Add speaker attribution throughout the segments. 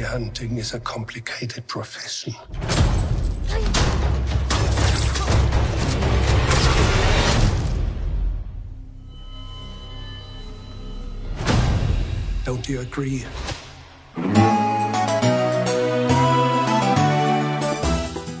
Speaker 1: Bounty hunting is a complicated profession. Don't you agree?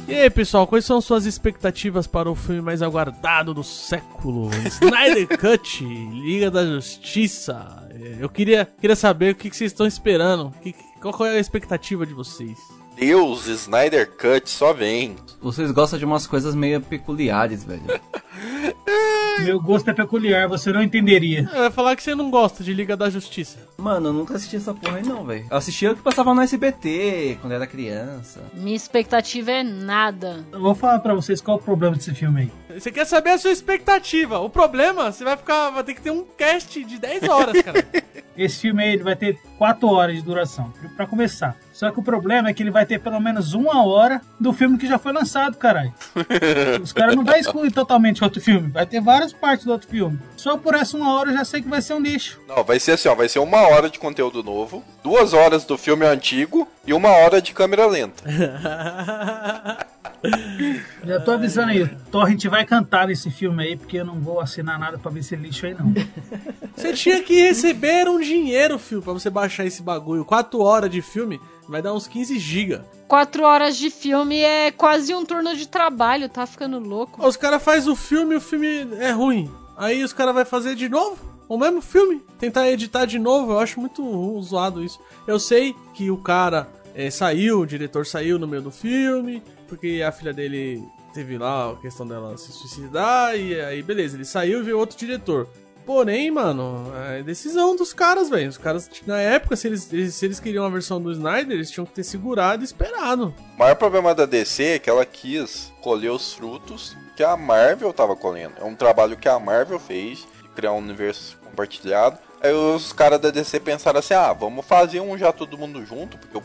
Speaker 2: E aí, pessoal, quais são suas expectativas para o filme mais aguardado do século? Snyder Cut, Liga da Justiça. Eu queria, queria saber o que, vocês estão esperando. Que, qual é a expectativa de vocês?
Speaker 3: Deus, Snyder Cut, só vem.
Speaker 4: Vocês gostam de umas coisas meio peculiares, velho.
Speaker 5: Meu gosto é peculiar, você não entenderia.
Speaker 2: Eu ia falar que você não gosta de Liga da Justiça.
Speaker 4: Mano, eu nunca assisti essa porra aí não, velho. Eu assistia o que passava no SBT quando era criança.
Speaker 6: Minha expectativa é nada.
Speaker 5: Eu vou falar pra vocês qual é o problema desse filme aí.
Speaker 2: Você quer saber a sua expectativa. O problema, você vai ficar. Vai ter que ter um cast de 10 horas, cara.
Speaker 5: Esse filme aí ele vai ter 4 horas de duração, pra começar. Só que o problema é que ele vai ter pelo menos uma hora do filme que já foi lançado, caralho. Os caras não vão excluir totalmente outro filme. Vai ter várias partes do outro filme. Só por essa uma hora eu já sei que vai ser um lixo.
Speaker 3: Não, vai ser assim, ó. Vai ser uma hora de conteúdo novo, duas horas do filme antigo e uma hora de câmera lenta.
Speaker 5: Já tô avisando aí, Torrent vai cantar nesse filme aí, porque eu não vou assinar nada pra ver esse lixo aí, não.
Speaker 2: Você tinha que receber um dinheiro, filho, pra você baixar esse bagulho. 4 horas de filme vai dar uns 15 GB.
Speaker 6: Quatro horas de filme é quase um turno de trabalho, tá ficando louco.
Speaker 2: Os caras fazem o filme e o filme é ruim. Aí os caras vão fazer de novo o mesmo filme, tentar editar de novo. Eu acho muito zoado isso. Eu sei que o cara é, saiu, o diretor saiu no meio do filme, porque a filha dele teve lá a questão dela se suicidar, e aí beleza, ele saiu e veio outro diretor. Porém, mano, é decisão dos caras, velho. Os caras, na época, se eles, se eles queriam a versão do Snyder, eles tinham que ter segurado e esperado.
Speaker 3: O maior problema da DC é que ela quis colher os frutos que a Marvel tava colhendo. É um trabalho que a Marvel fez, de criar um universo compartilhado. Aí os caras da DC pensaram assim: ah, vamos fazer um já todo mundo junto, porque o,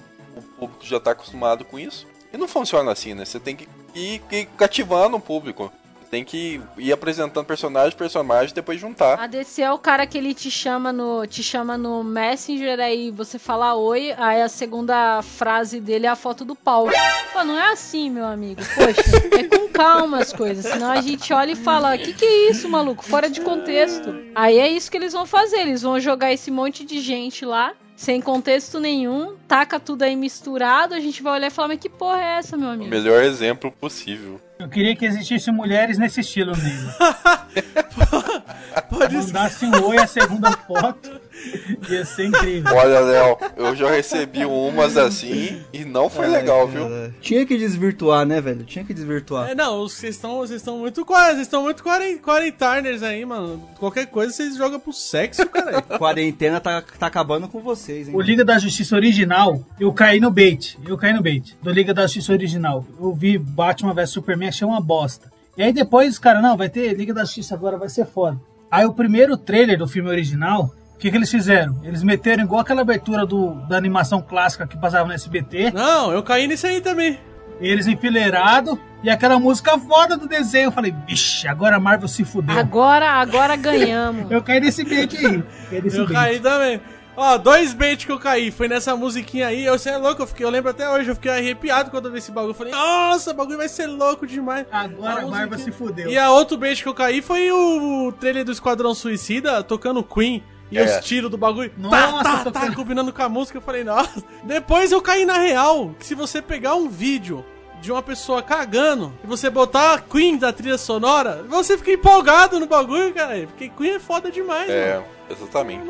Speaker 3: público já tá acostumado com isso. E não funciona assim, né? Você tem que ir, ir cativando o público. Tem que ir apresentando personagem, personagem, depois juntar.
Speaker 6: A DC é o cara que ele te chama no, te chama no Messenger, aí você fala oi, aí a segunda frase dele é a foto do pau. Pô, não é assim, meu amigo. Poxa, é com calma as coisas. Senão a gente olha e fala: que que é isso, maluco? Fora de contexto. Aí é isso que eles vão fazer. Eles vão jogar esse monte de gente lá sem contexto nenhum, taca tudo aí misturado, a gente vai olhar e falar, mas que porra é essa, meu amigo?
Speaker 3: Melhor exemplo possível.
Speaker 5: Eu queria que existissem mulheres nesse estilo mesmo.
Speaker 2: Pode
Speaker 5: Mandasse um oi a segunda foto, ia ser incrível.
Speaker 3: Olha, Léo, eu já recebi umas assim e não foi legal, viu?
Speaker 4: Tinha que desvirtuar, né, velho? Tinha que desvirtuar.
Speaker 2: É, não, vocês estão vocês estão muito vocês estão muito quaren- quarentarners aí, mano. Qualquer coisa vocês jogam pro sexo, cara.
Speaker 4: Quarentena tá, tá acabando com vocês, hein?
Speaker 5: O Liga da Justiça original, eu caí no bait. Eu caí no bait. Do Liga da Justiça original. Eu vi Batman vs Superman, achei uma bosta. E aí depois, cara, não, vai ter Liga da Justiça agora, vai ser foda. Aí o primeiro trailer do filme original, o que, que eles fizeram? Eles meteram igual aquela abertura do, da animação clássica que passava no SBT.
Speaker 2: Não, eu caí nisso aí também.
Speaker 5: Eles enfileirados e aquela música foda do desenho. Eu falei, vixe, agora a Marvel se fudeu.
Speaker 6: Agora, agora ganhamos.
Speaker 5: Eu caí nesse bait aí. Caí nesse
Speaker 2: Eu
Speaker 5: bait.
Speaker 2: caí também. Ó, dois baits que eu caí. Foi nessa musiquinha aí. Eu sei é louco, eu, fiquei, eu lembro até hoje. Eu fiquei arrepiado quando eu vi esse bagulho. Eu falei, nossa, o bagulho vai ser louco demais.
Speaker 5: Agora a
Speaker 2: musiquinha-
Speaker 5: Marvel se fudeu.
Speaker 2: E a outro bait que eu caí foi o trailer do Esquadrão Suicida tocando Queen. E
Speaker 3: É.
Speaker 2: os tiros do bagulho. tá,
Speaker 5: Nossa,
Speaker 2: tá, tá,
Speaker 5: tocando-
Speaker 2: combinando com a música. Eu falei, nossa. Depois eu caí na real. Que se você pegar um vídeo de uma pessoa cagando e você botar a Queen da trilha sonora, você fica empolgado no bagulho, cara. Porque Queen é foda demais,
Speaker 3: É,
Speaker 2: mano.
Speaker 3: exatamente.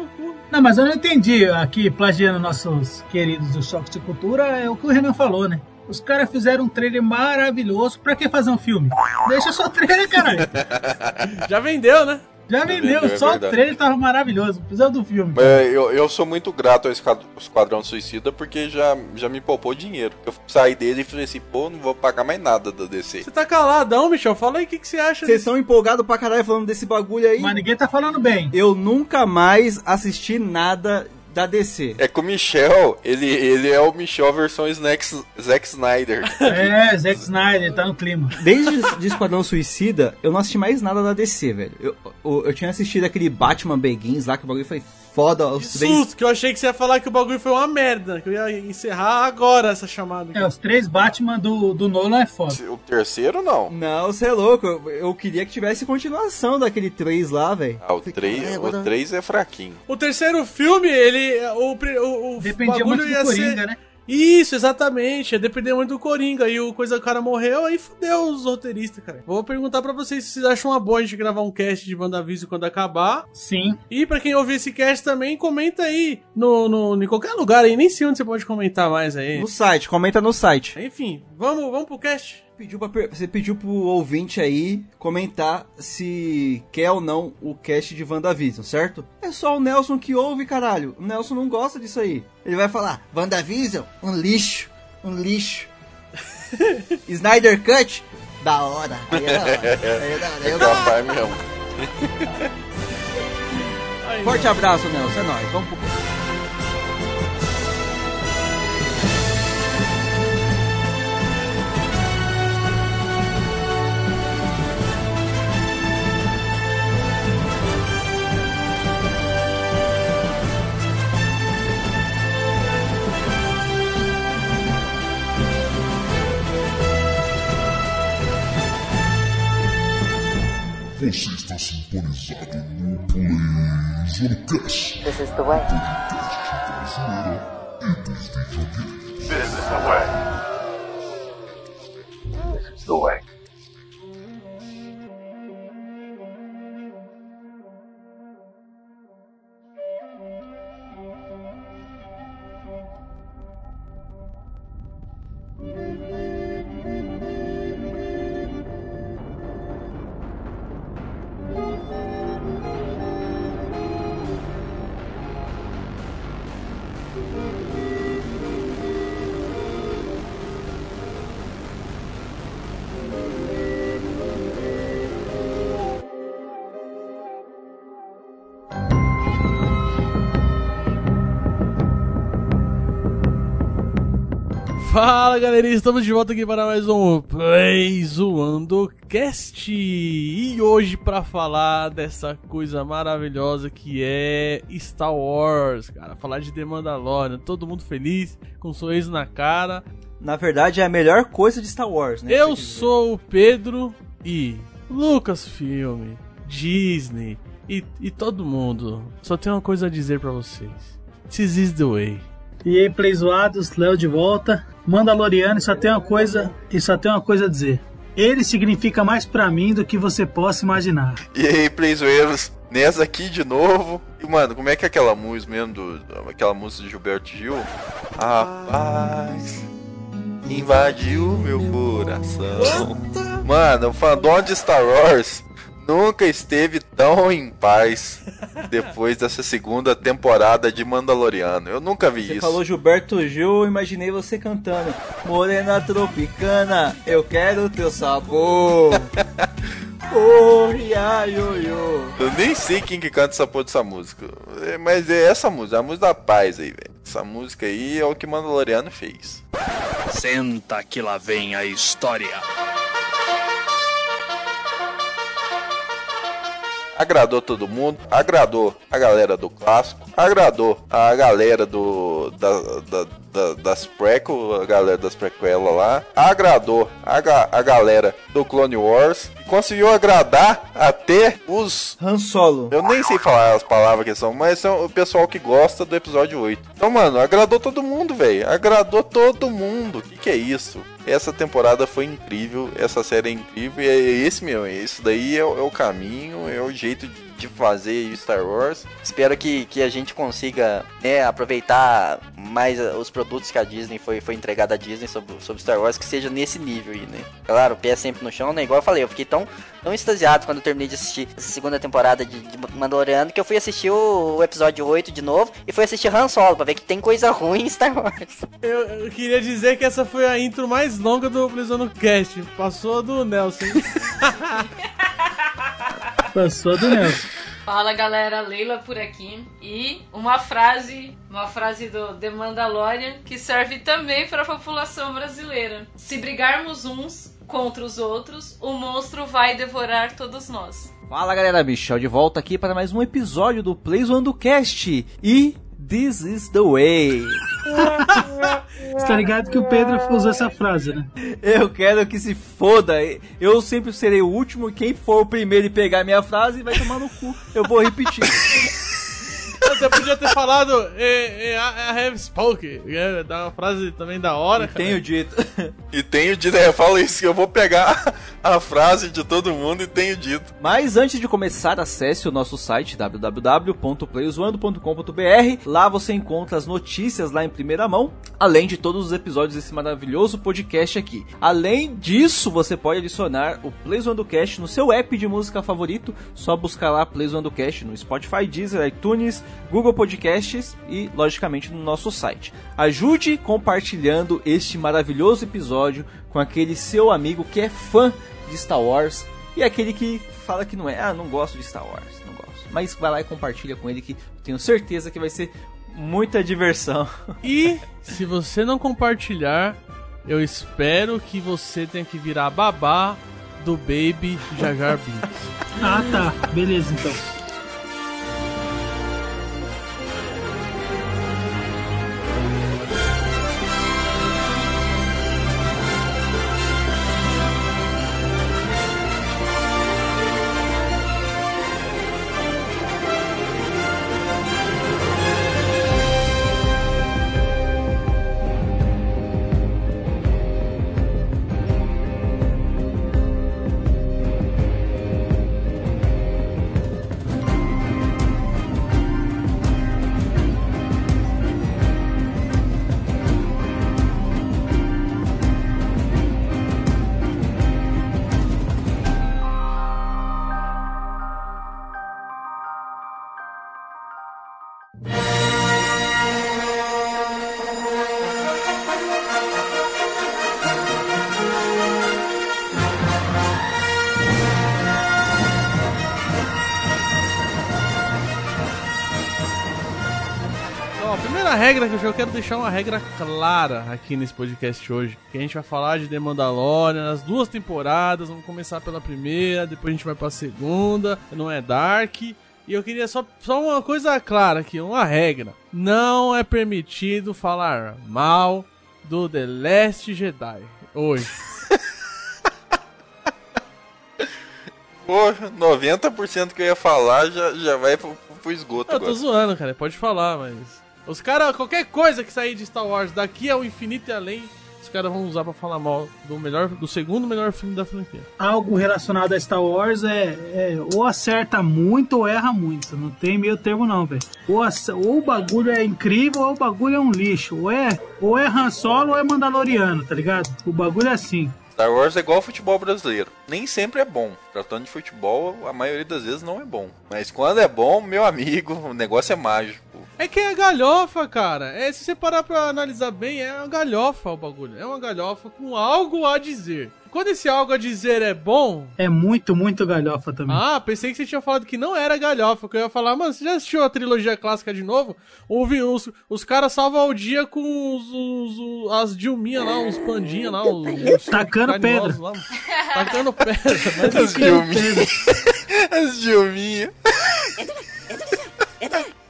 Speaker 5: Não, mas eu não entendi aqui, plagiando nossos queridos do Choque de Cultura, é o que o Renan falou, né? Os caras fizeram um trailer maravilhoso. Pra que fazer um filme? Deixa só o trailer, caralho.
Speaker 2: Já vendeu, né?
Speaker 5: Já vendeu,
Speaker 3: vendeu, é
Speaker 5: só o
Speaker 3: verdade.
Speaker 5: trailer tava maravilhoso. Precisa do filme.
Speaker 3: É, eu, eu sou muito grato ao Esquad- Esquadrão Suicida porque já, já me poupou dinheiro. Eu saí dele e falei assim, pô, não vou pagar mais nada da DC.
Speaker 2: Você tá caladão, Michel. Fala aí o que, que você acha
Speaker 4: Vocês estão empolgados pra caralho falando desse bagulho aí?
Speaker 5: Mas ninguém tá falando bem.
Speaker 4: Eu nunca mais assisti nada da DC.
Speaker 3: É que o Michel, ele, ele é o Michel versão Snacks, Zack Snyder.
Speaker 5: É, Zack Snyder, tá no clima.
Speaker 4: Desde de Esquadrão Suicida, eu não assisti mais nada da DC, velho. Eu, eu, eu tinha assistido aquele Batman Begins lá, que o bagulho foi foda.
Speaker 2: Que
Speaker 4: Os três...
Speaker 2: susto, que eu achei que você ia falar que o bagulho foi uma merda. Que eu ia encerrar agora essa chamada.
Speaker 5: É, os três Batman do, do Nolan é foda.
Speaker 3: O terceiro, não.
Speaker 4: Não, você é louco. Eu, eu queria que tivesse continuação daquele 3 lá, velho.
Speaker 3: Ah, o 3 o três é fraquinho.
Speaker 2: O terceiro filme, ele. O, o, o
Speaker 5: Dependia
Speaker 2: bagulho
Speaker 5: muito do
Speaker 2: ia
Speaker 5: Coringa,
Speaker 2: ser...
Speaker 5: né?
Speaker 2: Isso, exatamente. Depender muito do Coringa. E o coisa o cara morreu, aí fudeu os roteiristas, cara. Vou perguntar pra vocês se vocês acham uma boa a gente gravar um cast de WandaVision quando acabar.
Speaker 5: Sim.
Speaker 2: E pra quem ouvir esse cast também, comenta aí no, no, em qualquer lugar aí. Nem sei onde você pode comentar mais aí.
Speaker 4: No site, comenta no site.
Speaker 2: Enfim, vamos, vamos pro cast?
Speaker 4: Pediu pra você pediu pro ouvinte aí comentar se quer ou não o cast de WandaVision, certo? É só o Nelson que ouve, caralho. O Nelson não gosta disso aí. Ele vai falar, WandaVision, um lixo, um lixo. Snyder Cut, da hora. Aí é da hora. Aí é da hora. Eu
Speaker 3: É mesmo.
Speaker 4: Forte abraço, Nelson. É nóis. Vamos pro.
Speaker 7: Você está sintonizado no PlayZonecast,
Speaker 8: This is the way.
Speaker 7: brasileira e dos videogames.
Speaker 8: This is the way.
Speaker 2: Fala galerinha, estamos de volta aqui para mais um Play Zoando Cast. E hoje para falar dessa coisa maravilhosa que é Star Wars, cara Falar de The Mandalorian, todo mundo feliz, com um sorriso na cara.
Speaker 4: Na verdade, é a melhor coisa de Star Wars, né?
Speaker 2: Eu sou o Pedro e Lucasfilm, Disney e, e todo mundo. Só tem uma coisa a dizer para vocês. This is the way.
Speaker 5: E aí, Play Zoados, Léo de volta. Mandaloriano, só tem uma coisa, e só tem uma coisa a dizer. Ele significa mais pra mim do que você possa imaginar.
Speaker 3: E aí, playzoeiros, nessa aqui de novo. E, mano, como é que é aquela música mesmo, do, aquela música de Gilberto Gil? A paz invadiu meu coração. Mano, o fandom de Star Wars nunca esteve tão em paz depois dessa segunda temporada de Mandaloriano. Eu nunca vi
Speaker 4: Você
Speaker 3: isso.
Speaker 4: falou Gilberto Gil, eu imaginei você cantando Morena Tropicana, eu quero teu sabor Oh, ia, yo, yo.
Speaker 3: Eu nem sei quem que canta essa porra dessa música. É, Mas é essa música, a música da paz aí, velho. Essa música aí é o que Mandaloriano fez.
Speaker 9: Senta que lá vem a história.
Speaker 3: Agradou todo mundo, agradou a galera do clássico, agradou a galera do da, da- da- das prequel, a galera das prequelas lá, agradou a, ga- a galera do Clone Wars, e conseguiu agradar até os
Speaker 4: Han Solo.
Speaker 3: eu nem sei falar as palavras que são, mas são o pessoal que gosta do episódio 8. Então, mano, agradou todo mundo, velho. Agradou todo mundo. O que, que é isso? Essa temporada foi incrível, essa série é incrível, e é esse meu, isso daí é, é o caminho, é o jeito de de fazer Star Wars.
Speaker 10: Espero que, que a gente consiga né, aproveitar mais uh, os produtos que a Disney foi, foi entregada à Disney sobre, sobre Star Wars, que seja nesse nível aí, né? Claro, o pé sempre no chão, né? Igual eu falei, eu fiquei tão, tão extasiado quando eu terminei de assistir essa segunda temporada de, de Mandaloriano que eu fui assistir o, o episódio 8 de novo e fui assistir Han Solo pra ver que tem coisa ruim em Star Wars.
Speaker 2: Eu, eu queria dizer que essa foi a intro mais longa do Playzone Cast. Passou a do Nelson.
Speaker 5: Passou do Nelson.
Speaker 6: Fala galera, Leila por aqui. E uma frase, uma frase do The Mandalorian que serve também para a população brasileira. Se brigarmos uns contra os outros, o monstro vai devorar todos nós.
Speaker 4: Fala galera, Michel de volta aqui para mais um episódio do Plays One do Cast. E This is the way.
Speaker 5: Você tá ligado que o Pedro usou essa frase, né?
Speaker 4: Eu quero que se foda. Eu sempre serei o último. Quem for o primeiro e pegar minha frase vai tomar no cu. Eu vou repetir.
Speaker 2: Você podia ter falado eh, eh, I have spoken. É, Dá uma frase também da hora, cara.
Speaker 4: Tenho dito.
Speaker 3: E tenho dito, é, eu falo isso, que eu vou pegar a frase de todo mundo e tenho dito.
Speaker 4: Mas antes de começar, acesse o nosso site www.playzoando.com.br. Lá você encontra as notícias lá em primeira mão, além de todos os episódios desse maravilhoso podcast aqui. Além disso, você pode adicionar o Playzoando Cast no seu app de música favorito. Só buscar lá Playzoando Cast no Spotify, Deezer, iTunes, Google Podcasts e, logicamente, no nosso site. Ajude compartilhando este maravilhoso episódio com aquele seu amigo que é fã de Star Wars e aquele que fala que não é, ah, não gosto de Star Wars, não gosto. Mas vai lá e compartilha com ele que tenho certeza que vai ser muita diversão.
Speaker 2: E se você não compartilhar, eu espero que você tenha que virar babá do Baby Jar Jar Binks.
Speaker 5: Ah, tá. Beleza. Então,
Speaker 2: regra que eu quero deixar uma regra clara aqui nesse podcast hoje. Que a gente vai falar de The Mandalorian, as duas temporadas, vamos começar pela primeira, depois a gente vai pra segunda, não é Dark. E eu queria só, só uma coisa clara aqui, uma regra. Não é permitido falar mal do The Last Jedi hoje.
Speaker 3: Pô, 90% que eu ia falar já, já vai pro, pro esgoto
Speaker 2: Eu tô
Speaker 3: agora.
Speaker 2: zoando, cara, pode falar, mas. Os caras, qualquer coisa que sair de Star Wars daqui ao infinito e além, os caras vão usar pra falar mal do melhor, do segundo melhor filme da franquia.
Speaker 5: Algo relacionado a Star Wars é, é ou acerta muito ou erra muito. Não tem meio termo não, velho. Ou, ou o bagulho é incrível ou o bagulho é um lixo. Ou é, ou é Han Solo ou é Mandaloriano, tá ligado? O bagulho é assim.
Speaker 3: Star Wars é igual ao futebol brasileiro. Nem sempre é bom. Tratando de futebol, a maioria das vezes não é bom. Mas quando é bom, meu amigo, o negócio é mágico.
Speaker 2: É que é galhofa, cara. É, se você parar pra analisar bem, é uma galhofa o bagulho. É uma galhofa com algo a dizer. Quando esse algo a dizer é bom.
Speaker 5: É muito, muito galhofa também.
Speaker 2: Ah, pensei que você tinha falado que não era galhofa. Que eu ia falar, mano, você já assistiu a trilogia clássica de novo? Ouve, os, os caras salvam o dia com os, os- os- as Dilminha lá, os pandinha lá, os. os
Speaker 5: Tacando pedra.
Speaker 2: Lá, tacando pedra. Mas
Speaker 3: As. Dilminha. As Dilminha.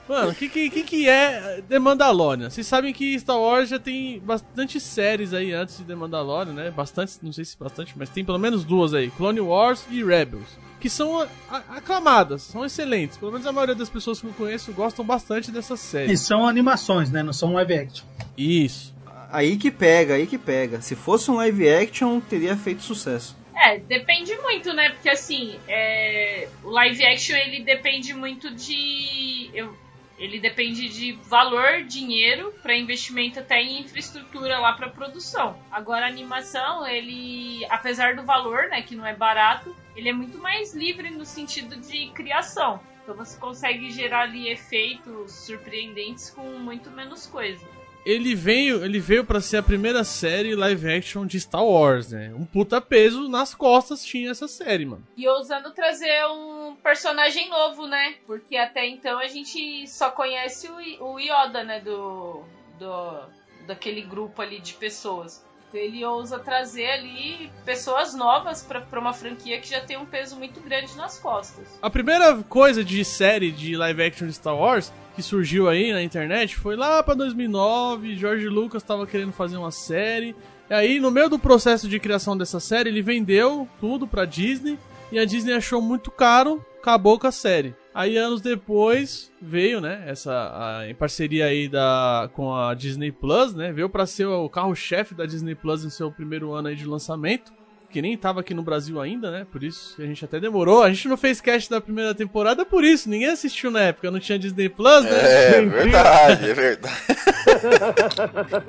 Speaker 2: Mano, o que, que, que que é The Mandalorian? Vocês sabem que Star Wars já tem bastante séries aí antes de The Mandalorian, né? Bastante, não sei se bastante, mas tem pelo menos duas aí: Clone Wars e Rebels. Que são aclamadas, são excelentes. Pelo menos a maioria das pessoas que eu conheço gostam bastante dessas
Speaker 5: E
Speaker 2: séries.
Speaker 5: são animações, né? Não são live action.
Speaker 2: Isso.
Speaker 4: Aí que pega, aí que pega. Se fosse um live action, teria feito sucesso.
Speaker 11: É, depende muito, né? Porque assim, é, o live action ele depende muito de. eu- ele depende de valor, dinheiro, para investimento até em infraestrutura lá para produção. Agora a animação, ele, apesar do valor, né, que não é barato, ele é muito mais livre no sentido de criação. Então você consegue gerar ali efeitos surpreendentes com muito menos coisa.
Speaker 2: Ele veio, ele veio para ser a primeira série live action de Star Wars, né? Um puta peso nas costas tinha essa série, mano.
Speaker 11: E ousando trazer um personagem novo, né? Porque até então a gente só conhece o, o Yoda, né? Do, do. daquele grupo ali de pessoas. Ele ousa trazer ali pessoas novas pra uma franquia que já tem um peso muito grande nas costas.
Speaker 2: A primeira coisa de série de live action de Star Wars que surgiu aí na internet foi lá pra 2009. George Lucas tava querendo fazer uma série. E aí, no meio do processo de criação dessa série, ele vendeu tudo pra Disney. E a Disney achou muito caro, acabou com a série. Aí, anos depois, veio, né, essa, a- em parceria aí da, com a Disney Plus, né, veio pra ser o carro-chefe da Disney Plus em seu primeiro ano aí de lançamento que nem tava aqui no Brasil ainda, né? Por isso a gente até demorou. A gente não fez cast da primeira temporada por isso. Ninguém assistiu na época, não tinha Disney Plus, né?
Speaker 3: É verdade, é verdade.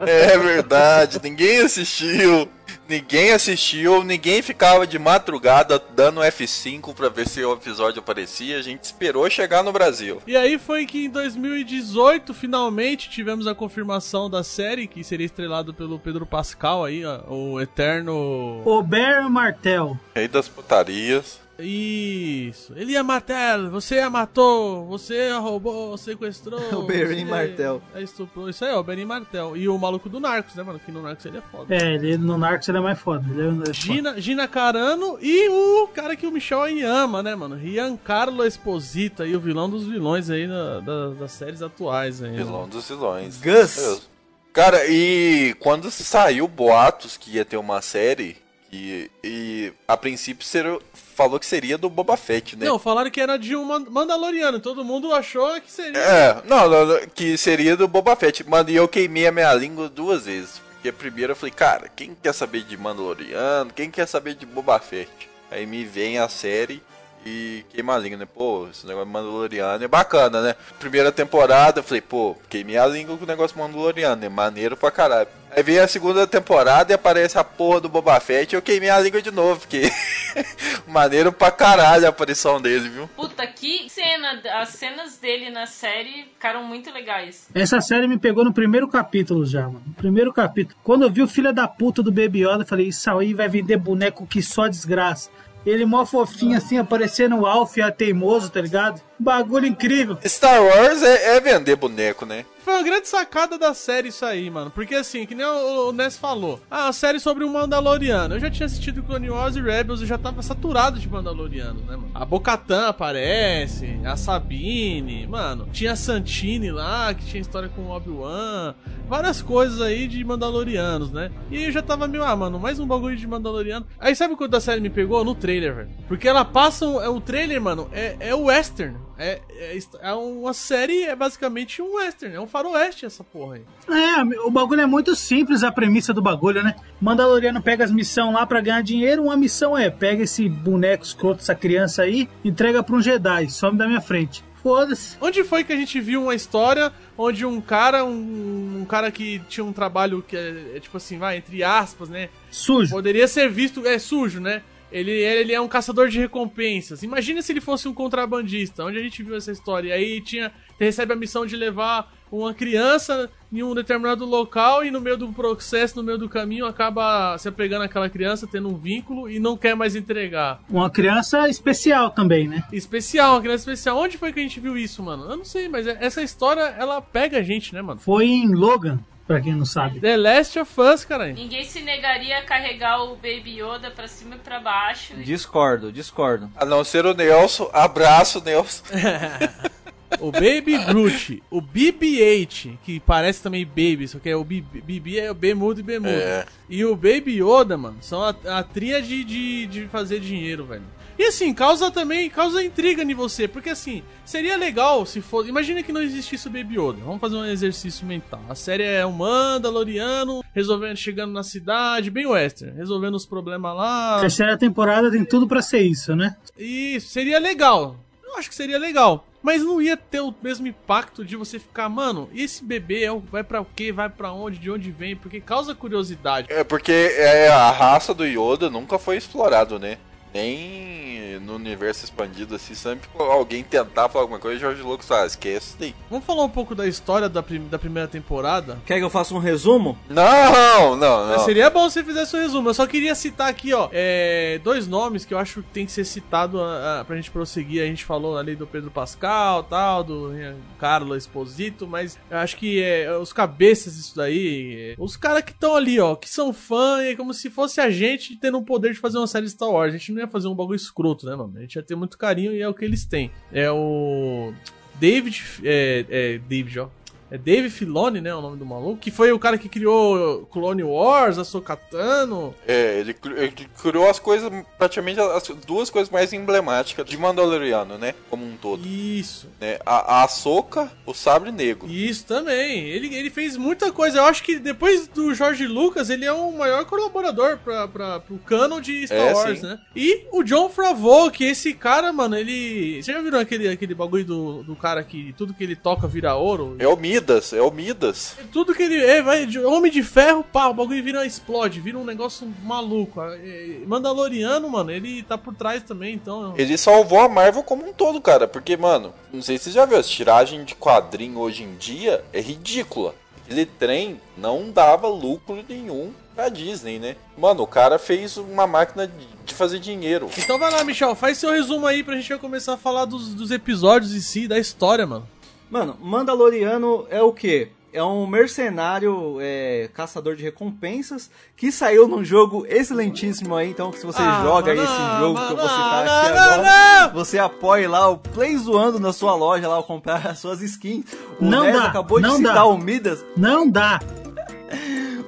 Speaker 3: É verdade, ninguém assistiu. Ninguém assistiu, ninguém ficava de madrugada dando F5 pra ver se o episódio aparecia. A gente esperou chegar no Brasil.
Speaker 2: E aí foi que em 2018, finalmente, tivemos a confirmação da série, que seria estrelado pelo Pedro Pascal aí, ó, o eterno...
Speaker 5: Ober Martel.
Speaker 3: Rei das putarias.
Speaker 2: Isso. Ele é Martel, você a matou, você a roubou, sequestrou.
Speaker 4: Oberyn
Speaker 2: você
Speaker 4: Martel.
Speaker 2: a Estuprou. Isso aí, ó, Oberyn Martel. E o maluco do Narcos, né, mano? Que no Narcos ele é foda.
Speaker 5: É, ele, no Narcos ele é mais foda. Ele é, ele é foda.
Speaker 2: Gina, Gina Carano e o cara que o Michel aí ama, né, mano? Giancarlo Esposito aí, o vilão dos vilões aí da- da- das séries atuais aí. né?
Speaker 3: Vilão dos vilões.
Speaker 4: Gus.
Speaker 3: Deus. Cara, e quando saiu boatos que ia ter uma série, que, e a princípio ser- falou que seria do Boba Fett, né?
Speaker 2: Não, falaram que era de um Man- Mandaloriano, todo mundo achou que seria.
Speaker 3: É, não, não, não, que seria do Boba Fett. Mano, e eu queimei a minha língua duas vezes. Porque primeiro eu falei, cara, quem quer saber de Mandaloriano? Quem quer saber de Boba Fett? Aí me vem a série e queima a língua, né? Pô, esse negócio de Mandaloriano é bacana, né? Primeira temporada, eu falei, pô, queimei a língua com o negócio Mandaloriano, é maneiro pra caralho. Aí vem a segunda temporada e aparece a porra do Boba Fett e eu queimei a língua de novo, porque maneiro pra caralho a aparição dele, viu?
Speaker 11: Puta, que cena! As cenas dele na série ficaram muito legais.
Speaker 5: Essa série me pegou no primeiro capítulo já, mano. No primeiro capítulo. Quando eu vi o filho da puta do Baby Yoda, eu falei, isso aí vai vender boneco que só desgraça. Ele mó fofinho assim, aparecendo o Alf a teimoso, tá ligado? Bagulho incrível.
Speaker 3: Star Wars é, é vender boneco, né?
Speaker 2: Foi uma grande sacada da série isso aí, mano. Porque assim, que nem o, o Ness falou. Ah, a série sobre o Mandaloriano. Eu já tinha assistido Clone Wars e Rebels e já tava saturado de Mandaloriano, né, mano? A Bocatan aparece, a Sabine, mano. Tinha a Santini lá, que tinha história com o Obi-Wan. Várias coisas aí de Mandalorianos, né? E aí eu já tava meio, ah, mano, mais um bagulho de Mandaloriano. Aí sabe quando a série me pegou? No trailer, velho. Porque ela passa. Um, é, o trailer, mano, é, é o western. É, é, é uma série, é basicamente um western. É um faroeste essa porra aí.
Speaker 5: É, o bagulho é muito simples a premissa do bagulho, né? Mandaloriano pega as missões lá pra ganhar dinheiro. Uma missão é: pega esse boneco escroto, essa criança aí, entrega pra um Jedi, some da minha frente. Foda-se.
Speaker 2: Onde foi que a gente viu uma história onde um cara, um, um cara que tinha um trabalho que é, é tipo assim, vai, entre aspas, né?
Speaker 5: Sujo.
Speaker 2: Poderia ser visto, é sujo, né? Ele, ele é um caçador de recompensas. Imagina se ele fosse um contrabandista. Onde a gente viu essa história? E aí tinha. Recebe a missão de levar uma criança em um determinado local e no meio do processo, no meio do caminho, acaba se apegando àquela criança, tendo um vínculo e não quer mais entregar.
Speaker 5: Uma criança especial também, né?
Speaker 2: Especial, uma criança especial. Onde foi que a gente viu isso, mano? Eu não sei, mas essa história, ela pega a gente, né, mano?
Speaker 5: Foi em Logan, pra quem não sabe.
Speaker 2: The Last of Us, caralho.
Speaker 11: Ninguém se negaria a carregar o Baby Yoda pra cima e pra baixo.
Speaker 4: Discordo, discordo.
Speaker 3: A não ser o Nelson. Abraço, Nelson.
Speaker 2: O Baby Groot, o BB-8, que parece também Baby, só que é o BB, BB é o B mudo e B mudo.
Speaker 3: É.
Speaker 2: E o Baby Yoda, mano, são a, a tríade de, de fazer dinheiro, velho. E assim, causa também, causa intriga em você, porque assim, seria legal se fosse. Imagina que não existisse o Baby Yoda. Vamos fazer um exercício mental. A série é um Mandaloriano resolvendo, chegando na cidade, bem western, resolvendo os problemas lá.
Speaker 5: Terceira temporada tem tudo pra ser isso, né?
Speaker 2: Isso, seria legal. Eu acho que seria legal. Mas não ia ter o mesmo impacto de você ficar, mano, e esse bebê é vai pra o quê? Vai pra onde? De onde vem? Porque causa curiosidade.
Speaker 3: É porque é, a raça do Yoda nunca foi explorado, né? Nem no universo expandido assim, sempre alguém tentar falar alguma coisa, Jorge Lucas fala, esquece daí.
Speaker 2: Vamos falar um pouco da história da, prim- da primeira temporada?
Speaker 4: Quer que eu faça um resumo?
Speaker 3: Não, não,
Speaker 2: Mas
Speaker 3: não.
Speaker 2: Seria bom se você fizesse o resumo. Eu só queria citar aqui, ó, é, dois nomes que eu acho que tem que ser citado ah, ah, pra gente prosseguir. A gente falou ali do Pedro Pascal, tal, do eh, Carlo Esposito, mas eu acho que é, os cabeças disso daí, é, os caras que estão ali, ó, que são fã, é como se fosse a gente tendo o poder de fazer uma série Star Wars. A gente não ia fazer um bagulho escroto, né, mano? A gente ia ter muito carinho e é o que eles têm. É o David, é, é David, ó. É Dave Filoni, né? O nome do maluco. Que foi o cara que criou Clone Wars, Ahsoka-Tano.
Speaker 3: É, ele, ele criou as coisas, praticamente as duas coisas mais emblemáticas de Mandaloriano, né? Como um todo.
Speaker 2: Isso.
Speaker 3: Né? A, a Ahsoka, o Sabre Negro.
Speaker 2: Isso também. Ele, ele fez muita coisa. Eu acho que depois do George Lucas, ele é o maior colaborador pra, pra, pro canon de Star
Speaker 3: É,
Speaker 2: Wars,
Speaker 3: sim.
Speaker 2: né? E o John Favreau, que esse cara, mano, ele... Você já viram aquele, aquele bagulho do, do cara que tudo que ele toca vira ouro?
Speaker 3: É o Midas, é o Midas.
Speaker 2: Tudo que ele é, vai de Homem de Ferro, pá, o bagulho vira explode, vira um negócio maluco. É, Mandaloriano, mano, ele tá por trás também, então.
Speaker 3: Ele salvou a Marvel como um todo, cara. Porque, mano, não sei se você já viu, a tiragem de quadrinho hoje em dia é ridícula. Aquele trem não dava lucro nenhum pra Disney, né? Mano, o cara fez uma máquina de- fazer dinheiro.
Speaker 2: Então vai lá, Michel, faz seu resumo aí pra gente começar a falar dos, dos episódios em si, da história, mano.
Speaker 4: Mano, Mandaloriano é o quê? É um mercenário é, caçador de recompensas que saiu num jogo excelentíssimo aí. Então, se você
Speaker 2: Ah,
Speaker 4: joga
Speaker 2: mano,
Speaker 4: esse jogo que eu vou citar
Speaker 2: não,
Speaker 4: aqui
Speaker 2: não,
Speaker 4: agora,
Speaker 2: não.
Speaker 4: você apoie lá o Play Zoando na sua loja lá, ao comprar as suas skins. O
Speaker 5: Não
Speaker 4: Nes
Speaker 5: dá,
Speaker 4: acabou de
Speaker 5: não
Speaker 4: citar
Speaker 5: dá.
Speaker 4: o Midas.
Speaker 5: Não dá.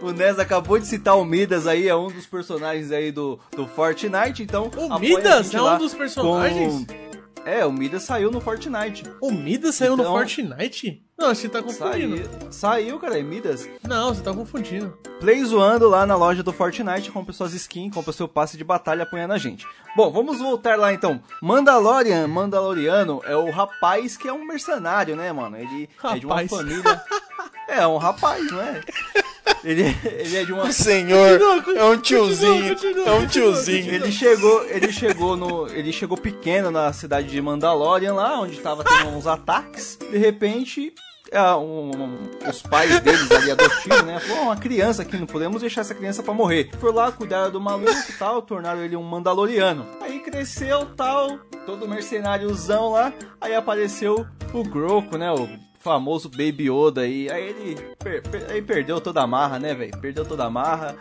Speaker 4: O Nes acabou de citar o Midas aí, é um dos personagens aí do, do Fortnite, então...
Speaker 2: O Midas é um dos personagens?
Speaker 4: com- É, o Midas saiu no Fortnite.
Speaker 2: O Midas saiu no
Speaker 4: Então-
Speaker 2: Fortnite? Não, você tá confundindo.
Speaker 4: Saiu, saiu, cara, é Midas.
Speaker 2: Não, você tá confundindo.
Speaker 4: Play zoando lá na loja do Fortnite, compra suas skins, compra seu passe de batalha apanhando a gente. Bom, vamos voltar lá então. Mandalorian, Mandaloriano é o rapaz que é um mercenário, né, mano? Ele é de uma
Speaker 2: Rapaz.
Speaker 4: família. É, um rapaz, não é? Ele, ele é de uma.
Speaker 3: O senhor
Speaker 2: Continua,
Speaker 3: é um tiozinho.
Speaker 2: continua,
Speaker 3: é um tiozinho.
Speaker 4: Ele chegou, ele chegou no, ele chegou pequeno na cidade de Mandalorian lá, onde tava tendo uns ataques. De repente, é, um- um- os pais deles ali adotivos, né, falou, "Ó, uma criança aqui, não podemos deixar essa criança pra morrer. Foi lá, cuidaram do maluco e tal, tornaram ele um Mandaloriano. Aí cresceu tal, todo mercenáriozão lá, aí apareceu o Groco, né, o famoso Baby Yoda aí. Aí ele per- per- aí perdeu toda a marra, né, velho? Perdeu toda a marra.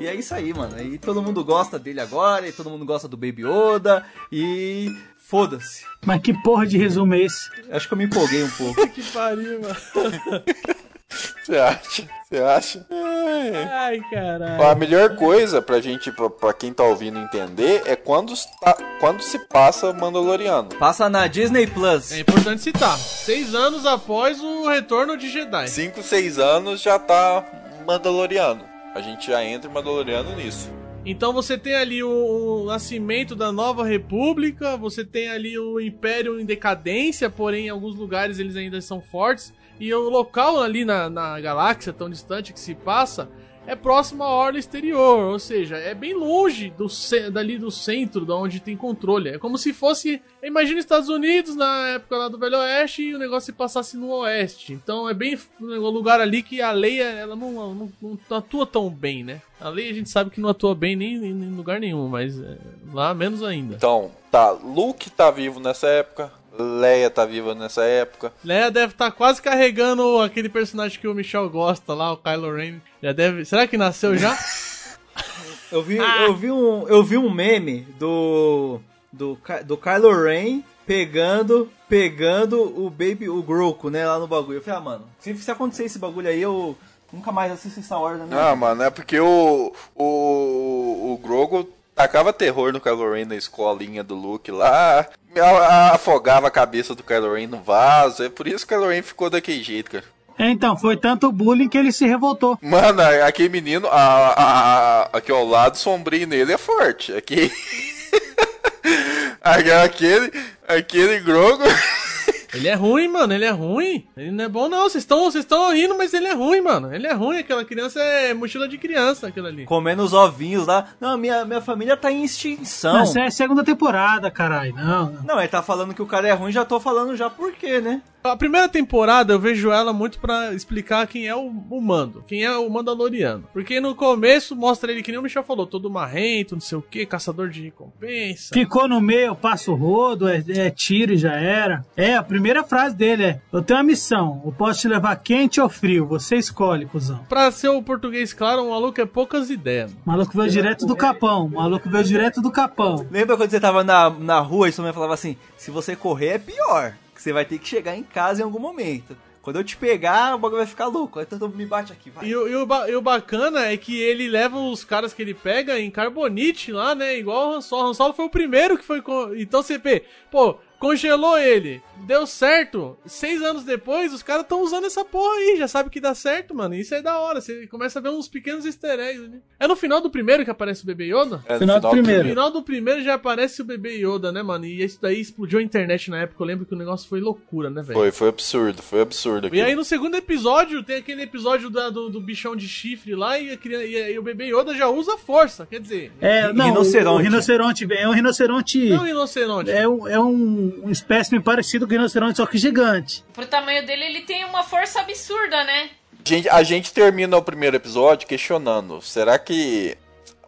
Speaker 4: E é isso aí, mano. E todo mundo gosta dele agora, e todo mundo gosta do Baby Yoda, e foda-se.
Speaker 5: Mas que porra de resumo é esse?
Speaker 4: Acho que eu me empolguei um pouco.
Speaker 2: Que pariu, mano.
Speaker 3: Você acha? Você acha? É.
Speaker 2: Ai,
Speaker 3: A
Speaker 2: caralho.
Speaker 3: melhor coisa pra gente, pra, pra quem tá ouvindo entender, é quando, está- quando se passa Mandaloriano.
Speaker 4: Passa na Disney Plus.
Speaker 2: É importante citar. Seis anos após o retorno de Jedi.
Speaker 3: 5, 6 anos já tá Mandaloriano. A gente já entra em Mandaloriano nisso.
Speaker 2: Então você tem ali o, o nascimento da nova república, você tem ali o império em decadência, porém em alguns lugares eles ainda são fortes. E o local ali na, na galáxia tão distante que se passa é próximo à orla exterior, ou seja, é bem longe do dali do centro, da onde tem controle. É como se fosse, imagina os Estados Unidos na época lá do Velho Oeste e o negócio se passasse no Oeste. Então é bem um lugar ali que a lei ela não, não, não atua tão bem, né? A lei a gente sabe que não atua bem nem, nem em lugar nenhum, mas é, lá menos ainda.
Speaker 3: Então, tá, Luke tá vivo nessa época, Leia tá viva nessa época.
Speaker 2: Leia deve estar quase carregando aquele personagem que o Michel gosta lá, o Kylo Ren. Já deve. Será que nasceu já?
Speaker 4: Eu vi, eu vi, um, eu vi um meme do, do, do Kylo Ren pegando, pegando o Baby, o Groco, né, lá no bagulho. Eu falei, ah, mano, se, se acontecer esse bagulho aí, eu nunca mais assisto Star Wars na minha
Speaker 3: Ah, mano, é porque o, o, o Grogu tacava terror no Kylo Ren na escolinha do Luke lá, afogava a cabeça do Kylo Ren no vaso, é por isso que o Kylo Ren ficou daquele jeito, cara.
Speaker 5: É, então, foi tanto bullying que ele se revoltou.
Speaker 3: Mano, aquele menino, a, a- a- aqui ao lado sombrio nele é forte. Aqui. aquele, aquele Grogu.
Speaker 2: Ele é ruim, mano, ele é ruim. Ele não é bom, não. Vocês estão vocês estão rindo, mas ele é ruim, mano. Ele é ruim. Aquela criança é mochila de criança, aquilo ali.
Speaker 4: Comendo os ovinhos lá. Não, minha, minha família tá em extinção.
Speaker 5: Essa é a segunda temporada, caralho. Não, não.
Speaker 4: Não, ele tá falando que o cara é ruim, já tô falando já por quê, né?
Speaker 2: A primeira temporada eu vejo ela muito pra explicar quem é o, o Mando, quem é o Mandaloriano. Porque no começo mostra ele, que nem o Michel falou, todo marrento, não sei o que, caçador de recompensa.
Speaker 5: Ficou no meio, passo o rodo, é, é tiro e já era. É, a primeira frase dele é: Eu tenho uma missão, eu posso te levar quente ou frio, você escolhe, cuzão.
Speaker 2: Pra ser o português claro, o maluco é poucas ideias. mano.
Speaker 5: O maluco veio direto do capão, o maluco veio direto do capão.
Speaker 4: Lembra quando você tava na, na rua e sua mãe falava assim: se você correr é pior, você vai ter que chegar em casa em algum momento. Quando eu te pegar, o bagulho vai ficar louco. Aí então me bate aqui, vai.
Speaker 2: E, o- e o, e o bacana é que ele leva os caras que ele pega em carbonite lá, né? Igual o Han Solo. Han Solo foi o primeiro que foi. con- Então vê, pô, congelou ele, deu certo. Seis anos depois, os caras estão usando essa porra aí, já sabe que dá certo, mano. Isso é da hora. Você começa a ver uns pequenos easter eggs ali. É no final do primeiro que aparece o bebê Yoda?
Speaker 3: É, no
Speaker 5: Final do
Speaker 2: No
Speaker 5: primeiro.
Speaker 2: final do primeiro já aparece o bebê Yoda, né, mano? E isso daí explodiu a internet na época. Eu lembro que o negócio foi loucura, né, velho?
Speaker 3: Foi, foi absurdo, foi absurdo
Speaker 2: E
Speaker 3: aquilo.
Speaker 2: aí no segundo episódio, tem aquele episódio da- do, do bichão de chifre lá e, a criança- e, e o bebê Yoda já usa força, quer dizer...
Speaker 5: É, não,
Speaker 4: Rinoceronte.
Speaker 5: o rinoceronte é um rinoceronte.
Speaker 2: Não rinoceronte.
Speaker 5: É um, é um, um espécime parecido com o rinoceronte, só que gigante.
Speaker 11: Pro tamanho dele, ele tem uma força absurda, né?
Speaker 3: A gente, a gente termina o primeiro episódio questionando: será que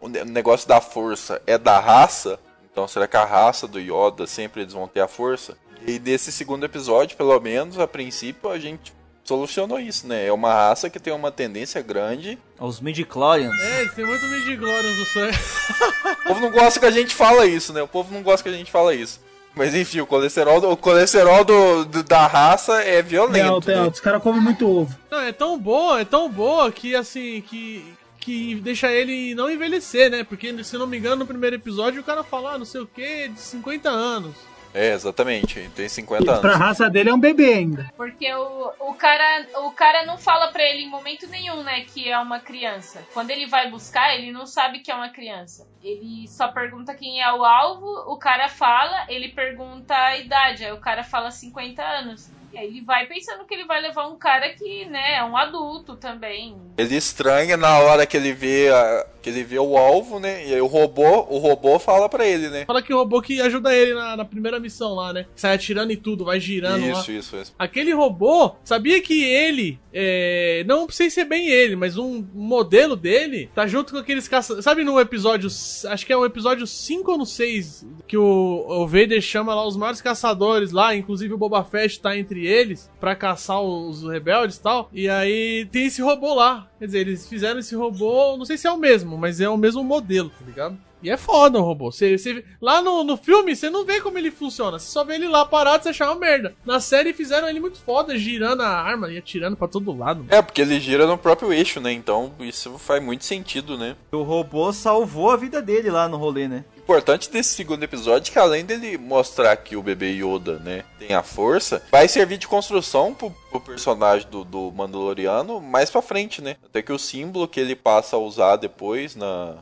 Speaker 3: o ne- o negócio da força é da raça? Então, será que a raça do Yoda sempre eles vão ter a força? E nesse segundo episódio, pelo menos, a princípio, a gente solucionou isso, né? É uma raça que tem uma tendência grande.
Speaker 4: Os midichlorians.
Speaker 2: É, eles têm muito midi-glórias no sangue.
Speaker 3: O povo não gosta que a gente fala isso, né? O povo não gosta que a gente fala isso. Mas enfim, o colesterol, do- o colesterol do, do- da raça é
Speaker 5: É
Speaker 3: violento.
Speaker 5: é
Speaker 3: né?
Speaker 5: alto. Os caras comem muito ovo.
Speaker 2: Não, é tão boa, é tão boa que, assim, que... Que deixa ele não envelhecer, né? Porque, se não me engano, no primeiro episódio o cara fala, ah, não sei o que, de 50 anos.
Speaker 3: É, exatamente. Tem 50
Speaker 5: Pra
Speaker 3: anos.
Speaker 5: raça dele é um bebê ainda.
Speaker 11: Porque o, o, cara, o cara não fala pra ele em momento nenhum, né, que é uma criança. Quando ele vai buscar, ele não sabe que é uma criança. Ele só pergunta quem é o alvo, o cara fala, ele pergunta a idade, aí o cara fala 50 anos. E aí ele vai pensando que ele vai levar um cara que, né, é um adulto também.
Speaker 3: Ele estranha na hora que ele vê a- que ele vê o alvo, né? E aí o robô, o robô fala pra ele, né?
Speaker 2: Fala que o robô que ajuda ele na, na primeira missão lá, né? Sai atirando em tudo, vai girando lá.
Speaker 3: Isso, isso, isso.
Speaker 2: Aquele robô, sabia que ele, é, não sei se é bem ele, mas um modelo dele tá junto com aqueles caça... Sabe no episódio, acho que é o episódio 5 ou no 6, que o, o Vader chama lá os maiores caçadores lá, inclusive o Boba Fett tá entre eles, pra caçar os rebeldes e tal. E aí tem esse robô lá. Quer dizer, eles fizeram esse robô, não sei se é o mesmo, mas é o mesmo modelo, tá ligado? E é foda o robô. Você, você- lá no, no filme, você não vê como ele funciona. Você só vê ele lá parado, você achar uma merda. Na série fizeram ele muito foda, girando a arma e atirando pra todo lado.
Speaker 3: É, porque ele gira no próprio eixo, né? Então isso faz muito sentido, né?
Speaker 4: O robô salvou a vida dele lá no rolê, né?
Speaker 3: Importante desse segundo episódio é que além dele mostrar que o bebê Yoda, né, tem a força, vai servir de construção pro, pro personagem do, do Mandaloriano mais pra frente, né? Até que o símbolo que ele passa a usar depois na,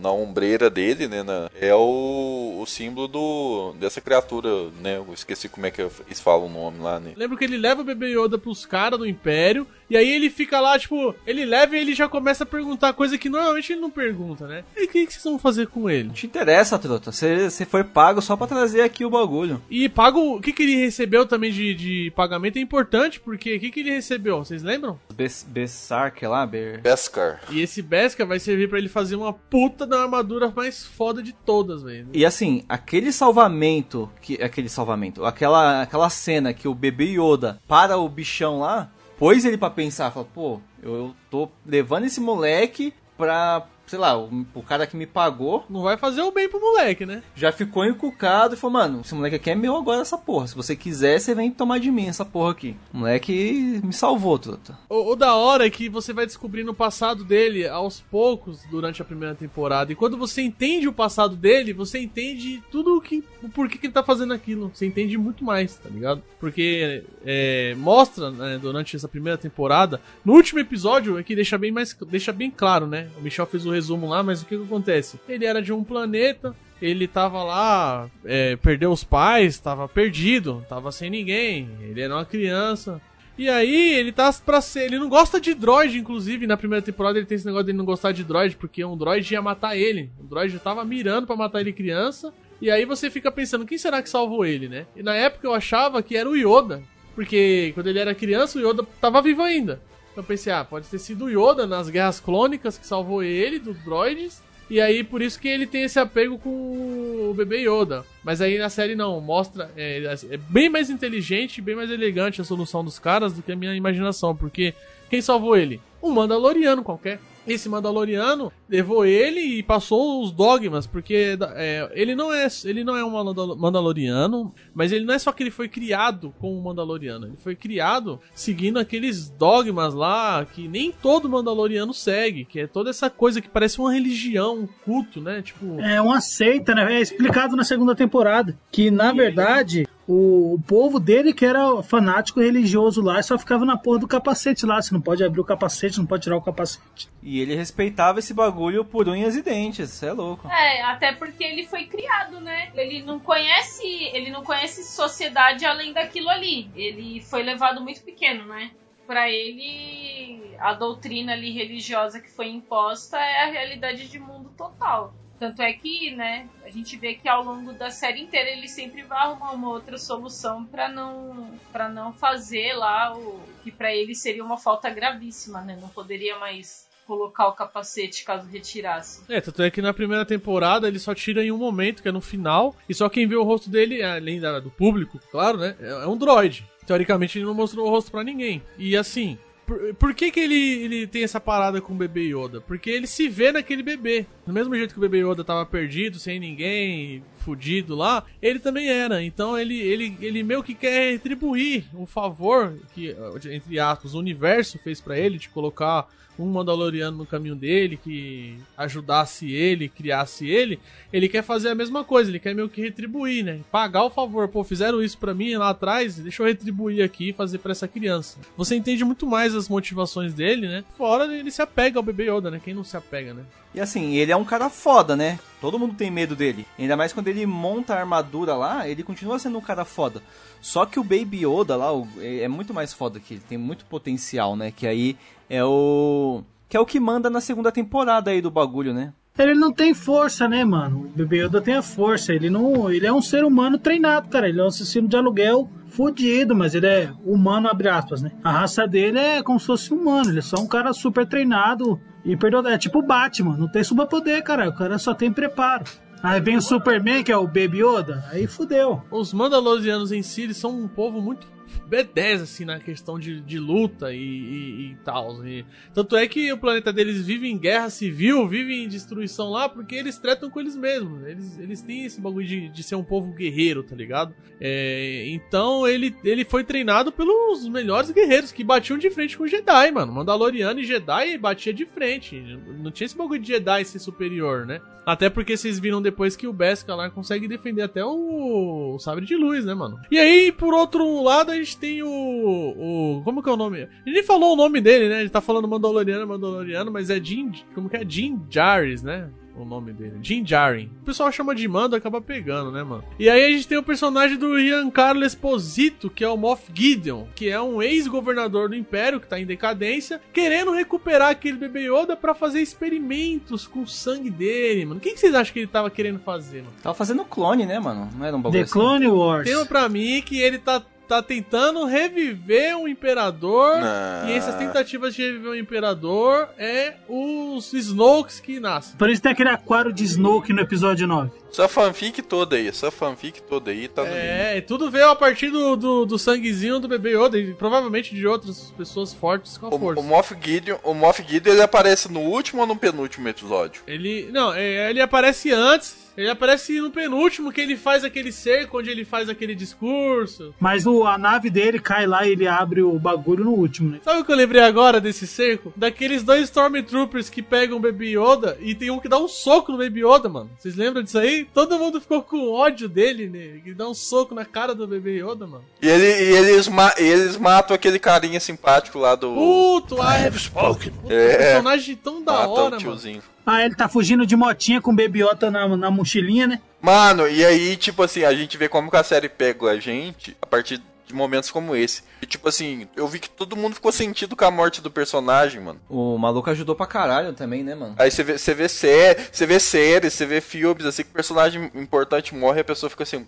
Speaker 3: na, ombreira dele, né, na- é o, o símbolo do, dessa criatura, né? Eu esqueci como é que eles falam o nome lá, né?
Speaker 2: Lembro que ele leva o bebê Yoda pros caras do Império. E aí ele fica lá, tipo, ele leva e ele já começa a perguntar coisa que normalmente ele não pergunta, né? E o que, que vocês vão fazer com ele?
Speaker 4: Não te interessa, trota. Você você foi pago só pra trazer aqui o bagulho.
Speaker 2: E pago, o que, que ele recebeu também de, de pagamento é importante, porque o que, que ele recebeu? Vocês lembram?
Speaker 4: Bes- Bessark lá, Ber...
Speaker 3: Beskar.
Speaker 2: E esse Beskar vai servir pra ele fazer uma puta da armadura mais foda de todas, velho.
Speaker 4: E assim, aquele salvamento, que aquele salvamento, aquela, aquela cena que o bebê Yoda para o bichão lá, pôs ele pra pensar, falou, pô, eu, eu tô levando esse moleque pra, sei lá, o, o cara que me pagou
Speaker 2: Não vai fazer o bem pro moleque, né?
Speaker 4: já ficou encucado e falou, mano, esse moleque aqui é meu agora essa porra. Se você quiser, você vem tomar de mim essa porra aqui. O moleque me salvou, trota.
Speaker 2: O, o da hora é que você vai descobrindo o passado dele aos poucos durante a primeira temporada. E quando você entende o passado dele, você entende tudo o que, o porquê que ele tá fazendo aquilo. Você entende muito mais, tá ligado? Porque é, mostra né, durante essa primeira temporada. No último episódio é que deixa bem mais deixa bem claro, né? O Michel fez o resumo lá, mas o que, que acontece? Ele era de um planeta ele tava lá, é, perdeu os pais, tava perdido, tava sem ninguém, ele era uma criança. E aí, ele tá pra ser. Ele não gosta de droid, inclusive. Na primeira temporada ele tem esse negócio de não gostar de droid, porque um droid ia matar ele. O droid tava mirando pra matar ele criança. E aí você fica pensando, quem será que salvou ele, né? E na época eu achava que era o Yoda. Porque quando ele era criança, o Yoda tava vivo ainda. Então pensei, ah, pode ter sido o Yoda nas guerras clônicas que salvou ele dos droids. E aí, por isso que ele tem esse apego com o bebê Yoda. Mas aí na série não, mostra. É, é bem mais inteligente, bem mais elegante a solução dos caras do que a minha imaginação. Porque quem salvou ele? Um Mandaloriano qualquer. Esse Mandaloriano levou ele e passou os dogmas, porque é, ele não é ele não é um Mandaloriano, mas ele não é só que ele foi criado como um Mandaloriano, ele foi criado seguindo aqueles dogmas lá que nem todo Mandaloriano segue, que é toda essa coisa que parece uma religião, um culto, né? Tipo
Speaker 5: é uma seita, né? É explicado na segunda temporada que na verdade o, o, povo dele que era fanático religioso lá e só ficava na porra do capacete lá. Você não pode abrir o capacete, não pode tirar o capacete.
Speaker 4: E ele respeitava esse bagulho por unhas e dentes, é louco.
Speaker 11: É, até porque ele foi criado, né? Ele não conhece, ele não conhece sociedade além daquilo ali. Ele foi levado muito pequeno, né? Para ele, a doutrina ali religiosa que foi imposta é a realidade de mundo total. Tanto é que, né, a gente vê que ao longo da série inteira ele sempre vai arrumar uma outra solução para não para não fazer lá o que para ele seria uma falta gravíssima, né? Não poderia mais colocar o capacete caso retirasse.
Speaker 2: É, tanto é que na primeira temporada ele só tira em um momento, que é no final, e só quem vê o rosto dele, além da, do público, claro, né, é, é um droid. Teoricamente ele não mostrou o rosto para ninguém. E assim, por, por, que, que ele, ele tem essa parada com o bebê Yoda? Porque ele se vê naquele bebê. Do mesmo jeito que o bebê Yoda tava perdido, sem ninguém, fudido lá, ele também era. Então ele, ele, ele meio que quer retribuir o favor que, entre aspas, o universo fez para ele de colocar um Mandaloriano no caminho dele, que ajudasse ele, criasse ele, ele quer fazer a mesma coisa, ele quer meio que retribuir, né? Pagar o favor. Pô, fizeram isso para mim lá atrás, deixa eu retribuir aqui e fazer para essa criança. Você entende muito mais as motivações dele, né? Fora ele se apega ao bebê Yoda, né? Quem não se apega, né?
Speaker 4: E assim, ele é um cara foda, né? Todo mundo tem medo dele. Ainda mais quando ele monta a armadura lá, ele continua sendo um cara foda. Só que o Baby Yoda lá é muito mais foda que ele, tem muito potencial, né? Que aí é o. Que é o que manda na segunda temporada aí do bagulho, né?
Speaker 5: Ele não tem força, né, mano? O Bebê Yoda tem a força. Ele não. Ele é um ser humano treinado, cara. Ele é um assassino de aluguel fudido, mas ele é humano, abre aspas, né? A raça dele é como se fosse humano. Ele é só um cara super treinado. E perdão, é tipo Batman, não tem superpoder, cara. O cara só tem preparo. Aí vem o Superman, que é o Baby Yoda, aí fudeu.
Speaker 2: Os Mandalorianos em si, eles são um povo muito B10, assim, na questão de, de luta e, e, e tal. E, tanto é que o planeta deles vive em guerra civil, vive em destruição lá, porque eles tratam com eles mesmos. Eles, eles têm esse bagulho de, de ser um povo guerreiro, tá ligado? É, então ele, ele foi treinado pelos melhores guerreiros que batiam de frente com Jedi, mano. Mandaloriano e Jedi batia de frente. Não tinha esse bagulho de Jedi ser superior, né? Até porque vocês viram depois que o Beskar lá consegue defender até o, o sabre de luz, né, mano? E aí, por outro lado, a gente tem o, o. Como que é o nome? Gente nem falou o nome dele, né? Gente tá falando Mandaloriano, Mandaloriano, mas é Jim. Como que é? Jim Jaris, né? O nome dele. Jim Jarin. O pessoal chama de Mando, acaba pegando, né, mano? E aí a gente tem o personagem do Giancarlo Esposito, que é o Moff Gideon, que é um ex-governador do Império, que tá em decadência, querendo recuperar aquele bebê Yoda pra fazer experimentos com o sangue dele, mano. O que, que vocês acham que ele tava querendo fazer, mano?
Speaker 4: Tava fazendo clone, né, mano? Não era um
Speaker 5: bagulho The assim. Clone Wars.
Speaker 2: Tem pra mim que ele tá tá tentando reviver um imperador. Não. E essas tentativas de reviver um imperador é os Snokes que nascem.
Speaker 5: Por isso tem aquele aquário de Snoke no episódio 9.
Speaker 3: Essa fanfic toda aí, essa fanfic toda aí tá no
Speaker 2: É, e tudo veio a partir do, do, do, sanguezinho do bebê Yoda e provavelmente de outras pessoas fortes com a
Speaker 3: o,
Speaker 2: força.
Speaker 3: O Moff Gideon, o Moff Gideon ele aparece no último ou no penúltimo episódio?
Speaker 2: Ele, não, é, ele aparece antes ele aparece no penúltimo, que ele faz aquele cerco, onde ele faz aquele discurso.
Speaker 5: Mas o, a nave dele cai lá e ele abre o bagulho no último, né?
Speaker 2: Sabe o que eu lembrei agora desse cerco? Daqueles dois Stormtroopers que pegam o Baby Yoda e tem um que dá um soco no Baby Yoda, mano. Vocês lembram disso aí? Todo mundo ficou com ódio dele, né? Que dá um soco na cara do Baby Yoda, mano.
Speaker 3: E, ele, e eles, ma eles matam aquele carinha simpático lá do...
Speaker 2: Puto, I have spoken. É. personagem tão da Mata hora,
Speaker 5: mano. Ah, ele tá fugindo de motinha com Yoda na, na mochilinha, né?
Speaker 3: Mano, e aí, tipo assim, a gente vê como que a série pega a gente a partir de momentos como esse. E tipo assim, eu vi que todo mundo ficou sentido com a morte do personagem, mano.
Speaker 4: O maluco ajudou pra caralho também, né, mano?
Speaker 3: Aí você vê, você vê série, você vê séries, você vê filmes, assim, que o personagem importante morre e a pessoa fica assim,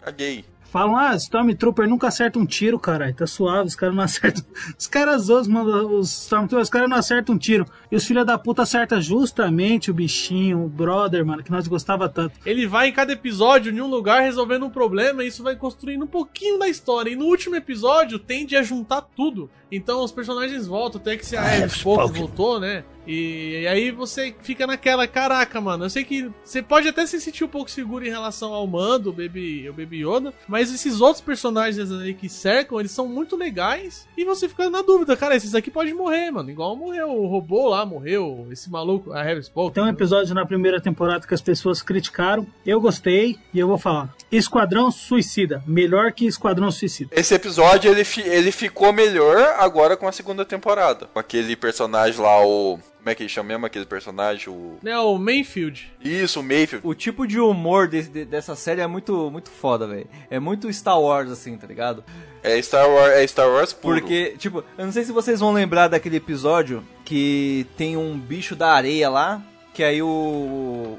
Speaker 3: caguei.
Speaker 5: Falam, ah, Stormtrooper nunca acerta um tiro, caralho. Tá suave, os caras não acertam. Os caras outros, mano, os Stormtroopers, os caras não acertam um tiro. E os filhos da puta acertam justamente o bichinho, o brother, mano, que nós gostava tanto.
Speaker 2: Ele vai em cada episódio em um lugar resolvendo um problema e isso vai construindo um pouquinho da história. E no último episódio tende a juntar tudo. Então os personagens voltam, até que se a Harris pouco voltou, né? E, aí você fica naquela, caraca, mano, eu sei que você pode até se sentir um pouco seguro em relação ao Mando, o Baby, o Baby Yoda, mas esses outros personagens ali que cercam, eles são muito legais e você fica na dúvida, cara, esses aqui podem morrer, mano, igual morreu o robô lá, morreu esse maluco, a Harris Spock.
Speaker 5: Tem um episódio na primeira temporada que as pessoas criticaram, eu gostei e eu vou falar. Esquadrão Suicida, melhor que Esquadrão Suicida.
Speaker 3: Esse episódio ele, fi- ele ficou melhor agora com a segunda temporada. Com aquele personagem lá, o. Como é que ele chama mesmo aquele personagem? O.
Speaker 2: Né, o Mayfield.
Speaker 3: Isso, o Mayfield.
Speaker 4: O tipo de humor desse- de- dessa série é muito, muito foda, velho. É muito Star Wars, assim, tá ligado?
Speaker 3: É Star Wars, é Star Wars puro.
Speaker 4: Porque, tipo, eu não sei se vocês vão lembrar daquele episódio que tem um bicho da areia lá, que aí o,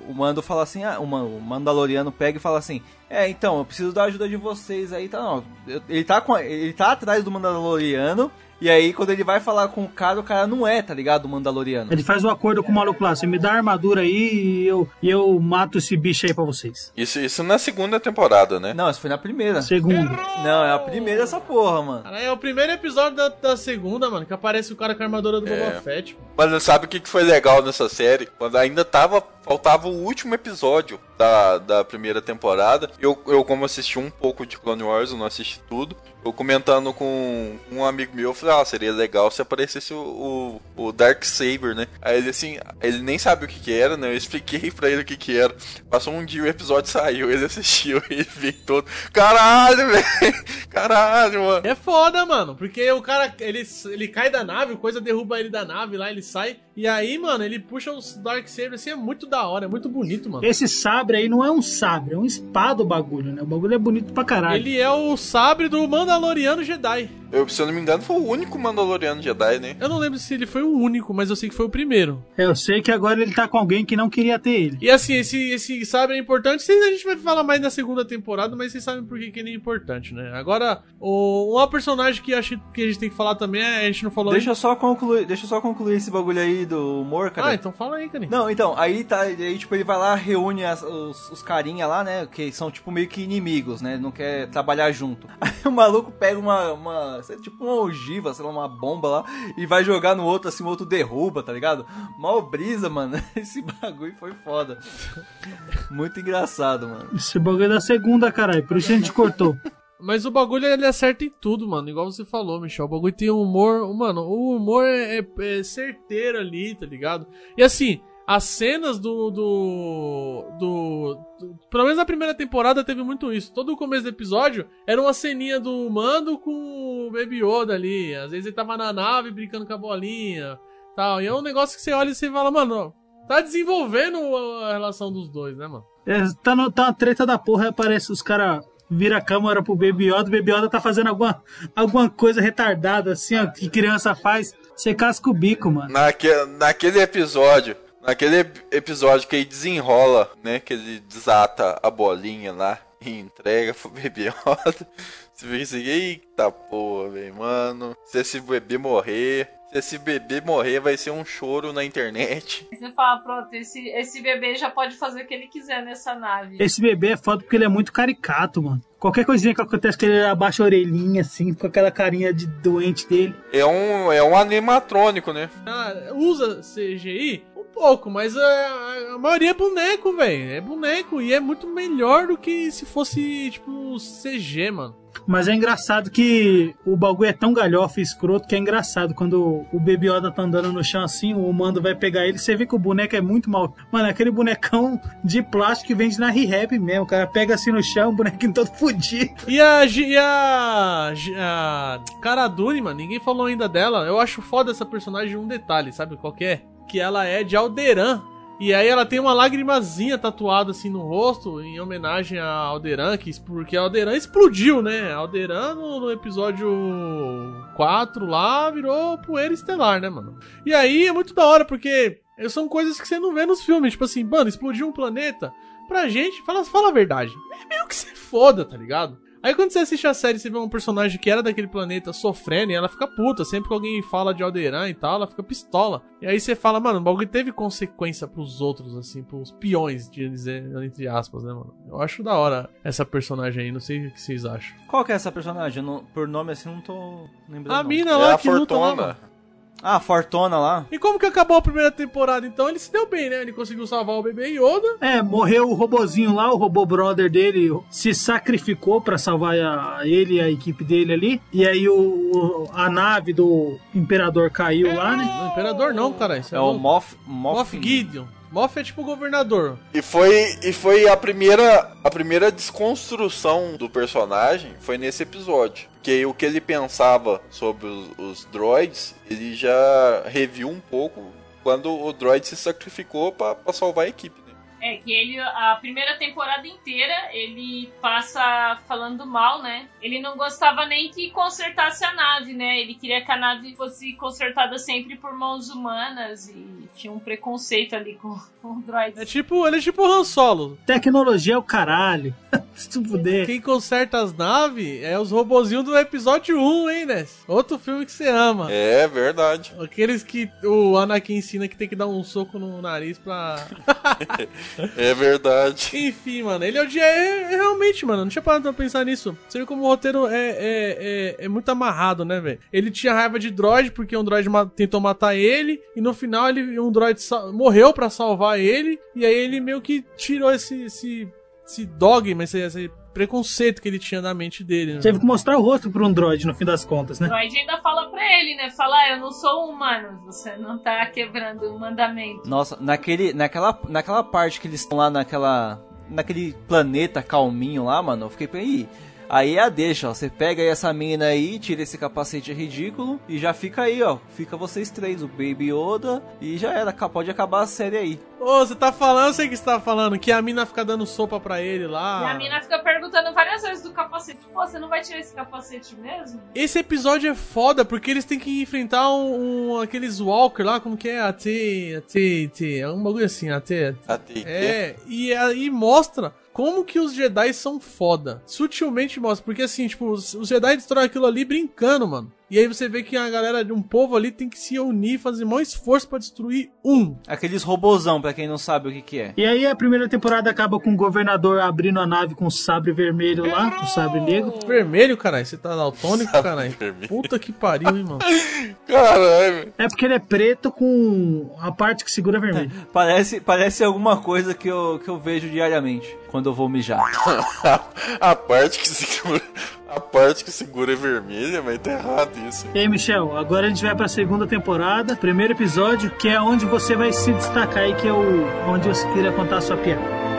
Speaker 4: o Mando fala assim, ah, o, o Mandaloriano pega e fala assim, é, então, eu preciso da ajuda de vocês aí, tá, não, eu- ele tá, com, ele tá atrás do Mandaloriano, e aí quando ele vai falar com o cara, o cara não é, tá ligado, o Mandaloriano.
Speaker 5: Ele faz o acordo com o maluco lá, você me dá a armadura aí e eu, e eu mato esse bicho aí pra vocês.
Speaker 3: Isso, isso na segunda temporada, né?
Speaker 4: Não, isso foi na primeira.
Speaker 5: Segundo.
Speaker 4: Não, é a primeira essa porra, mano.
Speaker 2: Cara, é o primeiro episódio da, da segunda, mano, que aparece o cara com a armadura do
Speaker 3: É.
Speaker 2: Boba Fett. mano.
Speaker 3: Mas sabe o que que foi legal nessa série? Quando ainda tava. Faltava o último episódio da, da primeira temporada. Eu, eu, como assisti um pouco de Clone Wars, eu não assisti tudo. Eu comentando com um amigo meu, eu falei, ah, seria legal se aparecesse o, o, o Dark Saber, né? Aí ele assim, ele nem sabe o que que era, né? Eu expliquei pra ele o que que era. Passou um dia o episódio saiu, ele assistiu, ele veio todo. Caralho, velho! Caralho, mano!
Speaker 2: É foda, mano, porque o cara, ele, ele cai da nave, coisa derruba ele da nave lá, ele sai. E aí, mano, ele puxa os Dark Saber, assim, é muito da hora, é muito bonito, mano.
Speaker 5: Esse sabre aí não é um sabre, é um espada o bagulho, né? O bagulho é bonito pra caralho.
Speaker 2: Ele é o sabre do Mandaloriano Jedi.
Speaker 3: Eu, se eu não me engano, foi o único Mandaloriano Jedi, né?
Speaker 2: Eu não lembro se ele foi o único, mas eu sei que foi o primeiro.
Speaker 5: É, Eu sei que agora ele tá com alguém que não queria ter ele.
Speaker 2: E assim, esse, esse sabre é importante. A gente vai falar mais na segunda temporada, mas vocês sabem por que, que ele é importante, né? Agora, o, uma personagem que acho que a gente tem que falar também, é, a gente não falou
Speaker 4: Deixa
Speaker 2: ainda.
Speaker 4: só concluir, deixa eu só concluir esse bagulho aí do humor, cara.
Speaker 2: Ah, então fala aí, Caninho.
Speaker 4: Não, então, aí tá, aí tipo, ele vai lá, reúne as- os, os carinha lá, né, que são tipo meio que inimigos, né, não quer trabalhar junto. Aí o maluco pega uma, uma tipo uma ogiva, sei lá, uma bomba lá, e vai jogar no outro, assim, o outro derruba, tá ligado? Mal brisa, mano, esse bagulho foi foda. Muito engraçado, mano.
Speaker 5: Esse bagulho é da segunda, caralho, por isso a gente cortou.
Speaker 2: Mas o bagulho ele acerta em tudo, mano. Igual você falou, Michel. O bagulho tem um humor. Mano, o humor é, é- é certeiro ali, tá ligado? E assim, as cenas do, do, do. do- Pelo menos na primeira temporada teve muito isso. Todo o começo do episódio era uma ceninha do Mando com o Baby Yoda ali. Às vezes ele tava na nave brincando com a bolinha. Tal. E é um negócio que você olha e você fala, mano, tá desenvolvendo a relação dos dois, né, mano?
Speaker 5: É, tá, no, tá uma treta da porra, aparece os caras vira a câmera pro Baby Yoda, o Baby Yoda tá fazendo alguma, alguma coisa retardada, assim, ó, que criança faz. Você casca o bico, mano.
Speaker 3: Naque, naquele episódio, naquele ep- episódio que ele desenrola, né? Que ele desata a bolinha lá e entrega pro bebê Yoda. Você fica assim, eita porra, velho, mano. Se esse bebê morrer, se esse bebê morrer, vai ser um choro na internet.
Speaker 11: Você fala, pronto, esse, esse bebê já pode fazer o que ele quiser nessa nave.
Speaker 5: Esse bebê é foda porque ele é muito caricato, mano. Qualquer coisinha que acontece que ele abaixa a orelhinha, assim, com aquela carinha de doente dele.
Speaker 3: É um, é um animatrônico, né?
Speaker 2: Ah, usa CGI um pouco, mas a, a maioria é boneco, velho. É boneco e é muito melhor do que se fosse, tipo, CG, mano.
Speaker 5: Mas é engraçado que o bagulho é tão galhofa e escroto que é engraçado. Quando o Baby Yoda tá andando no chão assim, o Mando vai pegar ele, você vê que o boneco é muito mal. Mano, é aquele bonecão de plástico que vende na Rehab mesmo. O cara pega assim no chão, o bonequinho todo fudido.
Speaker 2: E a, e a, a Cara Dune, mano, ninguém falou ainda dela. Eu acho foda essa personagem um detalhe, sabe qual que é? Que ela é de Alderan. E aí ela tem uma lagrimazinha tatuada assim no rosto, em homenagem a Alderan, que, porque a Alderan explodiu, né? A Alderan no, no episódio 4 lá virou poeira estelar, né, mano? E aí é muito da hora, porque são coisas que você não vê nos filmes. Tipo assim, mano, explodiu um planeta. Pra gente, fala, fala a verdade. É meio que se foda, tá ligado? Aí quando você assiste a série, você vê um personagem que era daquele planeta sofrendo e ela fica puta. Sempre que alguém fala de Alderan e tal, ela fica pistola. E aí você fala, mano, o bagulho teve consequência pros outros, assim, pros peões, de dizer, entre aspas, né, mano? Eu acho da hora essa personagem aí, não sei o que vocês acham.
Speaker 4: Qual que é essa personagem? Não- por nome assim, não tô lembrando.
Speaker 2: A mina
Speaker 3: É
Speaker 2: lá
Speaker 3: a
Speaker 2: que luta lá,
Speaker 3: Fortuna.
Speaker 2: mano.
Speaker 4: Ah, Fortuna lá.
Speaker 2: E como que acabou a primeira temporada, então? Ele se deu bem, né? Ele conseguiu salvar o bebê Yoda.
Speaker 5: É, morreu o robozinho lá, o robô brother dele se sacrificou pra salvar a- ele e a equipe dele ali. E aí o, o- a nave do imperador caiu lá, né?
Speaker 2: Não, Imperador não, cara. Isso
Speaker 4: É o
Speaker 2: louco.
Speaker 4: Moff...
Speaker 2: Moff
Speaker 4: Moff...
Speaker 2: Gideon. Moff é tipo governador.
Speaker 3: E foi, e foi a primeira a primeira desconstrução do personagem foi nesse episódio. Porque o que ele pensava sobre os, os droids, ele já reviu um pouco quando o droid se sacrificou pra salvar a equipe.
Speaker 11: É, que ele, a primeira temporada inteira, ele passa falando mal, né? Ele não gostava nem que consertasse a nave, né? Ele queria que a nave fosse consertada sempre por mãos humanas e tinha um preconceito ali com, com droids.
Speaker 2: É tipo, ele é tipo o Han Solo.
Speaker 5: Tecnologia é o caralho. Se tu puder.
Speaker 2: Quem conserta as naves é os robozinhos do episódio 1, hein, Ness? Outro filme que você ama.
Speaker 3: É verdade.
Speaker 2: Aqueles que o Anakin ensina que tem que dar um soco no nariz pra.
Speaker 3: É verdade.
Speaker 2: Enfim, mano, ele é o dia. É, é realmente, mano, não tinha parado pra pensar nisso. Você vê como o roteiro é, é, é, é muito amarrado, né, velho? Ele tinha raiva de droid porque um droid ma- tentou matar ele, e no final ele, um droid morreu pra salvar ele, e aí ele meio que tirou esse, esse, esse dogma, esse, esse preconceito que ele tinha na mente dele. Né?
Speaker 5: Teve que mostrar o rosto um droid no fim das contas,
Speaker 11: O
Speaker 5: né?
Speaker 11: droid ainda fala pra ele, né? Fala, ah, eu não sou humano, você não tá quebrando o mandamento.
Speaker 4: Nossa, naquele, naquela, naquela parte que eles estão lá naquela. Naquele planeta calminho lá, mano, eu fiquei pra aí. É a deixa, ó. Você pega aí essa mina aí, tira esse capacete ridículo e já fica aí, ó. Fica vocês três, o Baby Yoda, e já era. Pode acabar a série aí.
Speaker 2: Ô, você tá falando, eu sei que você tá falando, que a mina fica dando sopa pra ele lá.
Speaker 11: E a mina fica perguntando várias vezes do capacete, pô, você não vai tirar esse capacete mesmo?
Speaker 2: Esse episódio é foda porque eles têm que enfrentar um, um- aqueles Walker lá, como que é? AT, AT, AT, é um bagulho assim, AT.
Speaker 3: Até
Speaker 2: É, e aí mostra como que os Jedi são foda. Sutilmente mostra, porque assim, tipo, os, os Jedi destroem aquilo ali brincando, mano. E aí você vê que a galera de um povo ali tem que se unir, fazer maior esforço pra destruir um.
Speaker 4: Aqueles robozão, pra quem não sabe o que que é.
Speaker 5: E aí a primeira temporada acaba com o governador abrindo a nave com o sabre vermelho lá, o sabre negro.
Speaker 2: Vermelho, caralho, você tá daltônico, caralho. Puta que pariu, hein, mano.
Speaker 3: Caralho.
Speaker 5: É porque ele é preto com a parte que segura vermelho.
Speaker 4: Parece, parece alguma coisa que eu, que eu vejo diariamente quando eu vou mijar.
Speaker 3: a parte que segura. A parte que segura é vermelha, mas tá errado isso.
Speaker 5: E aí, Michel, agora a gente vai pra segunda temporada, primeiro episódio, que é onde você vai se destacar aí, que é o onde você queria contar a sua piada.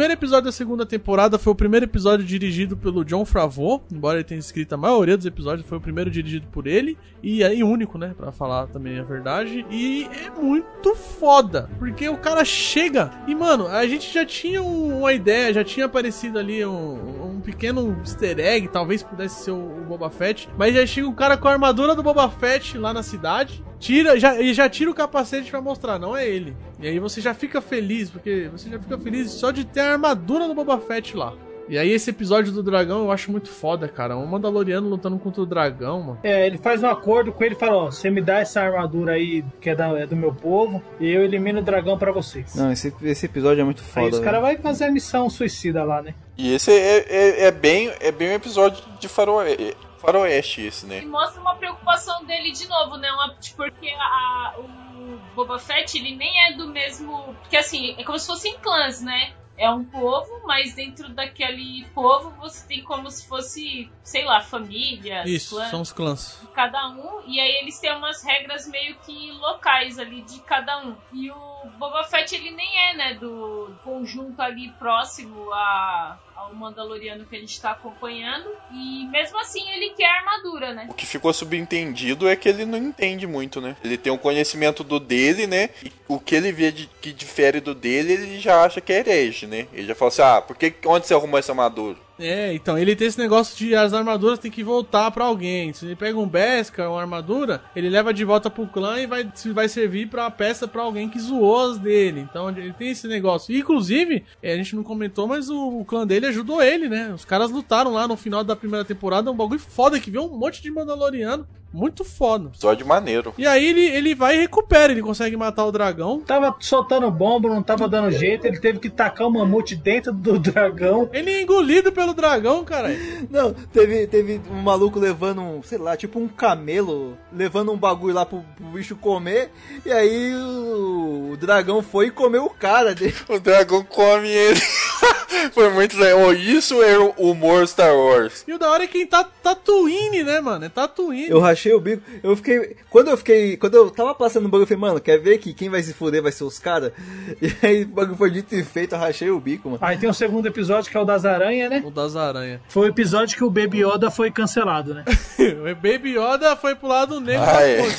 Speaker 2: Primeiro episódio da segunda temporada foi o primeiro episódio dirigido pelo John Favreau, embora ele tenha escrito a maioria dos episódios, foi o primeiro dirigido por ele e é único, né, Pra falar também a verdade. E é muito foda, porque o cara chega e mano, a gente já tinha um- uma ideia, já tinha aparecido ali um, um pequeno easter egg, talvez pudesse ser o, o Boba Fett, mas já chega o cara com a armadura do Boba Fett lá na cidade. Tira, já, e já tira o capacete pra mostrar, não é ele. E aí você já fica feliz, porque você já fica feliz só de ter a armadura do Boba Fett lá. E aí esse episódio do dragão eu acho muito foda, cara. Um Mandaloriano lutando contra o dragão, mano.
Speaker 5: É, ele faz um acordo com ele e fala, ó, você me dá essa armadura aí que é, da- é do meu povo e eu elimino o dragão pra vocês.
Speaker 4: Não, esse, esse episódio é muito foda.
Speaker 5: aí os caras vão fazer a missão suicida lá, né?
Speaker 3: E esse é, é, é bem, é bem um episódio de faroe, faroeste, esse, né?
Speaker 11: E mostra uma preocupação dele de novo, né? Uma, tipo, porque a- o Boba Fett, ele nem é do mesmo. Porque assim, é como se fossem clãs, né? É um povo, mas dentro daquele povo você tem como se fosse, sei lá, família,
Speaker 2: Isso,
Speaker 11: clã,
Speaker 2: são os clãs.
Speaker 11: de cada um. E aí eles têm umas regras meio que locais ali de cada um. E o Boba Fett, ele nem é, né, do conjunto ali próximo a, ao Mandaloriano que a gente tá acompanhando. E mesmo assim ele quer armadura, né?
Speaker 3: O que ficou subentendido é que ele não entende muito, né? Ele tem um conhecimento do dele, né? E o que ele vê de, que difere do dele, ele já acha que é herege, né? Ele já fala assim, ah, por que, onde você arrumou essa armadura?
Speaker 2: É, então, ele tem esse negócio de as armaduras tem que voltar pra alguém. Se ele pega um Beskar, uma armadura, ele leva de volta pro clã e vai, vai servir pra peça pra alguém que zoou as dele. Então ele tem esse negócio. E, inclusive, é, a gente não comentou, mas o, o clã dele ajudou ele, né? Os caras lutaram lá no final da primeira temporada, um bagulho foda que viu um monte de Mandaloriano. Muito foda.
Speaker 3: Episódio maneiro.
Speaker 2: E aí ele, ele vai e recupera, ele consegue matar o dragão.
Speaker 5: Tava soltando bomba, não tava dando jeito, ele teve que tacar o mamute dentro do dragão.
Speaker 2: Ele é engolido pelo dragão, cara.
Speaker 4: Não, teve, teve um maluco levando um, sei lá, tipo um camelo, levando um bagulho lá pro, pro bicho comer, e aí o, o dragão foi e comeu o cara dele.
Speaker 3: O dragão come ele. Foi muito legal. Oh, isso é o humor Star Wars.
Speaker 2: E o da hora é quem tá Tatooine, né, mano? É Tatooine.
Speaker 4: Eu rachei o bico, eu fiquei. Quando eu fiquei. Quando eu tava passando o bagulho, eu falei, mano, quer ver que quem vai se fuder vai ser os caras? E aí o bagulho foi dito e feito, eu rachei o bico, mano.
Speaker 5: Aí tem o segundo episódio que é o das aranhas, né?
Speaker 2: O das aranhas.
Speaker 5: Foi o episódio que o Baby Yoda foi cancelado, né?
Speaker 2: o Baby Yoda foi pro lado negro
Speaker 3: Ah,
Speaker 2: da
Speaker 3: é.
Speaker 2: mano.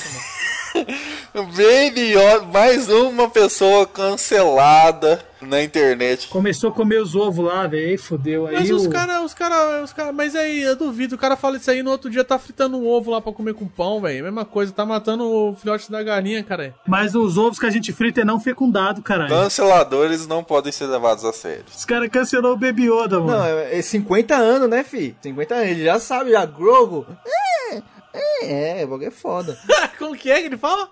Speaker 3: Baby Yoda, mais uma pessoa cancelada na internet.
Speaker 5: Começou a comer os ovos lá, velho, fodeu. Aí
Speaker 2: Mas os caras, os caras, os cara, mas aí eu duvido, o cara fala isso aí no outro dia tá fritando um ovo lá pra comer com pão, velho. Mesma coisa, tá matando o filhote da galinha, cara.
Speaker 5: Mas os ovos que a gente frita é não fecundado, caralho.
Speaker 3: Canceladores não podem ser levados a sério.
Speaker 5: Os caras cancelou o Baby Yoda, mano.
Speaker 4: Não, é, é 50 anos, né, fi? 50 anos, ele já sabe, já, Grogo. É, é, é, o bagulho é foda.
Speaker 2: Como que é que ele fala?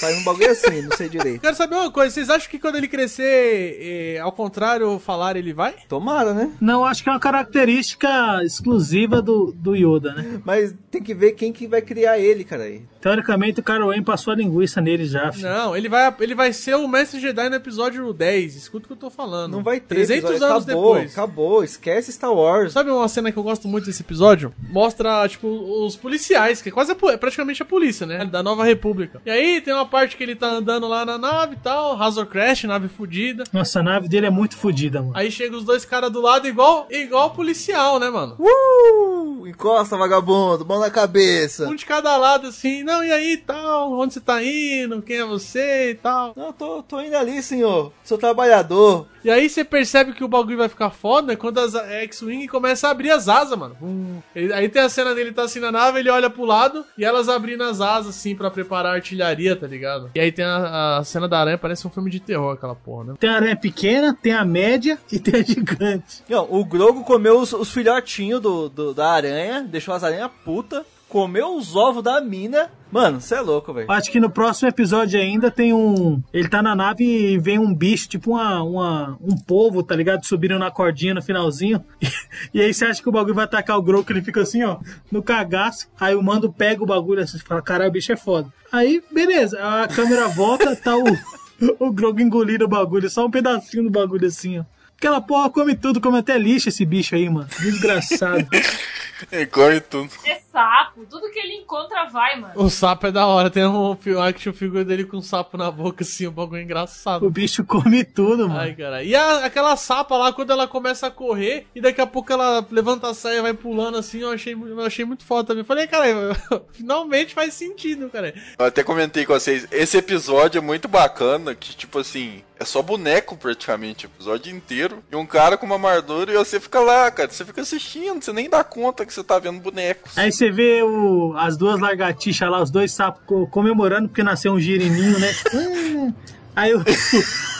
Speaker 4: Faz um bagulho assim, não sei direito.
Speaker 2: Quero saber uma coisa, vocês acham que quando ele crescer, eh, ao contrário, falar ele vai?
Speaker 4: Tomara, né?
Speaker 5: Não, acho que é uma característica exclusiva do, do Yoda, né?
Speaker 4: Mas tem que ver quem que vai criar ele, cara. aí.
Speaker 5: Teoricamente o Caroen passou a linguiça nele já, filho.
Speaker 2: Não, ele vai, ele vai ser o Mestre Jedi no episódio 10. Escuta o que eu tô falando.
Speaker 4: Não vai ter.
Speaker 2: 300
Speaker 4: episódio.
Speaker 2: anos
Speaker 4: acabou,
Speaker 2: depois.
Speaker 4: Acabou, esquece Star Wars.
Speaker 2: Sabe uma cena que eu gosto muito desse episódio? Mostra, tipo, os policiais, que é quase é praticamente a polícia, né? Da Nova República. E aí tem uma parte que ele tá andando lá na nave e tal, Razor Crash, nave fudida.
Speaker 5: Nossa, a nave dele é muito fodida, mano.
Speaker 2: Aí chega os dois caras do lado igual, igual policial, né, mano?
Speaker 4: Uh! Encosta, vagabundo, mão na cabeça.
Speaker 2: Um de cada lado, assim, não, e aí tal, onde você tá indo, quem é você e tal.
Speaker 4: Não, tô, tô indo ali, senhor. Sou trabalhador.
Speaker 2: E aí você percebe que o bagulho vai ficar foda quando as X-Wing começa a abrir as asas, mano. Hum. Aí tem a cena dele tá assim na nave, ele olha pro lado e elas abrindo as asas assim pra preparar a artilharia, tá ligado? E aí tem a, a cena da aranha, parece um filme de terror aquela porra, né?
Speaker 5: Tem a aranha pequena, tem a média e tem a gigante.
Speaker 4: Não, o Grogo comeu os, os filhotinhos do, do- da aranha, deixou as aranhas puta, comeu os ovos da mina. Mano, você é louco, velho.
Speaker 5: Acho que no próximo episódio ainda tem um. Ele tá na nave e vem um bicho, tipo uma, uma, um povo, tá ligado? Subindo na cordinha no finalzinho. E, aí você acha que o bagulho vai atacar o Groco, ele fica assim, ó, no cagaço. Aí o mando pega o bagulho assim e fala: caralho, o bicho é foda. Aí, beleza, a câmera volta, tá o, o Grogo engolindo o bagulho, só um pedacinho do bagulho assim, ó. Aquela porra come tudo, come até lixo esse bicho aí, mano. Desgraçado.
Speaker 3: Ele come tudo.
Speaker 11: É sapo, tudo que ele encontra vai, mano.
Speaker 2: O sapo é da hora, tem um action figure dele com um sapo na boca, assim, um bagulho engraçado.
Speaker 5: o bicho come tudo, mano.
Speaker 2: Ai, cara. E a- aquela sapa lá, quando ela começa a correr e daqui a pouco ela levanta a saia e vai pulando assim, eu achei, eu achei muito foda também. Falei, cara, finalmente faz sentido, cara.
Speaker 3: Eu até comentei com vocês, esse episódio é muito bacana, que tipo assim, é só boneco praticamente, o episódio inteiro. E um cara com uma armadura e você fica lá, cara, você fica assistindo, você nem dá conta que você tá vendo bonecos.
Speaker 5: Aí você vê o, as duas lagartixas lá, os dois sapos co- comemorando porque nasceu um girininho, né? Hum, Aí o,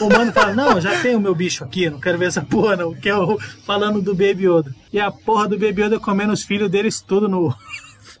Speaker 5: o mano fala, não, já tem o meu bicho aqui, não quero ver essa porra não, que é o falando do Baby Yoda. E a porra do Baby Yoda comendo os filhos deles tudo no...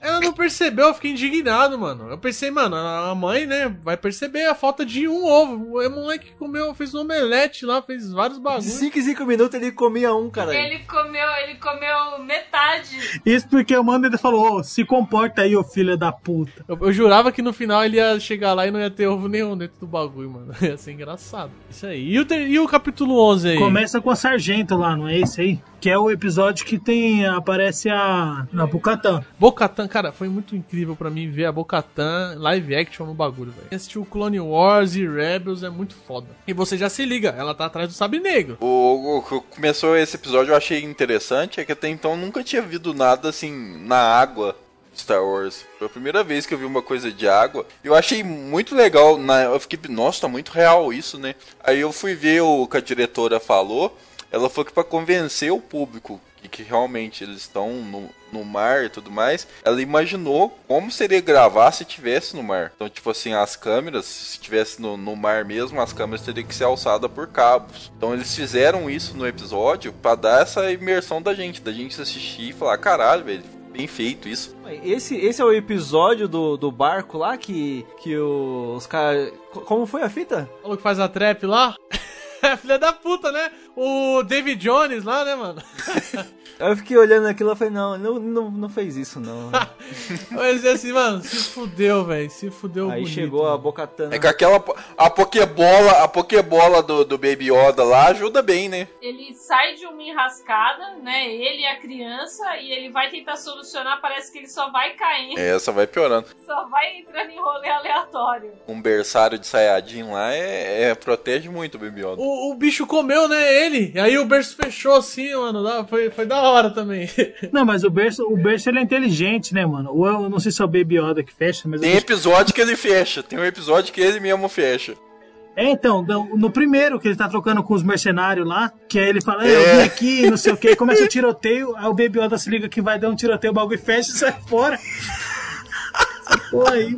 Speaker 2: Ela não percebeu, eu fiquei indignado, mano. Eu pensei, mano, a mãe, né, vai perceber a falta de um ovo. O moleque comeu, fez um omelete lá, fez vários bagulhos.
Speaker 4: 5 em 5 minutos ele comia um, cara.
Speaker 11: Ele comeu, ele comeu metade.
Speaker 5: Isso porque o mano ele falou, ô, se comporta aí, ô filho da puta.
Speaker 2: Eu, eu jurava que no final ele ia chegar lá e não ia ter ovo nenhum dentro do bagulho, mano. Ia ser engraçado. Isso aí. E o, e o capítulo 11 aí?
Speaker 5: Começa com a sargento lá, não é esse aí? Que é o episódio que tem, aparece a, a Bocatã.
Speaker 2: Bocatan, cara, foi muito incrível pra mim ver a Bocatan live action no bagulho, velho. Assistir o Clone Wars e Rebels é muito foda. E você já se liga, ela tá atrás do Sabre Negro.
Speaker 3: O, o começou esse episódio eu achei interessante é que até então nunca tinha visto nada assim na água Star Wars. Foi a primeira vez que eu vi uma coisa de água. Eu achei muito legal. Na, eu fiquei, nossa, tá muito real isso, né? Aí eu fui ver o que a diretora falou. Ela falou que pra convencer o público que, que realmente eles estão no, no mar e tudo mais, ela imaginou como seria gravar se tivesse no mar. Então, tipo assim, as câmeras, se tivesse no, no mar mesmo, as câmeras teriam que ser alçadas por cabos. Então, eles fizeram isso no episódio pra dar essa imersão da gente, da gente assistir e falar: caralho, velho, bem feito isso.
Speaker 4: Esse, esse é o episódio do, do barco lá que, que os caras. Como foi a fita?
Speaker 2: O que faz a trap lá? É filha da puta, né? O David Jones lá, né, mano?
Speaker 4: Eu fiquei olhando aquilo e falei, não, não, não, não fez isso, não.
Speaker 2: Mas assim, mano, se fudeu, velho. Se fudeu
Speaker 4: Aí
Speaker 2: bonito,
Speaker 4: chegou a
Speaker 2: mano.
Speaker 4: Bocatana.
Speaker 3: É que aquela. A Pokébola, a Pokébola do, do Baby Yoda lá ajuda bem, né?
Speaker 11: Ele sai de uma enrascada, né? Ele e a criança, e ele vai tentar solucionar. Parece que ele só vai caindo,
Speaker 3: Essa vai piorando.
Speaker 11: só vai entrando em rolê aleatório.
Speaker 3: Um berçário de Sayajin lá é, é- protege muito o Baby Yoda.
Speaker 2: O, o bicho comeu, né, ele. E aí o berço fechou assim, mano. Foi, foi da hora também.
Speaker 5: Não, mas o berço, o berço ele é inteligente, né, mano? Ou eu não sei se é o Baby Yoda que fecha, mas...
Speaker 3: Tem episódio que ele fecha, tem um episódio que ele mesmo fecha.
Speaker 5: É, então, no, primeiro que ele tá trocando com os mercenários lá, que aí ele fala, "Ah, eu
Speaker 3: É.
Speaker 5: vim aqui, não sei o que, começa o tiroteio, aí o Baby Yoda se liga que vai dar um tiroteio, o bagulho fecha e sai fora. Pô, aí.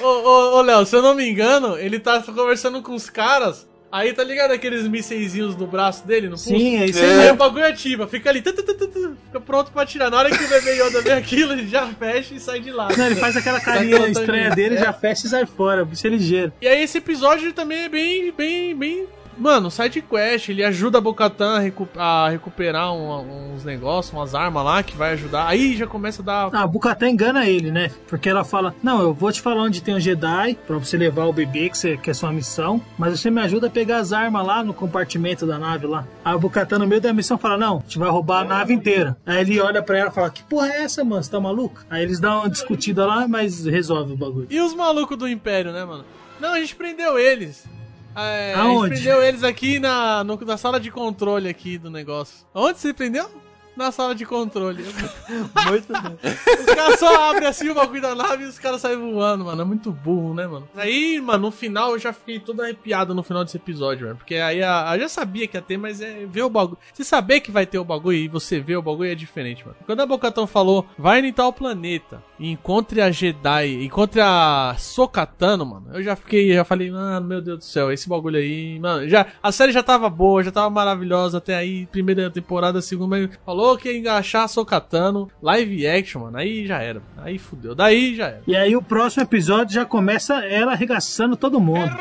Speaker 2: Ô, ô, ô, Léo, se eu não me engano, ele tá conversando com os caras. Aí tá ligado aqueles mísseizinhos no braço dele, no pulso?
Speaker 5: Sim, é isso
Speaker 2: Aí
Speaker 5: aí.
Speaker 2: o bagulho ativa, fica ali, tu, tu, tu, fica pronto pra tirar. Na hora que o bebê Yoda vê aquilo, ele já fecha e sai de lá.
Speaker 5: Não, ele faz aquela carinha estranha dele,
Speaker 2: É.
Speaker 5: já fecha e sai fora, bicho é ligeiro.
Speaker 2: E aí esse episódio também é bem, bem, bem... Mano, side quest, ele ajuda a Bocatan a, recu- a recuperar um- uns negócios, umas armas lá que vai ajudar. Aí já começa a dar.
Speaker 5: Ah, a Bukatã engana ele, né? Porque ela fala: Não, eu vou te falar onde tem um Jedi pra você levar o bebê, que, você, que é sua missão, mas você me ajuda a pegar as armas lá no compartimento da nave lá. Aí a Bukatã, no meio da missão, fala: Não, a gente vai roubar a nave inteira. Aí ele olha pra ela e fala: Que porra é essa, mano? Você tá maluco? Aí eles dão uma discutida lá, mas resolve o bagulho.
Speaker 2: E os malucos do Império, né, mano? Não, a gente prendeu eles. É, a
Speaker 5: Aonde?
Speaker 2: gente prendeu eles aqui na, no- na sala de controle aqui do negócio. Onde você prendeu? Na sala de controle.
Speaker 4: Muito bem.
Speaker 2: Os caras só abrem assim o bagulho da nave e os caras saem voando, mano. É muito burro, né, mano? Aí, mano, no final eu já fiquei todo arrepiado no final desse episódio, mano. Porque aí a, eu já sabia que ia ter, mas é ver o bagulho. Você saber que vai ter o bagulho e você ver o bagulho é diferente, mano. Quando a Bocatão falou, vai em tal planeta e encontre a Jedi, encontre a Sokatano, mano. Eu já fiquei, já falei, mano, meu Deus do céu, esse bagulho aí, mano. Já, a série já tava boa, já tava maravilhosa até aí, primeira temporada, segunda, mas falou que ia achar a Sokatano, live action, mano. Aí já era, aí fudeu. Daí já era.
Speaker 5: E aí o próximo episódio já começa ela arregaçando todo mundo.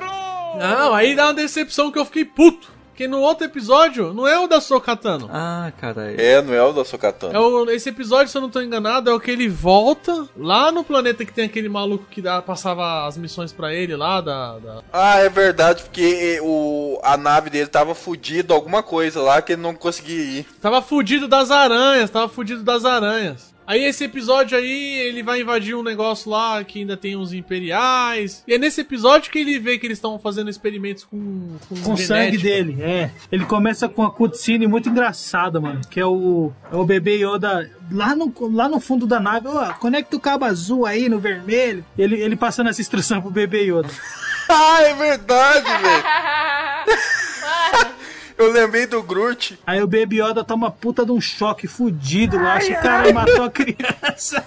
Speaker 2: Não, aí dá uma decepção que eu fiquei puto. Porque no outro episódio não é o da Sokatano.
Speaker 4: Ah, caralho.
Speaker 3: É, não é o da Sokatano.
Speaker 2: É o, esse episódio, se eu não tô enganado, é o que ele volta lá no planeta que tem aquele maluco que dá, passava as missões pra ele lá da. da-
Speaker 3: Ah, é verdade, porque o, a nave dele tava fudida, alguma coisa lá que ele não conseguia ir.
Speaker 2: Tava fudido das aranhas, tava fudido das aranhas. Aí esse episódio aí, ele vai invadir um negócio lá que ainda tem uns imperiais. E é nesse episódio que ele vê que eles estão fazendo experimentos com com,
Speaker 5: Com o sangue dele, é. Ele começa com a cutscene muito engraçada, mano. Que é o, é o bebê Yoda lá no, lá no fundo da nave. Ó, conecta o cabo azul aí no vermelho. Ele, ele passando essa instrução pro bebê Yoda.
Speaker 3: Ah, é verdade, velho. Eu lembrei do Groot.
Speaker 5: Aí o Baby Yoda toma puta de um choque fudido lá. Acha que o cara matou a criança.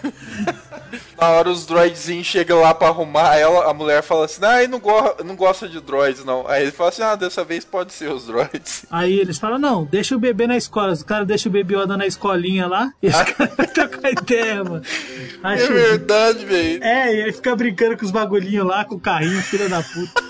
Speaker 3: Na hora os droidzinhos chegam lá pra arrumar ela, a mulher fala assim, ah, ele não, go não gosta de droids, não. Aí ele fala assim, ah, dessa vez pode ser os droids.
Speaker 5: Aí eles falam, não, deixa o bebê na escola. Os caras deixam o bebê Yoda na escolinha lá. E os caras vai trocar ideia, mano.
Speaker 3: É verdade, velho.
Speaker 5: É, e ele fica brincando com os bagulhinhos lá, com o carrinho, filha da puta.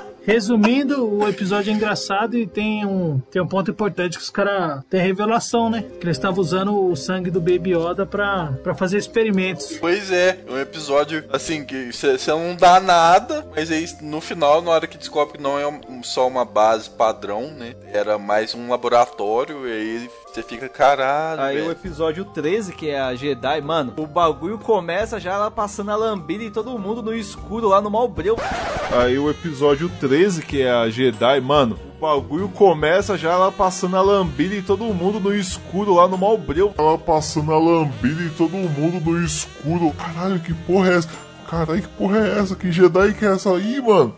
Speaker 5: Resumindo, o episódio é engraçado e tem um, tem um ponto importante que os caras têm revelação, né? Que eles estavam usando o sangue do Baby Yoda pra, pra fazer experimentos.
Speaker 3: Pois é, um episódio assim que você não dá nada, mas aí no final, na hora que descobre que não é um- só uma base padrão, né? Era mais um laboratório, e aí você fica, caralho.
Speaker 4: Aí o
Speaker 3: velho.
Speaker 4: episódio 13, que é a Jedi, mano, o bagulho começa já ela passando a lambida em todo mundo no escuro lá no Malbreu.
Speaker 12: Aí o episódio 13, que é a Jedi, mano, o bagulho começa já ela passando a lambida em todo mundo no escuro lá no Malbreu.
Speaker 7: Ela passando a lambida em todo mundo no escuro. Caralho, que porra é essa? Caralho, que porra é essa? Que Jedi que é essa aí, mano?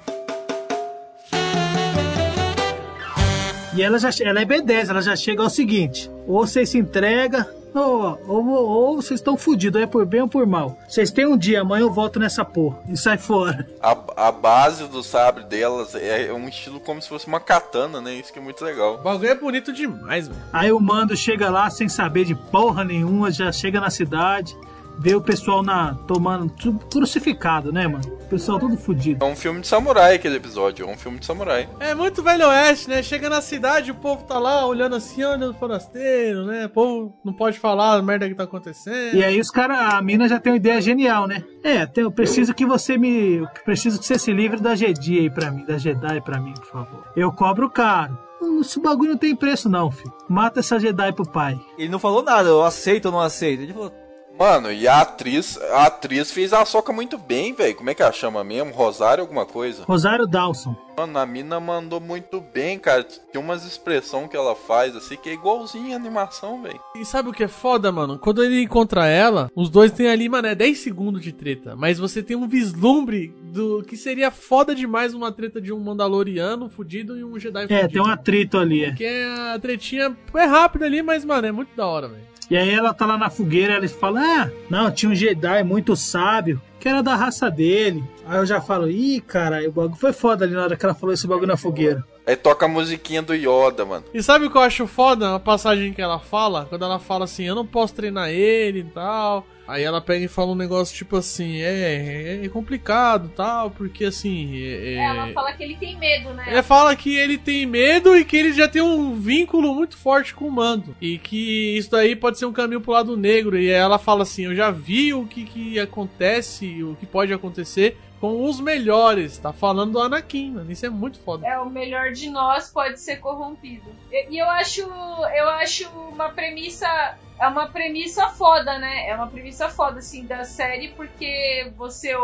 Speaker 5: E ela já ela é B10, ela já chega ao seguinte: ou vocês se entregam, ou, ou, ou vocês estão fodidos, é por bem ou por mal. Vocês têm um dia, amanhã eu volto nessa porra. E sai fora.
Speaker 3: A, a base do sabre delas é um estilo como se fosse uma katana, né? Isso que é muito legal.
Speaker 2: O bagulho é bonito demais, velho.
Speaker 5: Aí o mando chega lá sem saber de porra nenhuma, já chega na cidade, vê o pessoal na tomando tudo crucificado, né, mano? O pessoal todo fudido.
Speaker 3: É um filme de samurai aquele episódio, é um filme de samurai.
Speaker 2: É muito velho oeste, né? Chega na cidade, o povo tá lá olhando assim, olha os forasteiros, né? O povo não pode falar a merda que tá acontecendo.
Speaker 5: E aí os caras, a mina já tem uma ideia genial, né? É, tem- eu preciso que você me. eu preciso que você se livre da Jedi aí pra mim, da Jedi pra mim, por favor. Eu cobro caro. Esse bagulho não tem preço, não, filho. Mata essa Jedi pro pai.
Speaker 4: Ele não falou nada, eu aceito ou não aceito. Ele falou,
Speaker 3: Mano, e a atriz, a atriz fez a soca muito bem, velho. Como é que ela chama mesmo? Rosário alguma coisa?
Speaker 5: Rosário Dawson.
Speaker 3: Mano, a mina mandou muito bem, cara. Tem umas expressões que ela faz assim que é igualzinha a animação, velho.
Speaker 2: E sabe o que é foda, mano? Quando ele encontra ela, os dois têm ali, mano, é 10 segundos de treta. Mas você tem um vislumbre do que seria foda demais uma treta de um Mandaloriano fudido e um Jedi fudido.
Speaker 5: É, tem um atrito ali, é.
Speaker 2: Porque a tretinha é rápida ali, mas, mano, é muito da hora, velho.
Speaker 5: E aí ela tá lá na fogueira, eles falam, ah, não, tinha um Jedi muito sábio, que era da raça dele. Aí eu já falo, ih, cara, o bagulho foi foda ali na hora que ela falou esse bagulho na fogueira.
Speaker 3: Aí toca a musiquinha do Yoda, mano.
Speaker 2: E sabe o que eu acho foda? A passagem que ela fala, quando ela fala assim, eu não posso treinar ele e tal. Aí ela pega e fala um negócio tipo assim, é, é complicado tal, porque assim. É, é-
Speaker 11: Ela fala que ele tem medo, né?
Speaker 2: Ela fala que ele tem medo e que ele já tem um vínculo muito forte com o mando. E que isso daí pode ser um caminho pro lado negro. E ela fala assim: Eu já vi o que, que acontece, o que pode acontecer com os melhores. Tá falando do Anakin, mano. Isso é muito foda.
Speaker 11: É o melhor de nós pode ser corrompido. E, e eu acho, eu acho uma premissa, é uma premissa foda, né? É uma premissa foda assim da série porque você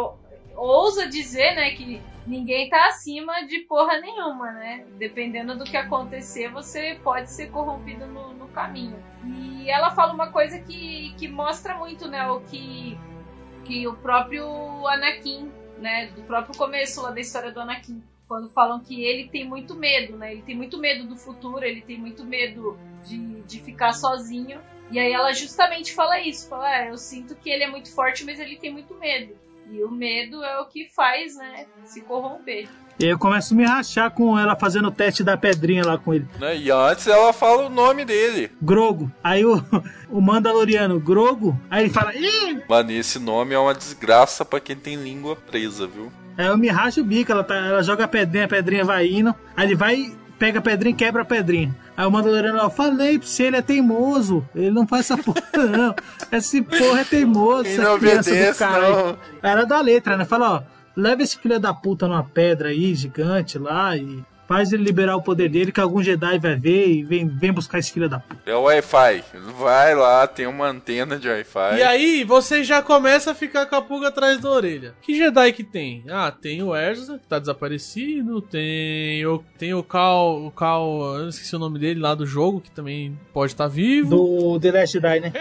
Speaker 11: ousa dizer, né, que ninguém tá acima de porra nenhuma, né? Dependendo do que acontecer, você pode ser corrompido no, no caminho. E ela fala uma coisa que, que mostra muito, né, o que que o próprio Anakin, né, do próprio começo lá da história do Anakin, quando falam que ele tem muito medo, né? Ele tem muito medo do futuro, ele tem muito medo de, de ficar sozinho. E aí ela justamente fala isso, fala, ah, eu sinto que ele é muito forte, mas ele tem muito medo. E o medo é o que faz, né, se corromper.
Speaker 5: E aí eu começo a me rachar com ela fazendo o teste da pedrinha lá com ele.
Speaker 3: Né? E antes ela fala o nome dele.
Speaker 5: Grogo. Aí o, o Mandaloriano, Grogo, aí ele fala, ih!
Speaker 3: Mano, esse nome é uma desgraça pra quem tem língua presa, viu?
Speaker 5: Aí eu me racho o bico, ela, tá, ela joga a pedrinha, a pedrinha vai indo. Aí ele vai, pega a pedrinha e quebra a pedrinha. Aí o Mandaloriano, eu falei pra você, ele é teimoso. Ele não faz essa porra, não. Esse porra é teimoso.
Speaker 3: Ele
Speaker 5: essa
Speaker 3: não
Speaker 5: criança do
Speaker 3: obedece, não.
Speaker 5: Era da letra, né? Fala, ó, leva esse filho da puta numa pedra aí, gigante lá, e faz ele liberar o poder dele, que algum Jedi vai ver e vem, vem buscar esse filho da puta.
Speaker 3: É o Wi-Fi. Vai lá, tem uma antena de Wi-Fi.
Speaker 2: E aí, você já começa a ficar com a pulga atrás da orelha. Que Jedi que tem? Ah, tem o Erza, que tá desaparecido. Tem o, tem o Cal, o Cal, eu esqueci o nome dele lá do jogo, que também pode estar vivo.
Speaker 5: Do The Last Jedi, né?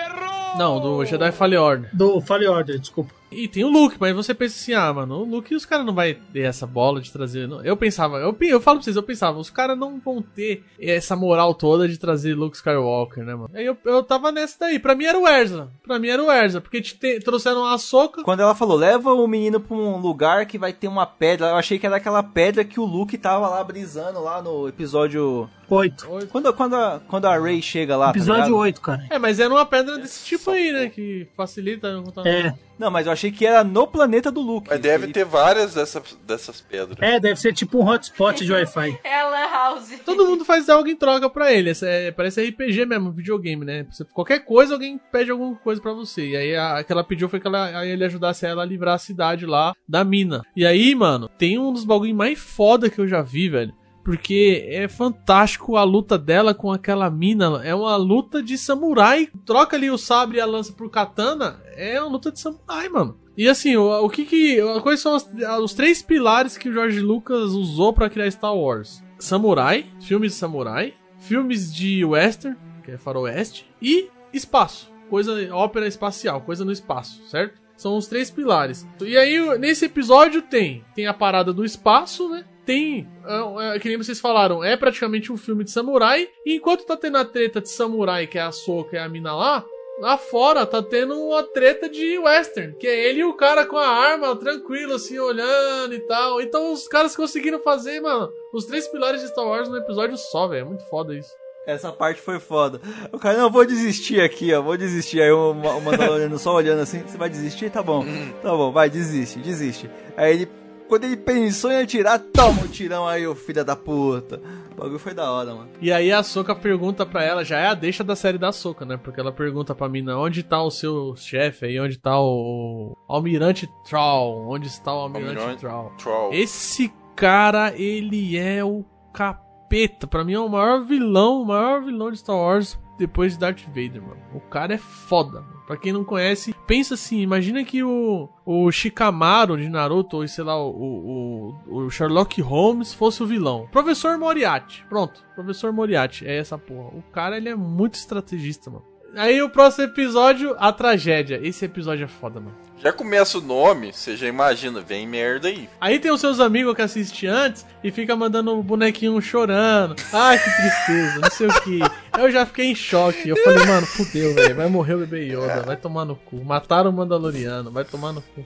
Speaker 2: Não, do Jedi Fallen Order.
Speaker 5: Do Fallen Order, desculpa.
Speaker 2: E tem o Luke, mas você pensa assim, ah, mano, o Luke os caras não vai ter essa bola de trazer. não. Eu pensava, eu, eu falo pra vocês, eu pensava, os caras não vão ter essa moral toda de trazer Luke Skywalker, né, mano? Aí eu, eu tava nessa daí. Pra mim era o Erza. Pra mim era o Erza, porque te, te- trouxeram a Soca.
Speaker 4: Quando ela falou, leva o menino pra um lugar que vai ter uma pedra, eu achei que era aquela pedra que o Luke tava lá brisando lá no episódio
Speaker 5: 8.
Speaker 4: Quando, quando, a, quando a Ray chega lá. tá
Speaker 5: Episódio
Speaker 4: ligado?
Speaker 5: 8, cara.
Speaker 2: É, mas era uma pedra desse tipo aí, né? Que facilita.
Speaker 5: É.
Speaker 4: Não, mas eu achei que era no planeta do Luke.
Speaker 3: Mas deve ter várias dessas, dessas pedras.
Speaker 5: É, deve ser tipo um hotspot de Wi-Fi.
Speaker 11: É a Lan House.
Speaker 2: Todo mundo faz algo em troca pra ele. É- parece RPG mesmo, videogame, né? Qualquer coisa, alguém pede alguma coisa pra você. E aí a, a que ela pediu foi que ela, aí ele ajudasse ela a livrar a cidade lá da mina. E aí, mano, tem um dos bagulho mais foda que eu já vi, velho. Porque é fantástico a luta dela com aquela mina. É uma luta de samurai. Troca ali o sabre e a lança por katana. É uma luta de samurai, mano. E assim, o, o que que. Quais são os, os três pilares que o George Lucas usou pra criar Star Wars? Samurai, filmes de samurai, filmes de western, que é faroeste, e espaço, coisa ópera espacial, coisa no espaço, certo? São os três pilares. E aí, nesse episódio tem, tem a parada do espaço, né? Tem, é, é, que nem vocês falaram, é praticamente um filme de samurai. E enquanto tá tendo a treta de samurai, que é a Soca e a mina lá, lá fora tá tendo uma treta de western, que é ele e o cara com a arma, tranquilo, assim, olhando e tal. Então os caras conseguiram fazer, mano, os três pilares de Star Wars num episódio só, velho. É muito foda isso.
Speaker 4: Essa parte foi foda. O cara, não, vou desistir aqui, ó, vou desistir. Aí o, o Mandaloriano só olhando assim, você vai desistir? Tá bom, tá bom, vai, desiste, desiste. Aí ele, quando ele pensou em atirar, toma o tirão aí, ô filho da puta. O bagulho foi da hora, mano.
Speaker 2: E aí a Soca pergunta pra ela, já é a deixa da série da Soca, né? Porque ela pergunta pra mina onde tá o seu chefe aí, onde tá o Almirante Troll, onde está o Almirante,
Speaker 3: Almirante
Speaker 2: Troll.
Speaker 3: Troll.
Speaker 2: Esse cara, ele é o capeta. Pra mim é o maior vilão, o maior vilão de Star Wars depois de Darth Vader, mano. O cara é foda. Mano. Pra quem não conhece, pensa assim, imagina que o, o Shikamaru de Naruto, ou sei lá, o, o, o Sherlock Holmes fosse o vilão. Professor Moriarty. Pronto, Professor Moriarty. É essa porra. O cara, ele é muito estrategista, mano. Aí o próximo episódio, a tragédia. Esse episódio é foda, mano.
Speaker 3: Já começa o nome, você já imagina, vem merda aí.
Speaker 2: Aí tem os seus amigos que assistem antes e fica mandando o bonequinho chorando. Ai, que tristeza, não sei o que. Eu já fiquei em choque. Eu falei, mano, fudeu, velho. Vai morrer o bebê Yoda, vai tomar no cu. Mataram o Mandaloriano, vai tomar no cu.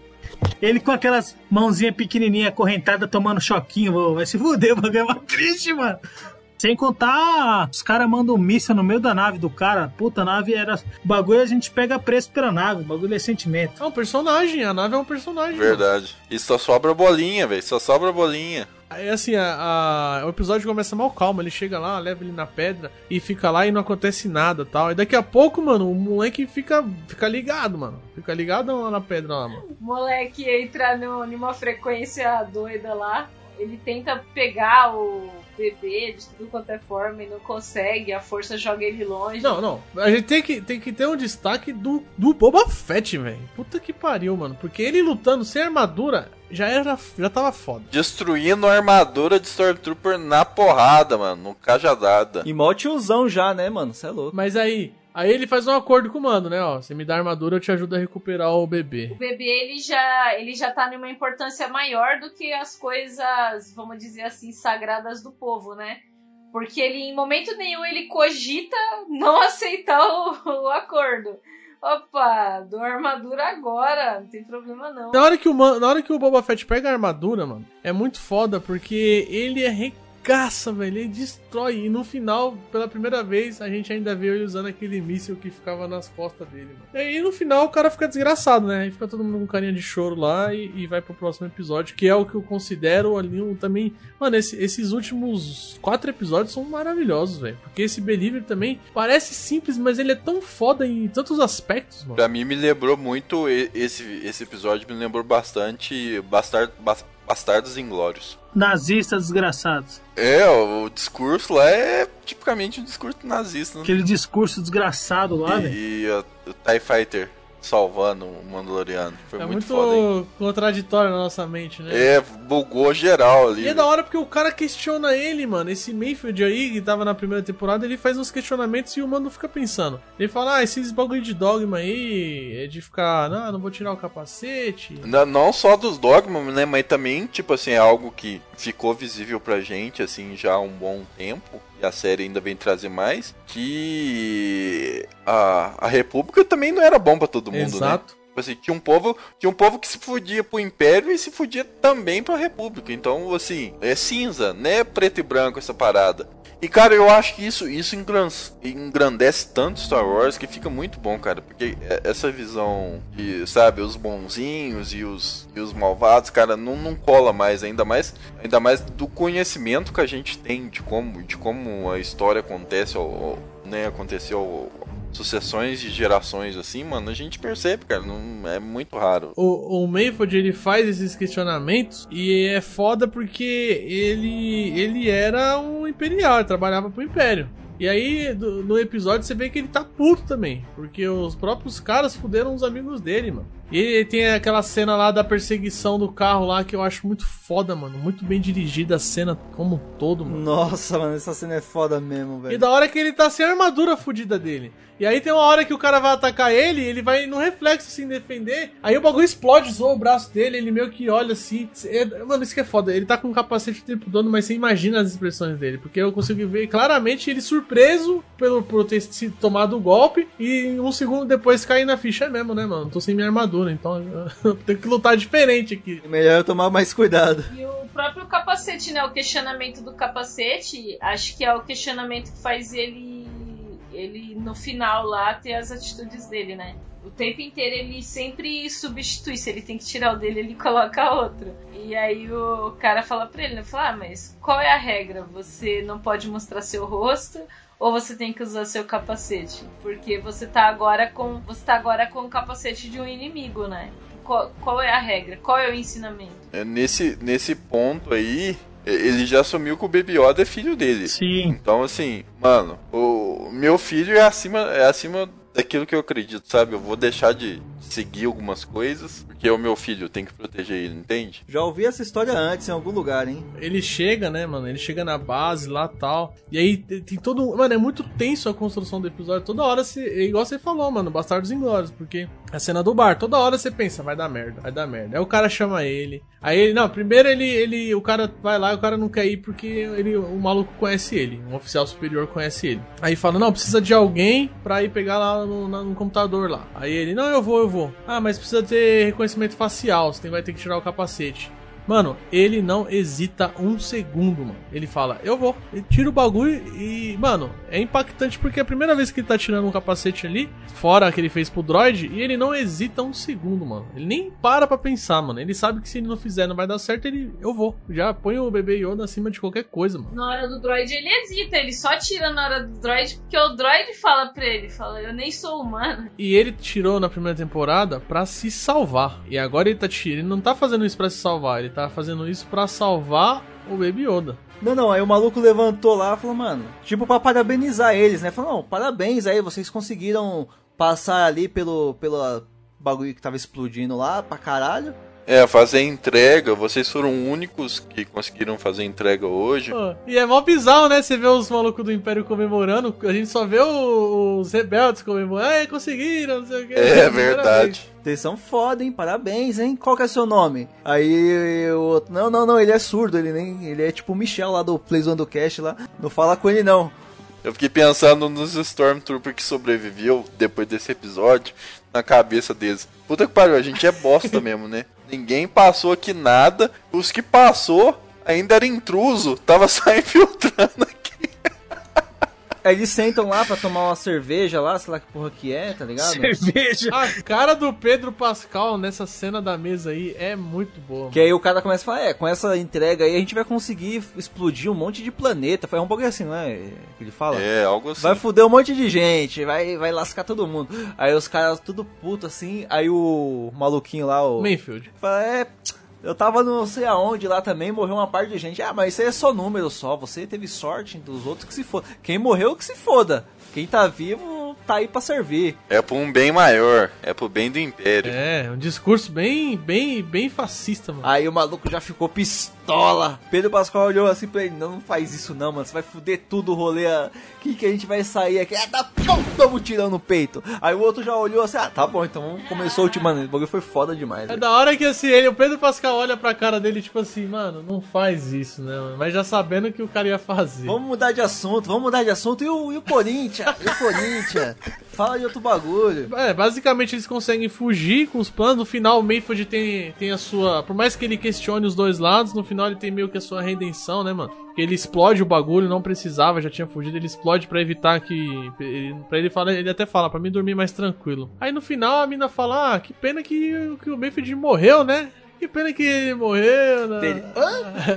Speaker 5: Ele com aquelas mãozinhas pequenininhas acorrentadas tomando choquinho, vai se fuder, o bagulho é triste, mano. Sem contar, os caras mandam um míssil no meio da nave do cara. Puta, a nave era. O bagulho a gente pega preço pela nave, o bagulho é sentimento.
Speaker 2: É um personagem, a nave é um personagem.
Speaker 3: Verdade. E só sobra bolinha, velho. Só sobra bolinha.
Speaker 2: Aí assim, a, a- o episódio começa mal calmo, ele chega lá, leva ele na pedra e fica lá e não acontece nada tal. E daqui a pouco, mano, o moleque fica, fica ligado, mano. Fica ligado lá na pedra lá, mano.
Speaker 11: O moleque entra no, numa frequência doida lá. Ele tenta pegar o bebê de tudo quanto é forma e não consegue. A força joga ele longe.
Speaker 2: Não, não. A gente tem que, tem que ter um destaque do, do Boba Fett, velho. Puta que pariu, mano. Porque ele lutando sem armadura já era. Já tava foda.
Speaker 3: Destruindo a armadura de Stormtrooper na porrada, mano. No cajadada.
Speaker 4: E mó tiozão já, né, mano? Você é louco.
Speaker 2: Mas aí. Aí ele faz um acordo com o mano, né? Ó, você me dá armadura, eu te ajudo a recuperar o bebê.
Speaker 11: O bebê ele já, ele já tá numa importância maior do que as coisas, vamos dizer assim, sagradas do povo, né? Porque ele, em momento nenhum, ele cogita não aceitar o, o acordo. Opa, dou armadura agora, não tem problema não.
Speaker 2: Na hora, que o man- na hora que o Boba Fett pega a armadura, mano, é muito foda porque ele arregaça, velho. Ele destrói. E no final, pela primeira vez, a gente ainda vê ele usando aquele míssil que ficava nas costas dele, mano. E aí no final o cara fica desgraçado, né? Aí fica todo mundo com carinha de choro lá e, e vai pro próximo episódio, que é o que eu considero ali um, também. Mano, esse- esses últimos quatro episódios são maravilhosos, velho. Porque esse Believer também parece simples, mas ele é tão foda em tantos aspectos, mano.
Speaker 3: Pra mim me lembrou muito esse, esse episódio me lembrou bastante Bastard, Bas- Bastardos Inglórios.
Speaker 5: Nazistas desgraçados.
Speaker 3: É, o, o discurso lá é tipicamente um discurso nazista, né?
Speaker 5: Aquele discurso desgraçado lá, velho.
Speaker 3: E, e o TIE Fighter salvando o Mandaloriano. Foi
Speaker 2: É
Speaker 3: muito,
Speaker 2: muito, contraditório na nossa mente, né?
Speaker 3: É, bugou geral ali.
Speaker 2: E é da hora porque o cara questiona ele, mano. Esse Mayfield aí, que tava na primeira temporada, ele faz uns questionamentos e o mano fica pensando. Ele fala, ah, esses bagulho de dogma aí, é de ficar, não, não vou tirar o capacete.
Speaker 3: Não, não só dos dogmas, né? Mas também, tipo assim, é algo que ficou visível pra gente, assim, já há um bom tempo. E a série ainda vem trazer mais. Que a, a República também não era bom pra todo mundo, né?
Speaker 2: Exato.
Speaker 3: Tipo assim, tinha um povo, tinha um povo que se fudia pro Império e se fudia também pra República. Então, assim, é cinza, né? Preto e branco essa parada. E cara, eu acho que isso, isso engran- engrandece tanto Star Wars que fica muito bom, cara. Porque é- essa visão de, sabe, os bonzinhos e os, e os malvados, cara, não, não cola mais. Ainda mais ainda mais do conhecimento que a gente tem de como, de como a história acontece, ou, né, aconteceu sucessões de gerações assim, mano, a gente percebe, cara, não é muito raro.
Speaker 2: O, o Mayfield, ele faz esses questionamentos e é foda porque ele, ele era um imperial, ele trabalhava pro Império. E aí, do- no episódio, você vê que ele tá puto também. Porque os próprios caras fuderam os amigos dele, mano. E ele tem aquela cena lá da perseguição do carro lá que eu acho muito foda, mano. Muito bem dirigida a cena como um todo, mano.
Speaker 4: Nossa, mano, essa cena é foda mesmo,
Speaker 2: E
Speaker 4: velho.
Speaker 2: da hora que ele tá sem a armadura fudida dele. E aí tem uma hora que o cara vai atacar ele, ele vai no reflexo assim defender. Aí o bagulho explode, zoa o braço dele, ele meio que olha assim. É- Mano, isso que é foda. Ele tá com um capacete o tempo todo, mas você imagina as expressões dele. Porque eu consigo ver claramente ele surpreso pelo, por ter sido tomado o golpe. E um segundo depois cair na ficha É mesmo, né, mano? Tô sem minha armadura, então eu tenho que lutar diferente aqui.
Speaker 4: Melhor eu tomar mais cuidado.
Speaker 11: E o próprio capacete, né? O questionamento do capacete, acho que é o questionamento que faz ele, ele no final lá ter as atitudes dele, né? O tempo inteiro ele sempre substitui. Se ele tem que tirar o dele, ele coloca outro. E aí o cara fala pra ele, né? Fala, ah, mas qual é a regra? Você não pode mostrar seu rosto ou você tem que usar seu capacete? Porque você tá agora com. Você tá agora com o capacete de um inimigo, né? Qual, qual é a regra? Qual é o ensinamento?
Speaker 3: É, Nesse, nesse ponto aí, ele já assumiu que o Baby Yoda é filho dele.
Speaker 5: Sim.
Speaker 3: Então, assim, mano, o meu filho é acima, é acima daquilo que eu acredito, sabe? Eu vou deixar de seguir algumas coisas, porque é o meu filho, tem que proteger ele, entende?
Speaker 4: Já ouvi essa história antes em algum lugar, hein?
Speaker 2: Ele chega, né, mano? Ele chega na base lá tal. E aí tem todo. um- Mano, é muito tenso a construção do episódio. Toda hora você. É igual você falou, mano, Bastardos Inglórios. Porque a cena do bar, toda hora você pensa, vai dar merda, vai dar merda. Aí o cara chama ele. Aí ele. Não, primeiro ele. ele o cara vai lá e o cara não quer ir porque ele, o maluco conhece ele. Um oficial superior conhece ele. Aí fala, não, precisa de alguém pra ir pegar lá no, no computador lá. Aí ele, não, eu vou, eu vou. Ah, mas precisa ter reconhecimento facial. Você vai ter que tirar o capacete. Mano, ele não hesita um segundo, mano. Ele fala, eu vou. Ele tira o bagulho e, mano, é impactante porque é a primeira vez que ele tá tirando um capacete ali, fora que ele fez pro droid, e ele não hesita um segundo, mano. Ele nem para pra pensar, mano. Ele sabe que se ele não fizer, não vai dar certo, ele, eu vou. Já põe o bebê Yoda acima de qualquer coisa, mano.
Speaker 11: Na hora do droid ele hesita, ele só tira na hora do droid porque o droid fala pra ele, fala, eu nem sou humano.
Speaker 2: E ele tirou na primeira temporada pra se salvar. E agora ele tá tirando, ele não tá fazendo isso pra se salvar, ele tá fazendo isso pra salvar o Baby Yoda.
Speaker 4: Não, não, aí o maluco levantou lá e falou, mano, tipo pra parabenizar eles, né? Falou, não, parabéns aí, vocês conseguiram passar ali pelo, pelo bagulho que tava explodindo lá pra caralho.
Speaker 3: É, fazer entrega, vocês foram únicos que conseguiram fazer entrega hoje.
Speaker 2: Pô, E é mó bizarro, né? Você vê os malucos do Império comemorando, a gente só vê o- os rebeldes comemorando. Ah, conseguiram, não sei o que.
Speaker 3: É verdade.
Speaker 4: Vocês são foda, hein? Parabéns, hein? Qual que é seu nome? Aí o outro, não, não, não, ele é surdo, ele nem. Ele é tipo o Michel lá do Plays One do Cast lá. Não fala com ele não.
Speaker 3: Eu fiquei pensando nos Stormtrooper que sobreviveu depois desse episódio na cabeça deles. Puta que pariu, a gente é bosta mesmo, né? Ninguém passou aqui nada. Os que passou ainda era intruso. Tava só infiltrando aqui.
Speaker 4: Aí eles sentam lá pra tomar uma cerveja lá, sei lá que porra que é, tá ligado?
Speaker 5: Cerveja.
Speaker 2: A cara do Pedro Pascal nessa cena da mesa aí é muito boa.
Speaker 4: Que aí o cara começa a falar, é, com essa entrega aí a gente vai conseguir explodir um monte de planeta. Foi um pouco assim, não é? Que ele fala?
Speaker 3: É, algo assim.
Speaker 4: Vai fuder um monte de gente, vai, vai lascar todo mundo. Aí os caras tudo puto assim, aí o maluquinho lá, o.
Speaker 2: Mayfield.
Speaker 4: Fala, é. Eu tava não sei aonde lá também, morreu uma parte de gente. Ah, mas isso aí é só número só. Você teve sorte dos outros que se foda. Quem morreu que se foda. Quem tá vivo, tá aí pra servir.
Speaker 3: É por um bem maior, é pro bem do império.
Speaker 2: É, um discurso bem, bem, bem fascista, mano.
Speaker 4: Aí o maluco já ficou pistola. Pedro Pascal olhou assim pra ele: Não, não faz isso não, mano. Você vai fuder tudo o rolê. O que, que a gente vai sair aqui? É, tá pum, tamo tirando no peito. Aí o outro já olhou assim: Ah, tá bom, então começou o time. Mano, o bagulho foi foda demais.
Speaker 2: É
Speaker 4: velho.
Speaker 2: da hora que assim, ele, o Pedro Pascal olha pra cara dele, tipo assim, mano, não faz isso, né? mano? Mas já sabendo que o cara ia fazer.
Speaker 4: Vamos mudar de assunto, vamos mudar de assunto. E o, e o Corinthians? E o Corinthians? Fala de outro bagulho.
Speaker 2: É, basicamente eles conseguem fugir com os planos. No final, o Mayfield tem, tem a sua. Por mais que ele questione os dois lados, no final ele tem meio que a sua redenção, né, mano? Porque ele explode o bagulho, não precisava, já tinha fugido. Ele explode pra evitar que. Pra ele falar, ele até fala, pra mim dormir mais tranquilo. Aí no final a mina fala: Ah, que pena que, que o Mayfield morreu, né? Que pena que ele morreu, né?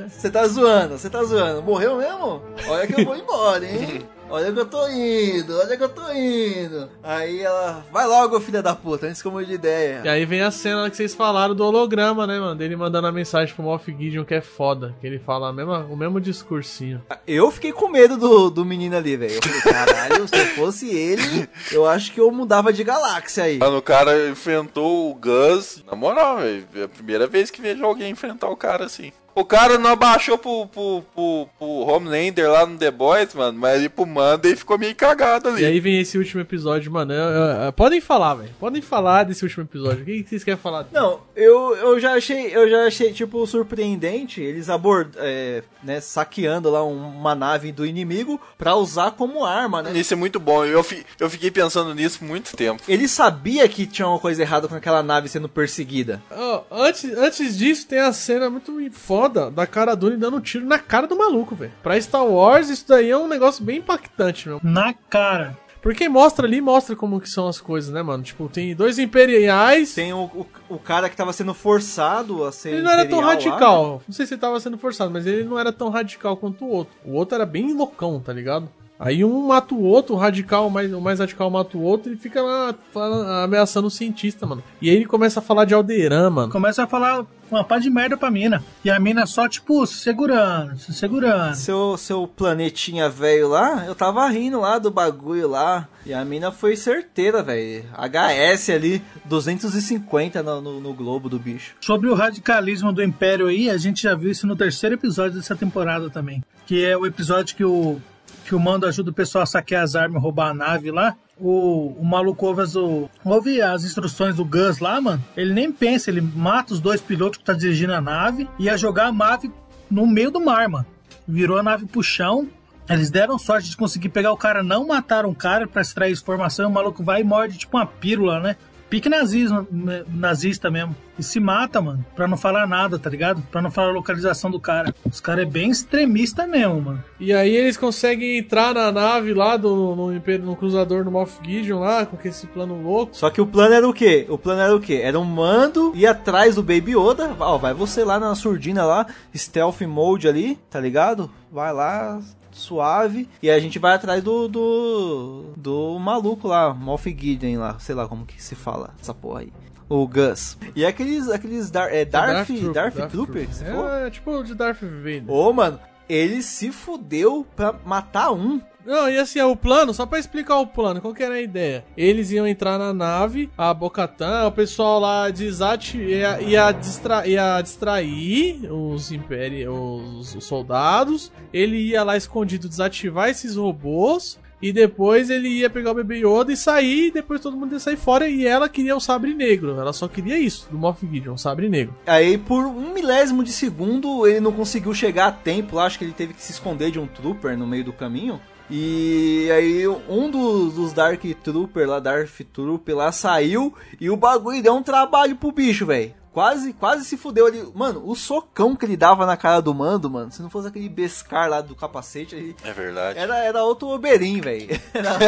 Speaker 4: Você tá zoando, você tá zoando. Morreu mesmo? Olha que eu vou embora, hein? Olha que eu tô indo, olha que eu tô indo. Aí ela, vai logo, filha da puta, antes que eu mude de ideia.
Speaker 2: E aí vem a cena que vocês falaram do holograma, né, mano? Dele mandando a mensagem pro Moff Gideon que é foda. Que ele fala a mesma, o mesmo discursinho.
Speaker 4: Eu fiquei com medo do, do menino ali, velho. Eu falei, caralho, se eu fosse ele, eu acho que eu mudava de galáxia aí.
Speaker 3: Mano, o cara enfrentou o Gus. Na moral, velho. É a primeira vez que vejo alguém enfrentar o cara assim. O cara não abaixou pro, pro, pro, pro Homelander lá no The Boys, mano, mas ali pro Monday ficou meio cagado ali.
Speaker 2: E aí vem esse último episódio, mano. Eu- eu- eu- podem falar, velho. Podem falar desse último episódio. O que que vocês querem falar?
Speaker 4: Não, eu, eu já achei, eu já achei, tipo, surpreendente eles abord, é, né, saqueando lá um- uma nave do inimigo pra usar como arma, né?
Speaker 3: Isso é muito bom. Eu, fi- eu fiquei pensando nisso muito tempo.
Speaker 4: Ele sabia que tinha uma coisa errada com aquela nave sendo perseguida.
Speaker 2: Ó, antes, antes disso, tem a cena muito foda da cara Dune dando um tiro na cara do maluco, velho. Pra Star Wars, isso daí é um negócio bem impactante, meu.
Speaker 5: Na cara.
Speaker 2: Porque mostra ali, mostra como que são as coisas, né, mano? Tipo, tem dois imperiais.
Speaker 4: Tem o, o, o cara que tava sendo forçado a ser
Speaker 2: Ele não era tão
Speaker 4: imperial lá,
Speaker 2: radical. Não sei se ele tava sendo forçado, mas ele não era tão radical quanto o outro. O outro era bem loucão, tá ligado? Aí um mata o outro, o radical, o mais, o mais radical mata o outro e fica lá fala- ameaçando o cientista, mano. E aí ele começa a falar de Alderan, mano.
Speaker 5: Começa a falar uma pá de merda pra mina. E a mina só, tipo, se segurando, se segurando.
Speaker 4: Seu, seu planetinha velho lá, eu tava rindo lá do bagulho lá. E a mina foi certeira, velho. HS ali, 250 no, no, no globo do bicho.
Speaker 5: Sobre o radicalismo do Império aí, a gente já viu isso no terceiro episódio dessa temporada também. Que é o episódio que o, que o Mando ajuda o pessoal a saquear as armas e roubar a nave lá. O, o maluco ouve as, o- ouve as instruções do Gus lá, mano. Ele nem pensa, ele mata os dois pilotos que tá dirigindo a nave e ia jogar a nave no meio do mar, mano. Virou a nave pro chão. Eles deram sorte de conseguir pegar o cara, não mataram o cara pra extrair informação. E o maluco vai e morde tipo uma pílula, né? Pique nazismo, né, nazista mesmo. E se mata, mano. Pra não falar nada, tá ligado? Pra não falar a localização do cara. Os caras é bem extremista mesmo, mano.
Speaker 2: E aí eles conseguem entrar na nave lá do, no, Império- no cruzador do Moff Gideon lá, com esse plano louco.
Speaker 4: Só que o plano era o quê? O plano era o quê? Era um mando ir atrás do Baby Yoda. Ó, vai você lá na surdina lá, stealth mode ali, tá ligado? Vai lá, suave. E a gente vai atrás do. do. do maluco lá, Moff Gideon lá, sei lá como que se fala essa porra aí. O Gus. E aqueles. aqueles Dar, é, Darth,
Speaker 2: Troop,
Speaker 4: Darth,
Speaker 2: Darth
Speaker 4: Trooper? você falou?
Speaker 2: É, tipo de Darth Vader.
Speaker 4: Ô, mano, ele se fudeu pra matar um.
Speaker 2: Não, e assim, ó, o plano, só pra explicar o plano, qual que era a ideia? Eles iam entrar na nave, a Bocatan, o pessoal lá desati ia, ia, distra ia distrair os, império, os, os soldados, ele ia lá escondido desativar esses robôs, e depois ele ia pegar o bebê Yoda e sair, e depois todo mundo ia sair fora, e ela queria o sabre negro, ela só queria isso, do Moff Gideon, um sabre negro.
Speaker 4: Aí, por um milésimo de segundo, ele não conseguiu chegar a tempo lá. Acho que ele teve que se esconder de um trooper no meio do caminho. E aí, um dos, dos Dark Trooper lá, Darth Trooper lá, saiu e o bagulho deu um trabalho pro bicho, velho. Quase, quase se fudeu ali. Mano, o socão que ele dava na cara do mando, mano, se não fosse aquele bescar lá do capacete, ele
Speaker 3: É verdade.
Speaker 4: era, era outro Oberin, velho. Era,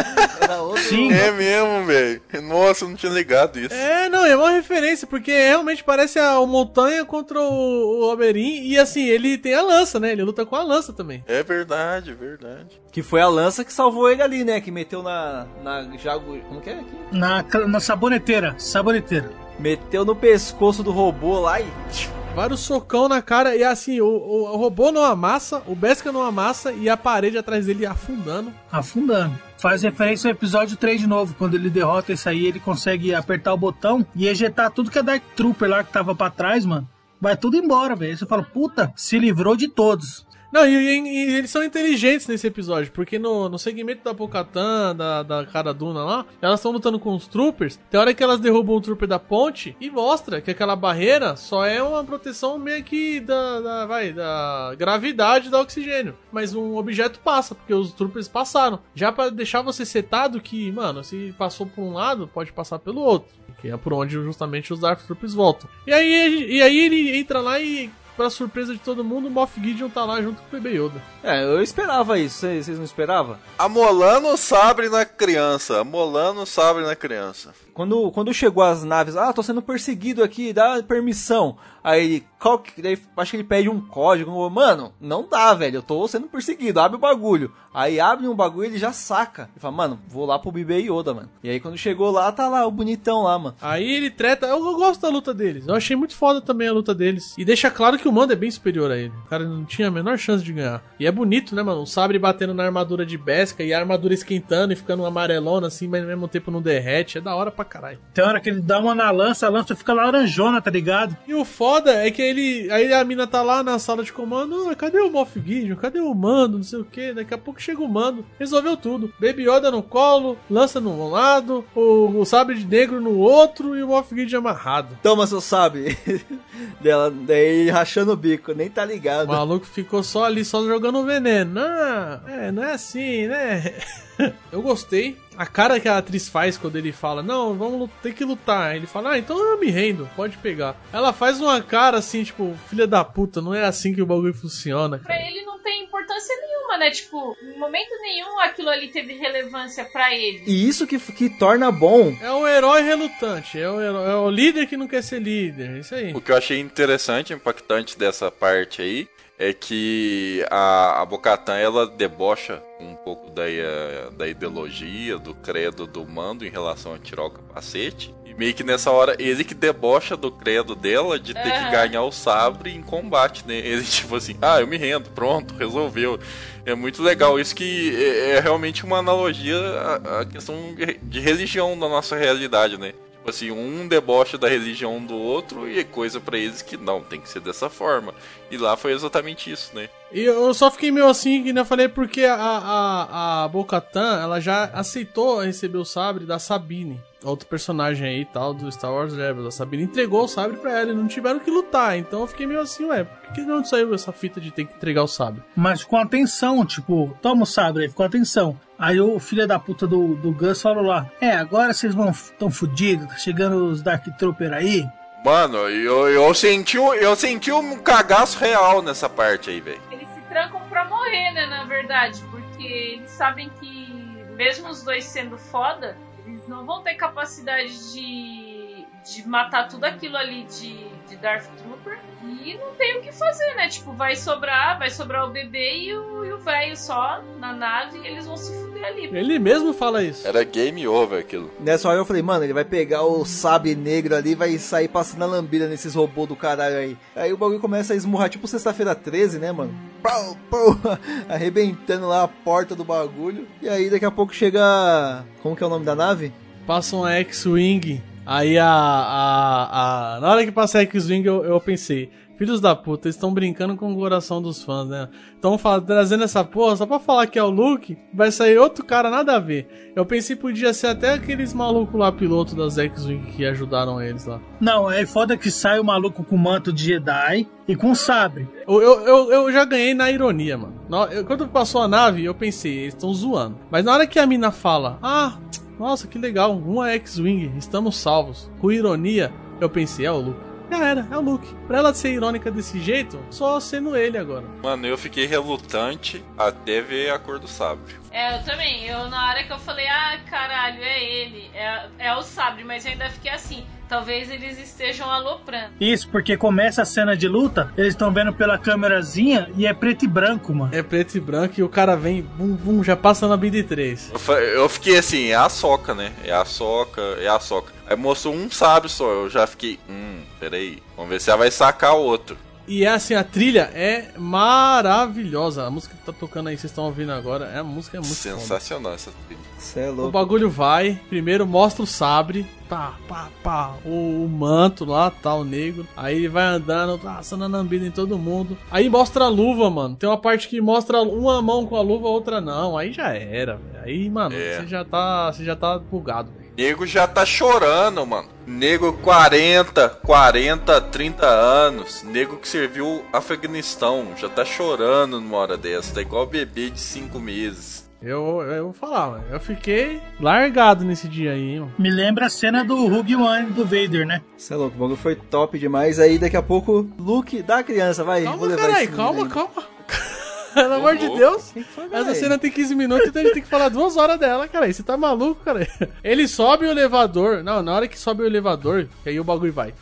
Speaker 4: era outro.
Speaker 3: É mesmo, velho. Nossa, eu não tinha ligado isso.
Speaker 2: É, não, é uma referência, porque realmente parece a, o Montanha contra o, o e assim, ele tem a lança, né? Ele luta com a lança também.
Speaker 3: É verdade, verdade.
Speaker 4: Que foi a lança que salvou ele ali, né? Que meteu na. na jagu... Como que é aqui?
Speaker 5: Na, na saboneteira, saboneteira.
Speaker 4: Meteu no pescoço do robô lá e.
Speaker 2: Vários socão na cara e assim, o, o, o robô não amassa, o Beskar não amassa e a parede atrás dele afundando.
Speaker 5: Afundando. Faz referência ao episódio 3 de novo, quando ele derrota isso aí, ele consegue apertar o botão e ejetar tudo que é Dark Trooper lá que tava pra trás, mano. Vai tudo embora, velho. Aí Você fala, puta, se livrou de todos.
Speaker 2: Não, e, e- e eles são inteligentes nesse episódio, porque no, no segmento da Pocatan, da, da cara Duna lá, elas estão lutando com os troopers. Tem hora que elas derrubam o trooper da ponte e mostra que aquela barreira só é uma proteção meio que da, da, vai, da gravidade do oxigênio. Mas um objeto passa, porque os troopers passaram. Já pra deixar você setado que, mano, se passou por um lado, pode passar pelo outro. Que é por onde justamente os Dark Troopers voltam. E aí, e aí ele entra lá e Pra surpresa de todo mundo, o Moff Gideon tá lá junto com o Bebê Yoda.
Speaker 4: É, eu esperava isso. Vocês não esperavam?
Speaker 3: Amolando o sabre na criança. Amolando o sabre na criança.
Speaker 4: Quando, quando chegou as naves, ah, tô sendo perseguido aqui, dá permissão. Aí qual que, daí, acho que ele pede um código. Mano, não dá, velho, eu tô sendo perseguido, abre o bagulho. Aí abre um bagulho e ele já saca. Ele fala, mano, vou lá pro Bebê Yoda, mano. E aí quando chegou lá, tá lá o bonitão lá, mano.
Speaker 2: Aí ele treta. Eu, eu gosto da luta deles. Eu achei muito foda também a luta deles. E deixa claro que o mando é bem superior a ele. O cara não tinha a menor chance de ganhar. E é bonito, né, mano? O sabre batendo na armadura de Besca e a armadura esquentando e ficando amarelona assim, mas ao mesmo tempo não derrete. É da hora pra caralho.
Speaker 5: Tem hora que ele dá uma na lança, a lança fica laranjona, tá ligado?
Speaker 2: E o foda é que ele. Aí a mina tá lá na sala de comando. Ah, cadê o Moff Gideon? Cadê o mando? Não sei o que. Daqui a pouco chega o mando. Resolveu tudo. Baby Yoda no colo, lança num lado, o, o sabre de negro no outro e o Moff Gideon amarrado.
Speaker 4: Toma seu sabre. Dela, daí rachando o bico, nem tá
Speaker 2: O
Speaker 4: ligado.
Speaker 2: maluco ficou só ali, só jogando veneno. Não, é, não é assim, né? Eu gostei. A cara que a atriz faz quando ele fala, não, vamos ter que lutar. Ele fala, ah, então eu me rendo, pode pegar. Ela faz uma cara assim, tipo, filha da puta, não é assim que o bagulho funciona.
Speaker 11: Pra ele não tem importância nenhuma, né? Tipo, em momento nenhum aquilo ali teve relevância pra ele.
Speaker 4: E isso que, que torna bom.
Speaker 2: É um herói relutante, é o, herói- é o líder que não quer ser líder, é isso aí.
Speaker 3: O que eu achei interessante, impactante dessa parte aí, é que a, a Bocatan ela debocha um pouco da, eh, da ideologia, do credo do mando em relação a tirar o capacete. Meio que nessa hora, ele que debocha do credo dela de ter que ganhar o sabre em combate, né? Ele tipo assim, ah, eu me rendo, pronto, resolveu. É muito legal isso que é, é realmente uma analogia à, à questão de religião da nossa realidade, né? Tipo assim, um deboche da religião do outro e é coisa pra eles que não, tem que ser dessa forma. E lá foi exatamente isso, né?
Speaker 2: E eu só fiquei meio assim, que nem eu falei, porque a, a, a Bo-Katan, ela já aceitou receber o sabre da Sabine. Outro personagem aí e tal do Star Wars Rebels. A Sabine entregou o sabre pra ela e não tiveram que lutar. Então eu fiquei meio assim, ué, por que não saiu essa fita de ter que entregar o sabre?
Speaker 5: Mas com atenção, tipo, toma o sabre aí, com atenção. Aí o filho da puta do, do Gus falou lá: É, agora vocês vão tão fudidos, tá chegando os Dark Trooper aí.
Speaker 3: Mano, eu, eu senti um, eu senti um cagaço real nessa parte aí, velho.
Speaker 11: Eles se trancam pra morrer, né? Na verdade, porque eles sabem que, mesmo os dois sendo foda, eles não vão ter capacidade de, de matar tudo aquilo ali de, de Darth Trooper. E não tem o que fazer, né? Tipo, vai sobrar, vai sobrar o bebê e o o velho só na nave e eles vão se fuder ali.
Speaker 2: Ele mesmo fala isso.
Speaker 3: Era game over aquilo.
Speaker 4: Nessa hora eu falei, mano, ele vai pegar o sabre negro ali e vai sair passando a lambida nesses robôs do caralho aí. Aí o bagulho começa a esmurrar, tipo sexta-feira 13, né, mano? Pau, pau, arrebentando lá a porta do bagulho. E aí daqui a pouco chega. Como que é o nome da nave?
Speaker 2: Passa uma X-Wing. Aí a, a, a. Na hora que passa a X-Wing, eu, eu pensei. Filhos da puta, eles estão brincando com o coração dos fãs, né? Estão trazendo essa porra só pra falar que é o Luke, vai sair outro cara nada a ver. Eu pensei que podia ser até aqueles malucos lá, piloto das X-Wing que ajudaram eles lá.
Speaker 5: Não, é foda que sai o maluco com manto de Jedi e com sabre.
Speaker 2: Eu, eu, eu, eu já ganhei na ironia, mano. Na- eu- quando passou a nave, eu pensei, eles estão zoando. Mas na hora que a mina fala, ah, nossa, que legal, uma X-Wing, estamos salvos. Com ironia, eu pensei, é o Luke. Já era, é o Luke. Pra ela ser irônica desse jeito, só sendo ele agora.
Speaker 3: Mano, eu fiquei relutante até ver a cor do sabre.
Speaker 11: É, eu também. Eu, na hora que eu falei, ah, caralho, é ele, é, é o sabre, mas eu ainda fiquei assim. talvez eles estejam aloprando.
Speaker 5: Isso, porque começa a cena de luta, eles estão vendo pela câmerazinha e é preto e branco, mano.
Speaker 2: É preto e branco e o cara vem, bum, bum, já passa na BD 3.
Speaker 3: Eu, fiquei assim, é a soca, né? É a soca, é a soca. Aí mostrou um sábio só, eu já fiquei, hum, peraí, vamos ver se ela vai sacar outro.
Speaker 2: E é assim, a trilha é maravilhosa. A música que tá tocando aí, vocês estão ouvindo agora, é, a música é muito foda.
Speaker 3: Sensacional essa trilha.
Speaker 4: Cê é
Speaker 2: O
Speaker 4: louco.
Speaker 2: bagulho vai, primeiro mostra o sabre, pá, pá, pá, o, o manto lá, tá, o negro. Aí ele vai andando, passando a lambida em todo mundo. Aí mostra a luva, mano. Tem uma parte que mostra uma mão com a luva, a outra não. Aí já era, velho. Aí, mano,
Speaker 3: É.
Speaker 2: você já tá, você já tá bugado, velho.
Speaker 3: Nego já tá chorando, mano. Nego 40, 40, 30 anos. Nego que serviu Afeganistão. Já tá chorando numa hora dessa. Tá igual bebê de 5 meses.
Speaker 2: Eu, eu vou falar, mano. Eu fiquei largado nesse dia aí, hein, mano.
Speaker 5: Me lembra a cena do Hugh One do Vader, né?
Speaker 4: Cê é louco, o bagulho foi top demais. Aí daqui a pouco, Luke da criança, vai. vou
Speaker 2: Calma,
Speaker 4: levar
Speaker 2: caralho, calma,
Speaker 4: aí.
Speaker 2: calma. Pelo amor de. Deus.
Speaker 4: Que que foi,
Speaker 2: Essa cena tem 15 minutos, então a gente tem que falar duas horas dela, cara. Você tá maluco, cara? Ele sobe o elevador. Não, na hora que sobe o elevador, que aí o bagulho vai.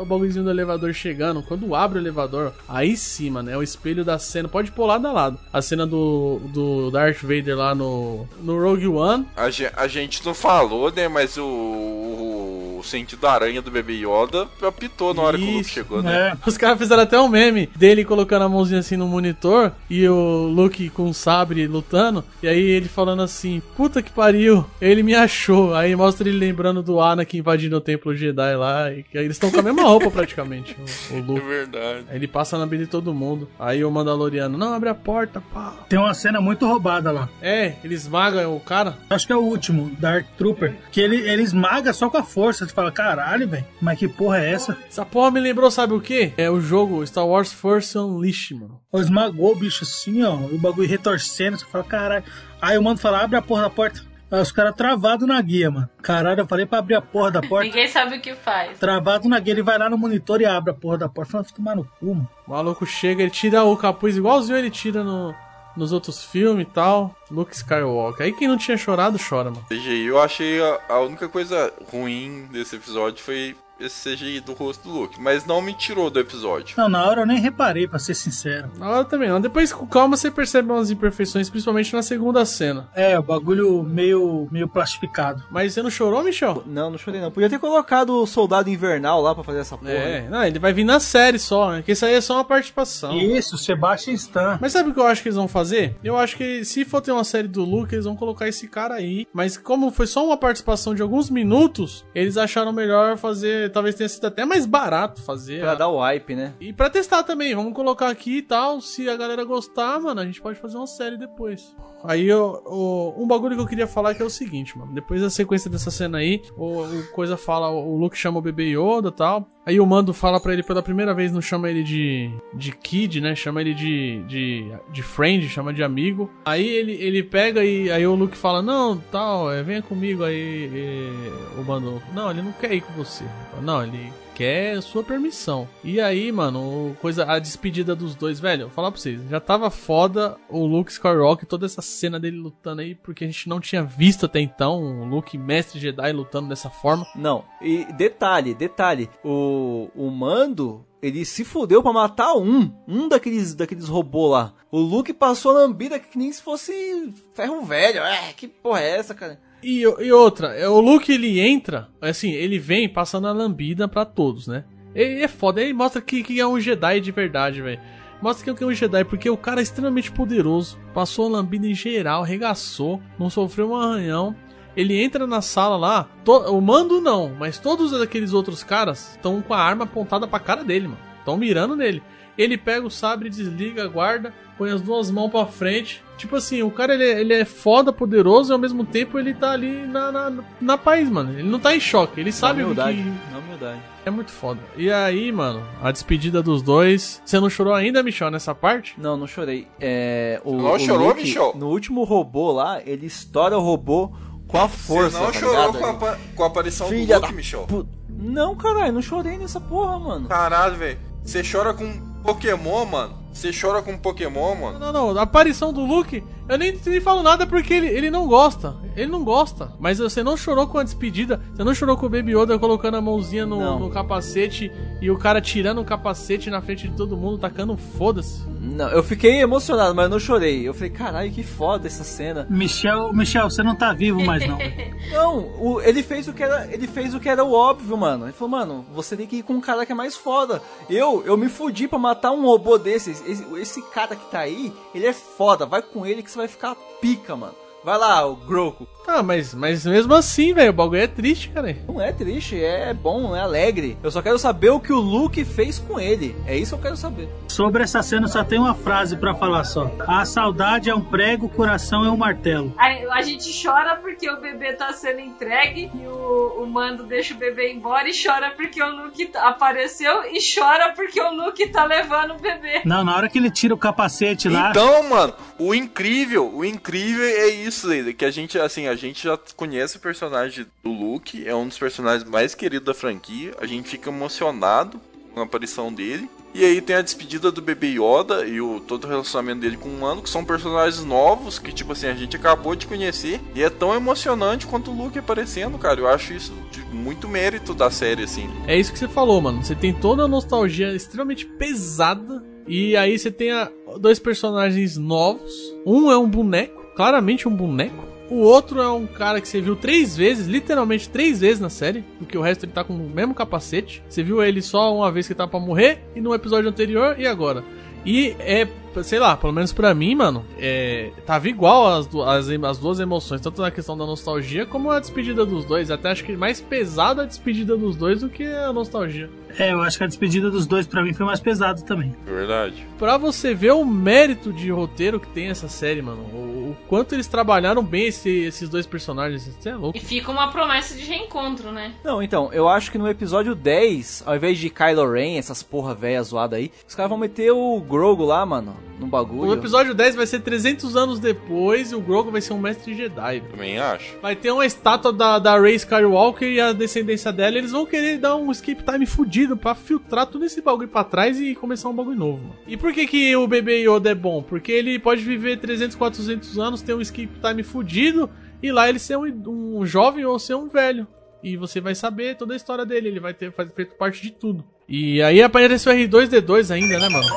Speaker 2: O bagulhozinho do elevador chegando. Quando abre o elevador, aí sim, mano, é o espelho da cena. Pode pular lado a lado. A cena do, do Darth Vader lá no, no Rogue One.
Speaker 3: A, ge- a gente não falou, né? Mas o, o, o sentido da aranha do bebê Yoda apitou na hora que o Luke
Speaker 2: Isso,
Speaker 3: chegou, né?
Speaker 5: É.
Speaker 2: Os caras fizeram até um meme dele colocando a mãozinha assim no monitor e o Luke com o sabre lutando. E aí ele falando assim: Puta que pariu, ele me achou. Aí mostra ele lembrando do Anakin invadindo o templo Jedi lá. E que aí eles estão com a mesma roupa praticamente, o, o
Speaker 3: É
Speaker 2: Luke.
Speaker 3: verdade.
Speaker 2: Aí ele passa na vida de todo mundo. Aí o Mandaloriano: Não, abre a porta, pá.
Speaker 5: Tem uma cena muito roubada lá.
Speaker 2: É, ele esmaga o cara.
Speaker 5: Acho que é o último, Dark Trooper. Que ele, ele esmaga só com a força. Você fala, caralho, velho, mas que porra é essa?
Speaker 2: Essa porra me lembrou, sabe o que? É o jogo Star Wars Force Unleashed, mano.
Speaker 5: Ou esmagou o bicho assim, ó. E o bagulho retorcendo. Você fala, caralho. Aí o mano fala, abre a porra da porta. Aí os caras travados na guia, mano. Caralho, eu falei pra abrir a porra da porta.
Speaker 11: Ninguém sabe o que faz.
Speaker 5: Travado na guia, ele vai lá no monitor e abre a porra da porta. Fala, tomar no cu, mano.
Speaker 2: O maluco chega, ele tira o capuz igualzinho ele tira no, nos outros filmes e tal. Luke Skywalker. Aí quem não tinha chorado, chora, mano.
Speaker 3: Eu achei a, a única coisa ruim desse episódio foi esse CGI do rosto do Luke. Mas não me tirou do episódio.
Speaker 5: Não, na hora eu nem reparei, pra ser sincero.
Speaker 2: Na hora também não. Depois com calma você percebe umas imperfeições, principalmente na segunda cena.
Speaker 5: É, o bagulho meio, meio plastificado.
Speaker 2: Mas você não chorou, Michel?
Speaker 4: Não, não chorei não. Podia ter colocado o soldado invernal lá pra fazer essa porra.
Speaker 2: É,
Speaker 4: né?
Speaker 2: não, ele vai vir na série só, né? Que isso aí é só uma participação.
Speaker 5: Isso, Sebastian Stan.
Speaker 2: Mas sabe o que eu acho que eles vão fazer? Eu acho que se for ter uma série do Luke, eles vão colocar esse cara aí. Mas como foi só uma participação de alguns minutos, eles acharam melhor fazer. Talvez tenha sido até mais barato fazer.
Speaker 4: Pra
Speaker 2: a-
Speaker 4: dar o hype, né?
Speaker 2: E pra testar também, vamos colocar aqui e tal. Se a galera gostar, mano, a gente pode fazer uma série depois. Aí eu, o- um bagulho que eu queria falar que é o seguinte, mano. Depois da sequência dessa cena aí, o, o coisa fala, o Luke chama o bebê Yoda e tal. Aí o Mando fala pra ele pela primeira vez, não chama ele de, de kid, né? Chama ele de, de, de friend, chama de amigo. Aí ele, ele pega e aí o Luke fala, não, tal, é, venha comigo. Aí e, o Mando, não, ele não quer ir com você. Não, ele quer sua permissão. E aí, mano, coisa, a despedida dos dois, velho, vou falar pra vocês, já tava foda o Luke Skywalker, toda essa cena dele lutando aí, porque a gente não tinha visto até então o Luke mestre Jedi lutando dessa forma.
Speaker 4: Não, e detalhe, detalhe, o, o Mando, ele se fudeu pra matar um, um daqueles, daqueles robôs lá. O Luke passou a lambida que nem se fosse ferro velho, é, que porra é essa, cara?
Speaker 2: E, e outra, é, o Luke ele entra, assim, ele vem passando a lambida pra todos, né? É foda, ele mostra que, que é um Jedi de verdade, velho. Mostra que é um Jedi, porque o cara é extremamente poderoso. Passou a lambida em geral, arregaçou, não sofreu um arranhão. Ele entra na sala lá, to- o mando não, mas todos aqueles outros caras estão com a arma apontada pra cara dele, mano. Estão mirando nele. Ele pega o sabre, desliga, guarda, põe as duas mãos pra frente. Tipo assim, o cara ele, é- ele é foda, poderoso e ao mesmo tempo ele tá ali na, na, na paz, mano. Ele não tá em choque, ele sabe o
Speaker 4: humildade,
Speaker 2: que.
Speaker 4: na humildade.
Speaker 2: É muito foda. E aí, mano, a despedida dos dois. Você não chorou ainda, Michel, nessa parte?
Speaker 4: Não, não chorei. É, o,
Speaker 3: Não
Speaker 4: o
Speaker 3: chorou,
Speaker 4: Luke,
Speaker 3: Michel?
Speaker 4: No último robô lá, ele estoura o robô com a força.
Speaker 3: Você não
Speaker 4: tá
Speaker 3: chorou com a, com a aparição
Speaker 4: Filha
Speaker 3: do
Speaker 4: da
Speaker 3: Luke, Michel?
Speaker 4: pu- Não, caralho, não chorei nessa porra, mano.
Speaker 3: Caralho, velho. Você chora com Pokémon, mano. Você chora com Pokémon, mano.
Speaker 2: Não, não, a aparição do Luke, eu nem, nem falo nada porque ele, ele não gosta. Ele não gosta. Mas você não chorou com a despedida. Você não chorou com o Baby Yoda colocando a mãozinha no, no capacete e o cara tirando o capacete na frente de todo mundo, tacando foda-se.
Speaker 4: Não, eu fiquei emocionado, mas eu não chorei. Eu falei, caralho, que foda essa cena.
Speaker 5: Michel, Michel, você não tá vivo mais não.
Speaker 4: Não, o- ele fez o que era, ele fez o que era o óbvio, mano. Ele falou, mano, você tem que ir com um cara que é mais foda. Eu, eu me fudi pra matar um robô desses. Esse, esse cara que tá aí, ele é foda. Vai com ele que você vai ficar pica, mano. Vai lá, o Groco.
Speaker 2: Tá, mas, mas mesmo assim, velho, o bagulho é triste, cara.
Speaker 4: Não é triste, é bom, é alegre. Eu só quero saber o que o Luke fez com ele. É isso que eu quero saber.
Speaker 5: Sobre essa cena só tem uma frase pra falar só. A saudade é um prego, o coração é um martelo.
Speaker 11: A, a gente chora porque o bebê tá sendo entregue e o, o mando deixa o bebê embora e chora porque o Nuke tá- apareceu e chora porque o Nuke tá levando o bebê.
Speaker 5: Não, na hora que ele tira o capacete lá.
Speaker 3: Então, mano, o incrível, o incrível é isso, Leila, que a gente, assim, a gente já conhece o personagem do Luke, é um dos personagens mais queridos da franquia, a gente fica emocionado com a aparição dele. E aí tem a despedida do bebê Yoda e o todo o relacionamento dele com o Mano, que são personagens novos que, tipo assim, a gente acabou de conhecer. E é tão emocionante quanto o Luke aparecendo, cara. Eu acho isso de muito mérito da série, assim.
Speaker 2: É isso que você falou, mano. Você tem toda a nostalgia extremamente pesada. E aí você tem a- dois personagens novos. Um é um boneco, claramente um boneco. O outro é um cara que você viu três vezes, literalmente três vezes na série, porque o resto ele tá com o mesmo capacete. Você viu ele só uma vez que tá pra morrer, e no episódio anterior, e agora. E é, sei lá, pelo menos pra mim, mano, é, tava igual as, as, as duas emoções, tanto na questão da nostalgia como a despedida dos dois. Até acho que mais pesada a despedida dos dois do que a nostalgia.
Speaker 5: É, eu acho que a despedida dos dois pra mim foi mais pesado também.
Speaker 3: É verdade.
Speaker 2: Pra você ver o mérito de roteiro que tem essa série, mano, o, o quanto eles trabalharam bem esse- esses dois personagens, você é louco.
Speaker 11: E fica uma promessa de reencontro, né?
Speaker 4: Não, então, eu acho que no episódio 10, ao invés de Kylo Ren, essas porra véia zoada aí, os caras vão meter o Grogu lá, mano, no bagulho.
Speaker 2: O episódio 10 vai ser 300 anos depois e o Grogu vai ser um mestre Jedi.
Speaker 3: Também acho.
Speaker 2: Vai ter uma estátua da, da Rey Skywalker e a descendência dela. Eles vão querer dar um escape time fudido pra filtrar todo esse bagulho pra trás e começar um bagulho novo. Mano. E por que, que o bebê Yoda é bom? Porque ele pode viver 300, 400 anos, ter um escape time fudido e lá ele ser um, um jovem ou ser um velho. E você vai saber toda a história dele, ele vai ter feito parte de tudo. E aí apareceu o R2D2 ainda, né, mano?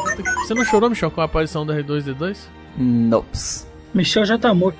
Speaker 2: Você não chorou, Michel, com a aparição do R2D2?
Speaker 4: Nops.
Speaker 5: Michel já tá morto.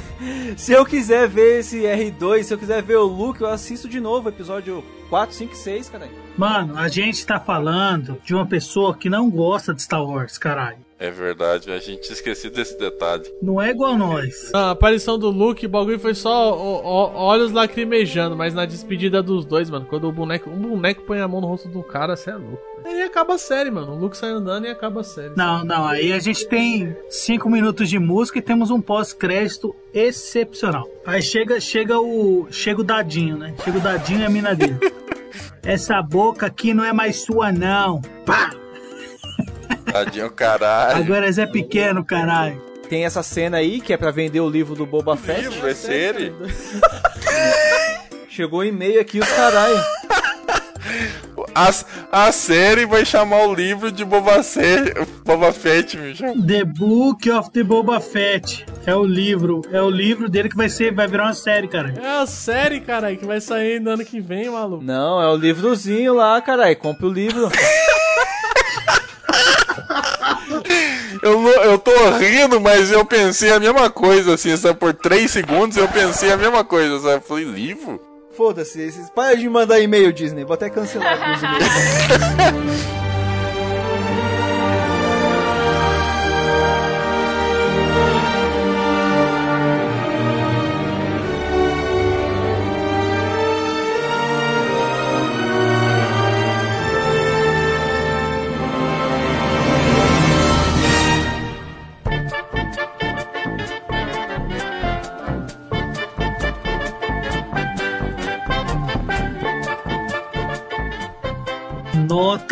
Speaker 4: Se eu quiser ver esse R2, se eu quiser ver o Luke, eu assisto de novo, episódio 4, 5 e 6, cara.
Speaker 5: Mano, a gente tá falando de uma pessoa que não gosta de Star Wars, caralho.
Speaker 3: É verdade, a gente esqueceu desse detalhe.
Speaker 5: Não é igual nós.
Speaker 2: A aparição do Luke, o bagulho foi só ó- ó- olhos lacrimejando, mas na despedida dos dois, mano, quando o boneco, um boneco põe a mão no rosto do cara, você é louco. Aí acaba a série, mano. O Luke sai andando e acaba a série.
Speaker 5: Não, não, aí a gente tem cinco minutos de música e temos um pós-crédito excepcional. Aí chega, chega o. Chega o dadinho, né? Chega o dadinho e a mina dele. Essa boca aqui não é mais sua, não. Pá!
Speaker 3: Tadinho, caralho.
Speaker 5: Agora é Zé Pequeno, caralho.
Speaker 4: Tem essa cena aí que é pra vender o livro do Boba Fett.
Speaker 3: Livro, é série?
Speaker 4: Chegou o e-mail aqui, os caralho.
Speaker 3: A, a série vai chamar o livro de Boba, Fett, Boba Fett, Michel.
Speaker 5: The Book of the Boba Fett. É o livro. É o livro dele que vai ser, vai virar uma série, cara.
Speaker 2: É a série, caralho, que vai sair no ano que vem, maluco.
Speaker 4: Não, é o livrozinho lá, caralho. Compre o livro.
Speaker 3: Eu, eu tô rindo, mas eu pensei a mesma coisa, assim, sabe? Por 3 segundos eu pensei a mesma coisa, sabe? Eu falei, livro?
Speaker 4: Foda-se, para de mandar e-mail, Disney. Vou até cancelar alguns e-mails.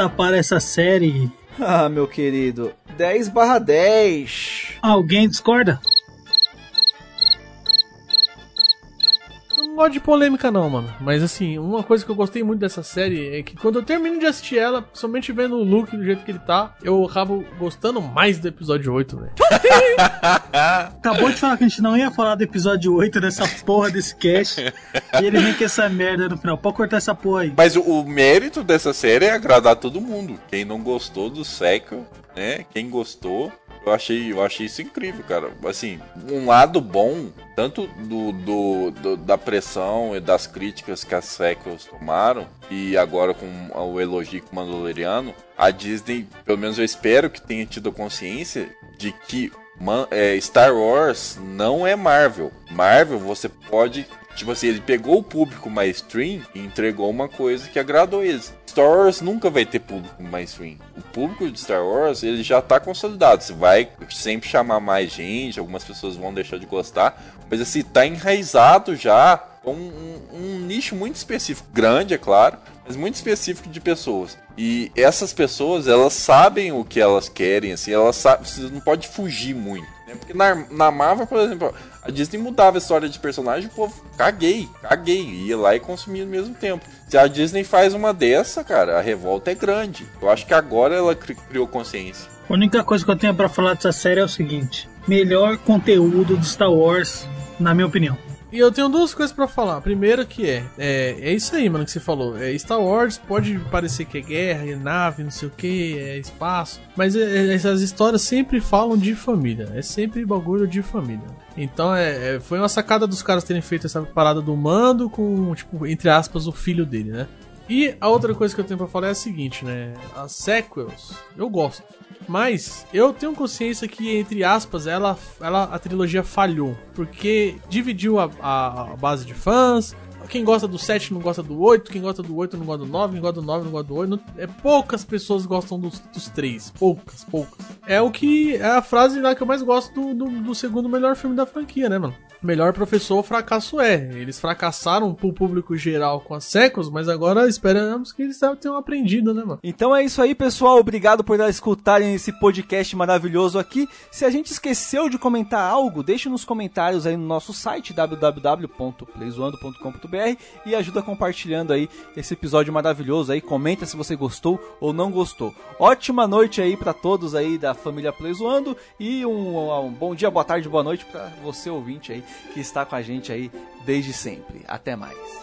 Speaker 5: Nota para essa série.
Speaker 4: Ah, meu querido. 10 barra 10.
Speaker 5: Alguém discorda?
Speaker 2: Gosto de polêmica, não, mano. Mas assim, uma coisa que eu gostei muito dessa série é que quando eu termino de assistir ela, somente vendo o Luke do jeito que ele tá, eu acabo gostando mais do episódio 8, velho.
Speaker 5: Acabou de falar que a gente não ia falar do episódio 8 dessa porra desse cast. e ele vem com essa merda no final. Pode cortar essa porra aí.
Speaker 3: Mas o, o mérito dessa série é agradar todo mundo. Quem não gostou do sequel, né? Quem gostou, eu achei, eu achei isso incrível, cara. Assim, um lado bom, tanto do, do, do- da pressão e das críticas que as sequels tomaram, e agora com o elogio com o Mandaloriano, a Disney, pelo menos eu espero que tenha tido consciência de que Man- é, Star Wars não é Marvel. Marvel você pode. Tipo assim, ele pegou o público mainstream e entregou uma coisa que agradou eles. Star Wars nunca vai ter público mainstream. O público de Star Wars ele já tá consolidado. Você vai sempre chamar mais gente, algumas pessoas vão deixar de gostar, mas assim, tá enraizado já com um, um nicho muito específico, grande, é claro, mas muito específico de pessoas. E essas pessoas, elas sabem o que elas querem, assim, elas sabem, você não pode fugir muito. né? Porque na, na Marvel, por exemplo, a Disney mudava a história de personagem, o povo, caguei, caguei, ia lá e consumia ao mesmo tempo. Se a Disney faz uma dessa, cara, a revolta é grande. Eu acho que agora ela cri- criou consciência.
Speaker 5: A única coisa que eu tenho pra falar dessa série é o seguinte: melhor conteúdo de Star Wars, na minha opinião.
Speaker 2: E eu tenho duas coisas pra falar. Primeiro que é, é, é isso aí, mano, que você falou. É, Star Wars pode parecer que é guerra, é nave, não sei o que, é espaço. Mas é- é- essas histórias sempre falam de família. É sempre bagulho de família. Então é, é- foi uma sacada dos caras terem feito essa parada do mando com, tipo, entre aspas, o filho dele, né? E a outra coisa que eu tenho pra falar é a seguinte, né? As sequels, eu gosto. Mas eu tenho consciência que, entre aspas, ela, ela a trilogia falhou. Porque dividiu a, a- a base de fãs. Quem gosta do 7 não gosta do 8, quem gosta do 8 não gosta do 9, quem gosta do 9 não gosta do 8. Não- é, poucas pessoas gostam dos, dos 3. Poucas, poucas. É o que. É a frase lá que eu mais gosto do, do, do segundo melhor filme da franquia, né, mano? Melhor professor, o fracasso é. Eles fracassaram pro público geral com as sequels, mas agora esperamos que eles tenham aprendido, né, mano?
Speaker 4: Então é isso aí, pessoal. Obrigado por escutarem esse podcast maravilhoso aqui. Se a gente esqueceu de comentar algo, deixe nos comentários aí no nosso site www.playzoando.com.br e ajuda compartilhando aí esse episódio maravilhoso aí. Comenta se você gostou ou não gostou. Ótima noite aí pra todos aí da família Playzoando e um, um bom dia, boa tarde, boa noite pra você ouvinte aí que está com a gente aí desde sempre. Até mais.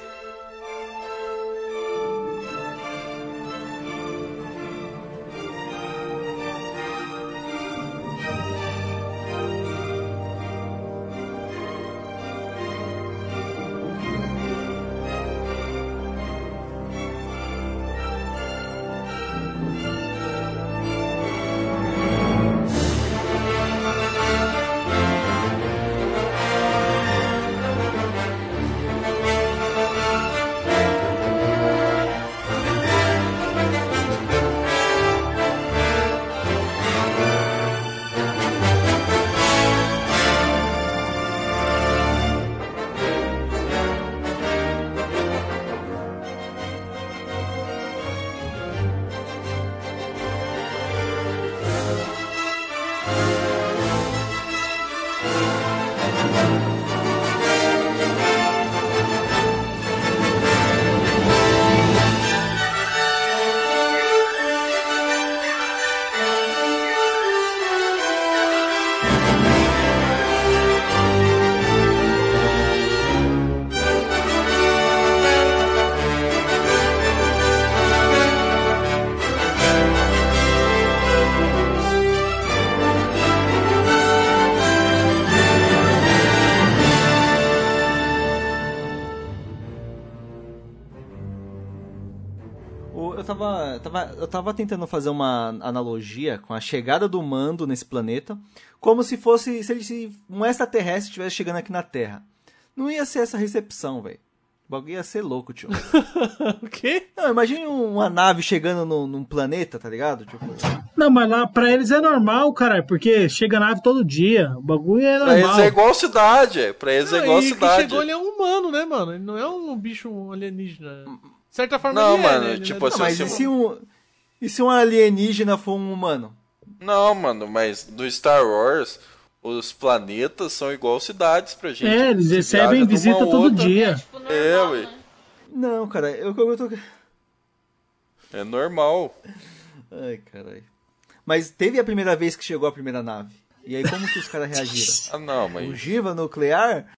Speaker 4: Tava, eu tava tentando fazer uma analogia com a chegada do mando nesse planeta, como se fosse se ele se um extraterrestre estivesse chegando aqui na Terra. Não ia ser essa recepção, velho. O bagulho ia ser louco, tio.
Speaker 2: o quê?
Speaker 4: Não, imagine uma nave chegando no, num planeta, tá ligado? Tipo,
Speaker 5: Não, mas lá pra eles é normal, caralho, porque chega nave todo dia. O bagulho é
Speaker 3: Pra
Speaker 5: normal.
Speaker 3: eles é igual cidade, é. pra eles é igual
Speaker 2: e
Speaker 3: cidade.
Speaker 2: chegou ele é um humano, né, mano? Ele não é um bicho alienígena. De certa forma,
Speaker 3: Não,
Speaker 2: ele é,
Speaker 3: mano,
Speaker 2: né? Ele
Speaker 3: tipo
Speaker 2: não é
Speaker 3: assim,
Speaker 4: não, mas
Speaker 3: se-
Speaker 4: e se um, e se um alienígena for um humano?
Speaker 3: Não, mano, mas no Star Wars, os planetas são igual cidades pra gente.
Speaker 5: É, eles recebem visita todo
Speaker 3: outra.
Speaker 5: dia.
Speaker 11: Tipo, no
Speaker 3: É, ué.
Speaker 11: né?
Speaker 4: Não, cara, eu, eu tô.
Speaker 3: É normal.
Speaker 4: Ai, caralho. Mas teve a primeira vez que chegou a primeira nave. E aí, como que os caras reagiram?
Speaker 3: Ah, não, mas.
Speaker 4: Ogiva nuclear?